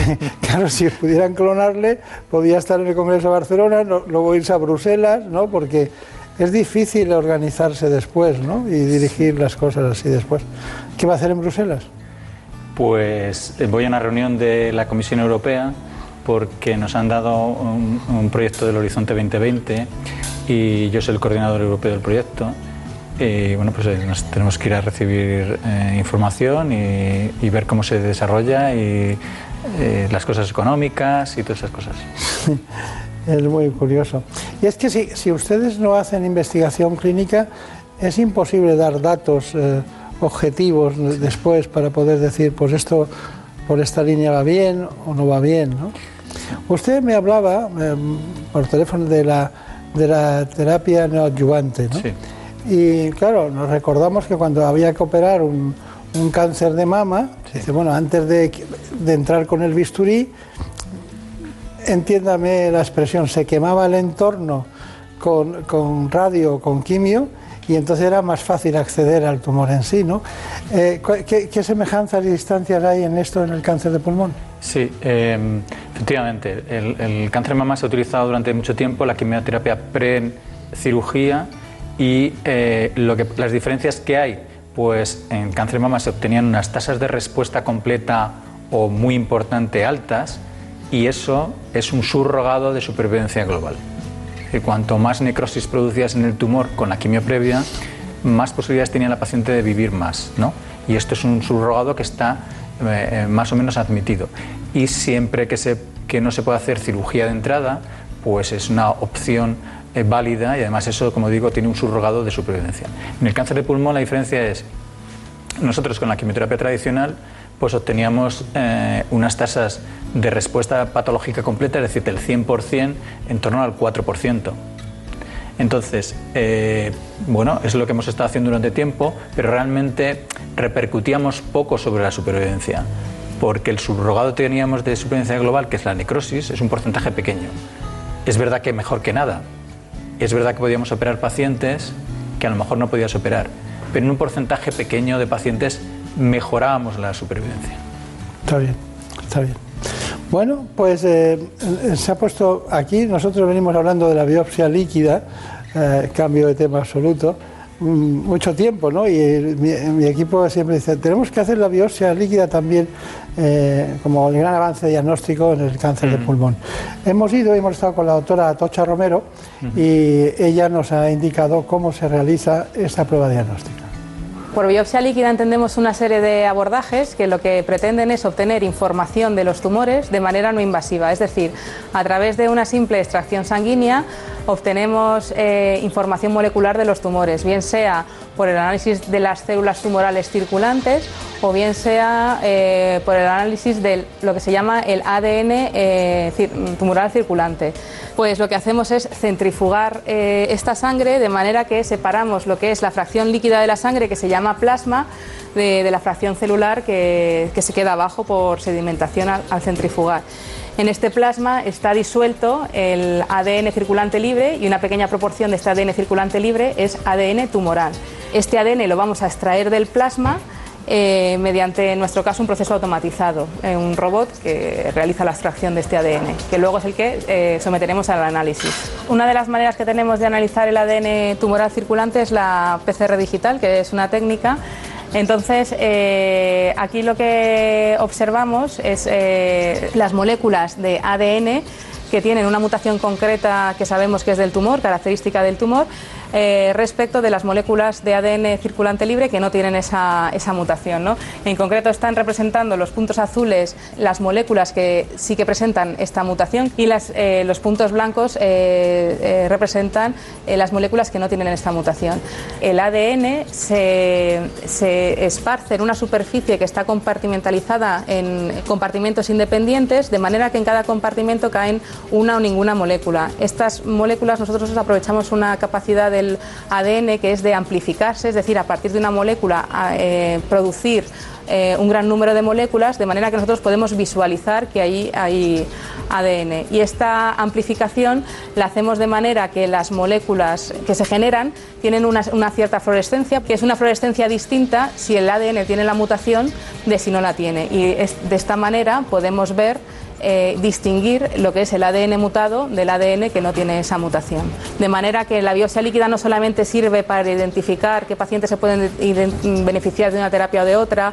claro, si pudieran clonarle, podría estar en el Congreso de Barcelona, luego irse a Bruselas, ¿no? Porque es difícil organizarse después, ¿no? Y dirigir las cosas así después. ¿Qué va a hacer en Bruselas? Pues eh, voy a una reunión de la Comisión Europea porque nos han dado un, un proyecto del Horizonte 2020 y yo soy el coordinador europeo del proyecto. Y bueno, pues eh, nos tenemos que ir a recibir eh, información y, y ver cómo se desarrolla y eh, las cosas económicas y todas esas cosas. Es muy curioso. Y es que si, si ustedes no hacen investigación clínica, es imposible dar datos eh, objetivos después para poder decir, pues esto por esta línea va bien o no va bien. ¿no? Usted me hablaba eh, por teléfono de la, de la terapia neoadyuvante. ¿no? Y claro, nos recordamos que cuando había que operar un, un cáncer de mama, dice, bueno, antes de, de entrar con el bisturí, entiéndame la expresión, se quemaba el entorno con, con radio o con quimio y entonces era más fácil acceder al tumor en sí, ¿no? Eh, ¿qué, semejanzas y distancias hay en esto en el cáncer de pulmón? Sí, eh, efectivamente. El, el cáncer de mama se ha utilizado durante mucho tiempo, la quimioterapia pre-cirugía y eh, lo que, las diferencias que hay, pues en cáncer de mama se obtenían unas tasas de respuesta completa o muy importante altas y eso es un subrogado de supervivencia global. Y cuanto más necrosis producías en el tumor con la quimio previa, más posibilidades tenía la paciente de vivir más, ¿no? Y esto es un subrogado que está eh, eh, más o menos admitido. Y siempre que, se, que no se puede hacer cirugía de entrada, pues es una opción eh, válida y además eso, como digo, tiene un subrogado de supervivencia. En el cáncer de pulmón la diferencia es, nosotros con la quimioterapia tradicional, pues obteníamos eh, unas tasas de respuesta patológica completa, es decir, del 100% en torno al 4%. Entonces, eh, bueno, es lo que hemos estado haciendo durante tiempo, pero realmente repercutíamos poco sobre la supervivencia, porque el subrogado que teníamos de supervivencia global, que es la necrosis, es un porcentaje pequeño. Es verdad que mejor que nada. Es verdad que podíamos operar pacientes que a lo mejor no podías operar, pero en un porcentaje pequeño de pacientes mejorábamos la supervivencia. Está bien, está bien. Bueno, pues eh, se ha puesto aquí, nosotros venimos hablando de la biopsia líquida, eh, cambio de tema absoluto, mm, mucho tiempo, ¿no? Y el- mi, mi equipo siempre dice, tenemos que hacer la biopsia líquida también eh, como el gran avance diagnóstico en el cáncer de pulmón. Hemos ido y hemos estado con la doctora Tocha Romero y ella nos ha indicado cómo se realiza esta prueba diagnóstica. Por biopsia líquida entendemos una serie de abordajes que lo que pretenden es obtener información de los tumores de manera no invasiva, es decir, a través de una simple extracción sanguínea obtenemos eh, información molecular de los tumores, bien sea por el análisis de las células tumorales circulantes o bien sea eh, por el análisis de lo que se llama el ADN eh, tumoral circulante. Pues lo que hacemos es centrifugar eh, esta sangre de manera que separamos lo que es la fracción líquida de la sangre, que se llama plasma, de, la fracción celular que, que se queda abajo por sedimentación al, al centrifugar. En este plasma está disuelto el ADN circulante libre y una pequeña proporción de este ADN circulante libre es ADN tumoral. Este ADN lo vamos a extraer del plasma eh, mediante, en nuestro caso, un proceso automatizado, eh, un robot que realiza la extracción de este ADN, que luego es el que eh, someteremos al análisis. Una de las maneras que tenemos de analizar el ADN tumoral circulante es la PCR digital, que es una técnica. Entonces, eh, aquí lo que observamos es eh, las moléculas de ADN que tienen una mutación concreta que sabemos que es del tumor, característica del tumor, eh, respecto de las moléculas de ADN circulante libre que no tienen esa, esa mutación. ¿no? En concreto están representando los puntos azules las moléculas que sí que presentan esta mutación y eh, los puntos blancos eh, representan las moléculas que no tienen esta mutación. El ADN se, se esparce en una superficie que está compartimentalizada en compartimentos independientes, de manera que en cada compartimento caen una o ninguna molécula. Estas moléculas nosotros aprovechamos una capacidad del ADN que es de amplificarse, es decir, a partir de una molécula eh, producir eh, un gran número de moléculas, de manera que nosotros podemos visualizar que ahí hay ADN. Y esta amplificación la hacemos de manera que las moléculas que se generan tienen una, cierta fluorescencia, que es una fluorescencia distinta si el ADN tiene la mutación de si no la tiene. Y de esta manera podemos ver eh, distinguir lo que es el ADN mutado del ADN que no tiene esa mutación. De manera que la biopsia líquida no solamente sirve para identificar qué pacientes se pueden beneficiar de una terapia o de otra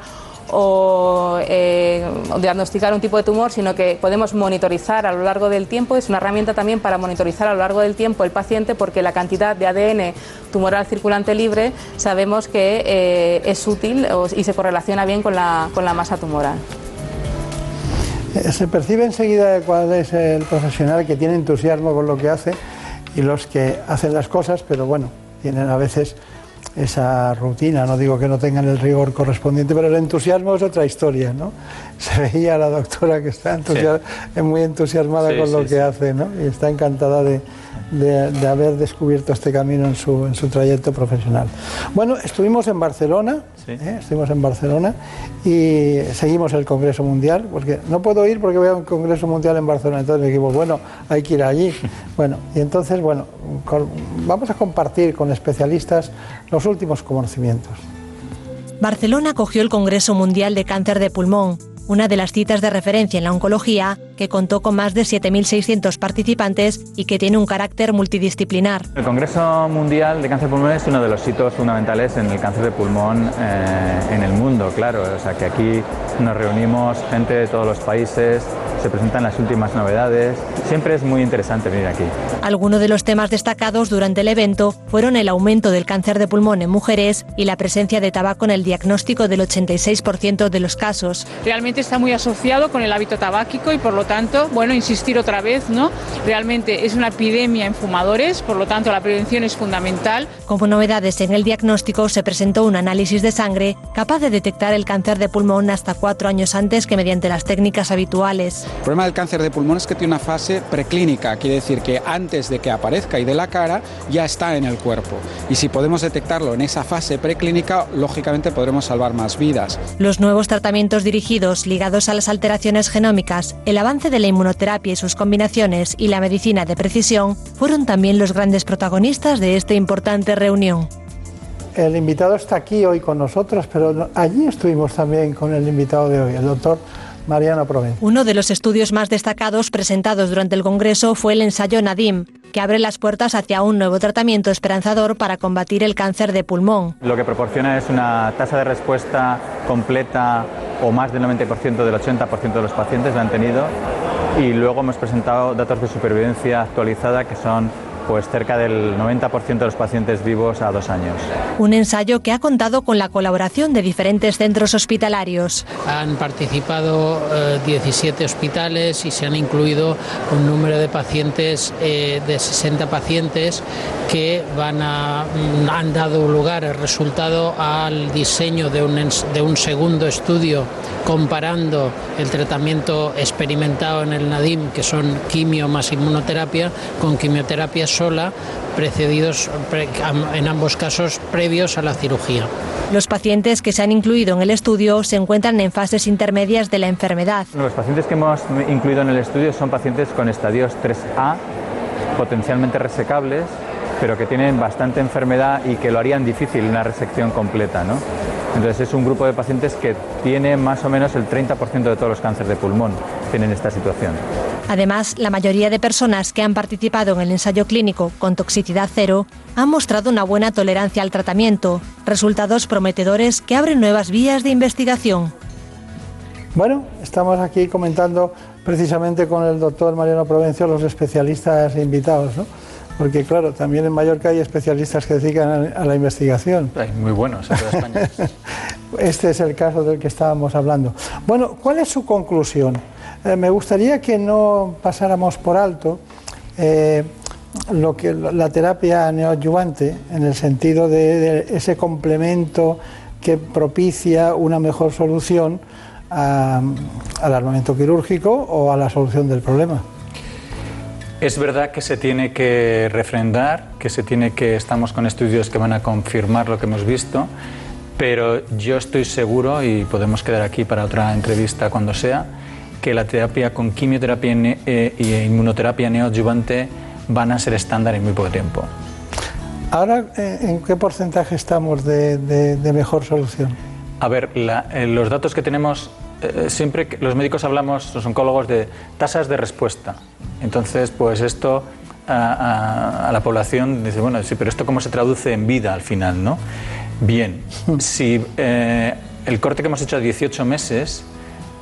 o eh, diagnosticar un tipo de tumor, sino que podemos monitorizar a lo largo del tiempo. Es una herramienta también para monitorizar a lo largo del tiempo el paciente porque la cantidad de ADN tumoral circulante libre sabemos que eh, es útil y se correlaciona bien con la, con la masa tumoral. Eh, Se percibe enseguida cuál es el profesional que tiene entusiasmo con lo que hace y los que hacen las cosas, pero bueno, tienen a veces esa rutina, no digo que no tengan el rigor correspondiente, pero el entusiasmo es otra historia, ¿no? Se veía a la doctora que está entusias- es muy entusiasmada Sí, con lo sí, que hace, ¿no? Y está encantada de, de- de haber descubierto este camino en su, en su trayecto profesional. Bueno, estuvimos en Barcelona, ¿eh? estuvimos en Barcelona y seguimos el Congreso Mundial, porque no puedo ir porque voy a un Congreso Mundial en Barcelona, entonces dijimos, bueno, hay que ir allí. Bueno, y entonces, bueno, con- vamos a compartir con especialistas los últimos conocimientos. Barcelona acogió el Congreso Mundial de Cáncer de Pulmón, una de las citas de referencia en la oncología que contó con más de 7.600 participantes y que tiene un carácter multidisciplinar. El Congreso Mundial de Cáncer de Pulmón es uno de los hitos fundamentales en el cáncer de pulmón eh, en el mundo, claro. O sea que aquí nos reunimos gente de todos los países, se presentan las últimas novedades. Siempre es muy interesante venir aquí. Algunos de los temas destacados durante el evento fueron el aumento del cáncer de pulmón en mujeres y la presencia de tabaco en el diagnóstico del 86% de los casos. realmente está muy asociado con el hábito tabáquico y por lo tanto, bueno, insistir otra vez, ¿no? Realmente es una epidemia en fumadores, por lo tanto la prevención es fundamental. Como novedades en el diagnóstico se presentó un análisis de sangre capaz de detectar el cáncer de pulmón hasta cuatro años antes que mediante las técnicas habituales. El problema del cáncer de pulmón es que tiene una fase preclínica, quiere decir que antes de que aparezca y de la cara ya está en el cuerpo. Y si podemos detectarlo en esa fase preclínica, lógicamente podremos salvar más vidas. Los nuevos tratamientos dirigidos ligados a las alteraciones genómicas, el avance de la inmunoterapia y sus combinaciones y la medicina de precisión fueron también los grandes protagonistas de esta importante reunión. El invitado está aquí hoy con nosotros, pero allí estuvimos también con el invitado de hoy, el doctor Mariano Provence. Uno de los estudios más destacados presentados durante el Congreso fue el ensayo Nadim, que abre las puertas hacia un nuevo tratamiento esperanzador para combatir el cáncer de pulmón. Lo que proporciona es una tasa de respuesta completa o más del 90% del 80% de los pacientes la han tenido. Y luego hemos presentado datos de supervivencia actualizada que son pues cerca del 90% de los pacientes vivos a dos años. Un ensayo que ha contado con la colaboración de diferentes centros hospitalarios. Han participado eh, 17 hospitales y se han incluido un número de pacientes eh, de 60 pacientes que van a, mm, han dado lugar el resultado al diseño de un, de un segundo estudio comparando el tratamiento experimentado en el NADIM, que son quimio más inmunoterapia, con quimioterapia sola, precedidos pre- en ambos casos previos a la cirugía. Los pacientes que se han incluido en el estudio se encuentran en fases intermedias de la enfermedad. Los pacientes que hemos incluido en el estudio son pacientes con estadios 3A, potencialmente resecables, pero que tienen bastante enfermedad y que lo harían difícil una resección completa. ¿no? Entonces es un grupo de pacientes que tiene más o menos el 30% de todos los cánceres de pulmón, tienen esta situación. Además, la mayoría de personas que han participado en el ensayo clínico con toxicidad cero han mostrado una buena tolerancia al tratamiento, resultados prometedores que abren nuevas vías de investigación. Bueno, estamos aquí comentando precisamente con el doctor Mariano Provencio los especialistas invitados, ¿no? Porque claro, también en Mallorca hay especialistas que dedican a, a la investigación. Hay muy buenos en toda España. Este es el caso del que estábamos hablando. Bueno, ¿cuál es su conclusión? Eh, me gustaría que no pasáramos por alto eh, lo que la terapia neoadyuvante en el sentido de, de ese complemento que propicia una mejor solución a- al armamento quirúrgico o a la solución del problema. Es verdad que se tiene que refrendar, que se tiene que estamos con estudios que van a confirmar lo que hemos visto, pero yo estoy seguro y podemos quedar aquí para otra entrevista cuando sea que la terapia con quimioterapia y inmunoterapia neoadyuvante van a ser estándar en muy poco tiempo. Ahora, eh, ¿en qué porcentaje estamos de, de- de mejor solución? A ver, la- eh, los datos que tenemos, eh, siempre que los médicos hablamos, los oncólogos, de tasas de respuesta. Entonces, pues esto a, a- a la población dice, bueno, sí, pero esto cómo se traduce en vida al final, ¿no? Bien, si eh, el corte que hemos hecho a 18 meses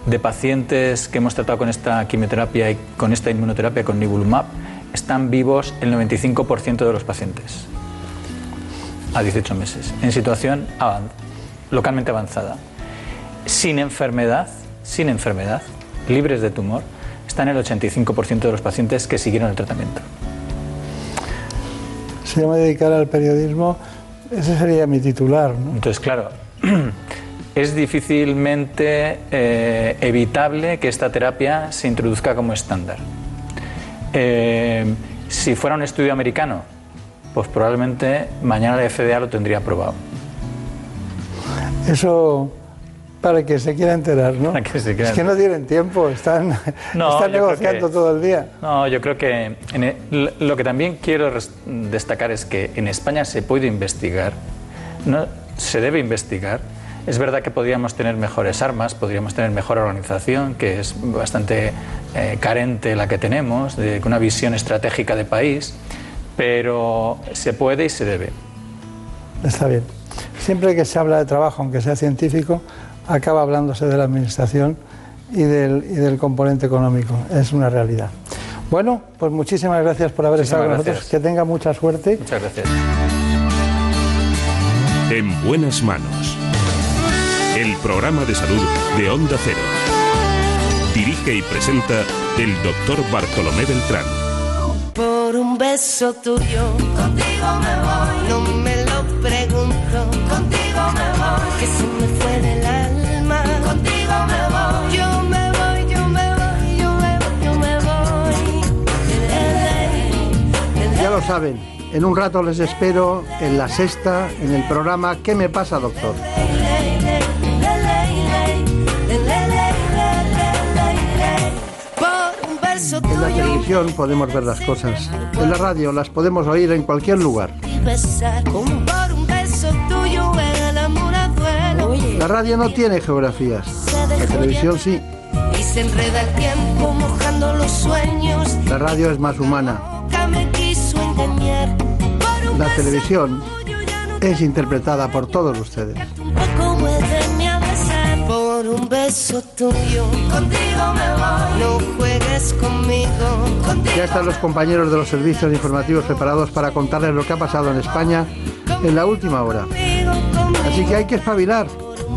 de pacientes que hemos tratado con esta quimioterapia y con esta inmunoterapia, con nivolumab, están vivos el 95% de los pacientes a 18 meses, en situación avan- localmente avanzada, sin enfermedad, sin enfermedad, libres de tumor, están el 85% de los pacientes que siguieron el tratamiento. Si yo me dedicara al periodismo, ese sería mi titular. ¿no? Entonces, claro, es difícilmente eh, evitable que esta terapia se introduzca como estándar. Eh, si fuera un estudio americano, pues probablemente mañana la FDA lo tendría aprobado. Eso para que se quiera enterar, ¿no? Para que se quiera Es que no tienen tiempo, están, No, negociando que- todo el día. No, yo creo que e- lo que también quiero destacar es que en España se puede investigar, no, se debe investigar. Es verdad que podríamos tener mejores armas, podríamos tener mejor organización, que es bastante eh, carente la que tenemos, de una visión estratégica de país, pero se puede y se debe. Está bien. Siempre que se habla de trabajo, aunque sea científico, acaba hablándose de la administración y del, y del componente económico. Es una realidad. Bueno, pues muchísimas gracias por haber Muchísimas estado con gracias. nosotros. Que tenga mucha suerte. Muchas gracias. En buenas manos. El programa de salud de Onda Cero. Dirige y presenta el doctor Bartolomé Beltrán. Por un beso tuyo, contigo me voy. No me lo saben, en un rato les espero en la sexta, en el programa ¿Qué me pasa, doctor? En la televisión podemos ver las cosas, en la radio las podemos oír en cualquier lugar. La radio no tiene geografías, la televisión sí. Y se enreda el tiempo mojando los sueños. La radio es más humana. La televisión es interpretada por todos ustedes. Tampoco muéveme a besar por un beso tuyo. Contigo me voy. No juegues conmigo. Contigo Ya están los compañeros de los servicios informativos preparados para contarles lo que ha pasado en España en la última hora. Así que hay que espabilar.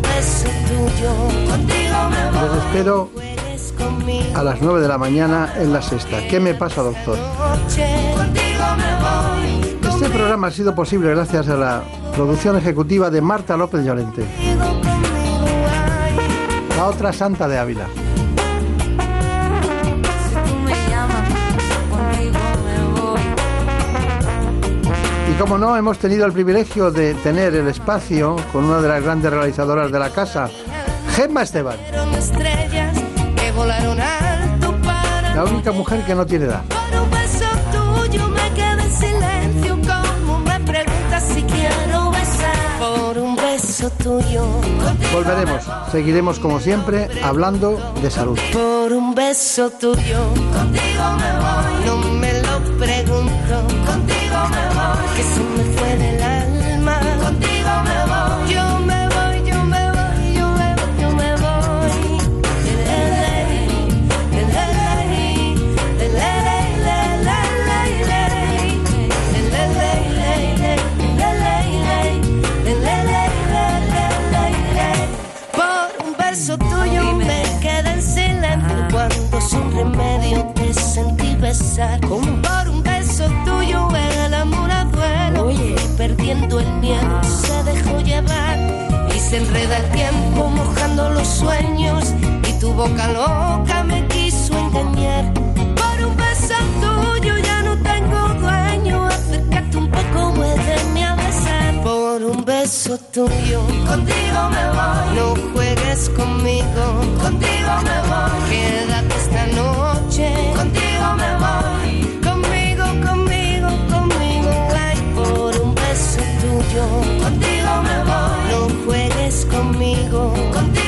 Les espero a las 9 de la mañana en la sexta. ¿Qué me pasa, doctor? Este programa ha sido posible gracias a la producción ejecutiva de Marta López Llorente, la otra santa de Ávila. Y como no, hemos tenido el privilegio de tener el espacio con una de las grandes realizadoras de la casa, Gemma Esteban, la única mujer que no tiene edad. Beso tuyo. Volveremos, seguiremos como siempre hablando de salud. Por un beso tuyo. Contigo me voy. No me lo pregunto. Contigo me voy. Que se me fue del alma. llevar y se enreda el tiempo mojando los sueños y tu boca loca me quiso engañar. Por un beso tuyo ya no tengo dueño, acércate un poco, vuélveme a besar. Por un beso tuyo, contigo me voy, no juegues conmigo, contigo me voy, quédate esta noche, contigo me voy. conmigo. Contigo.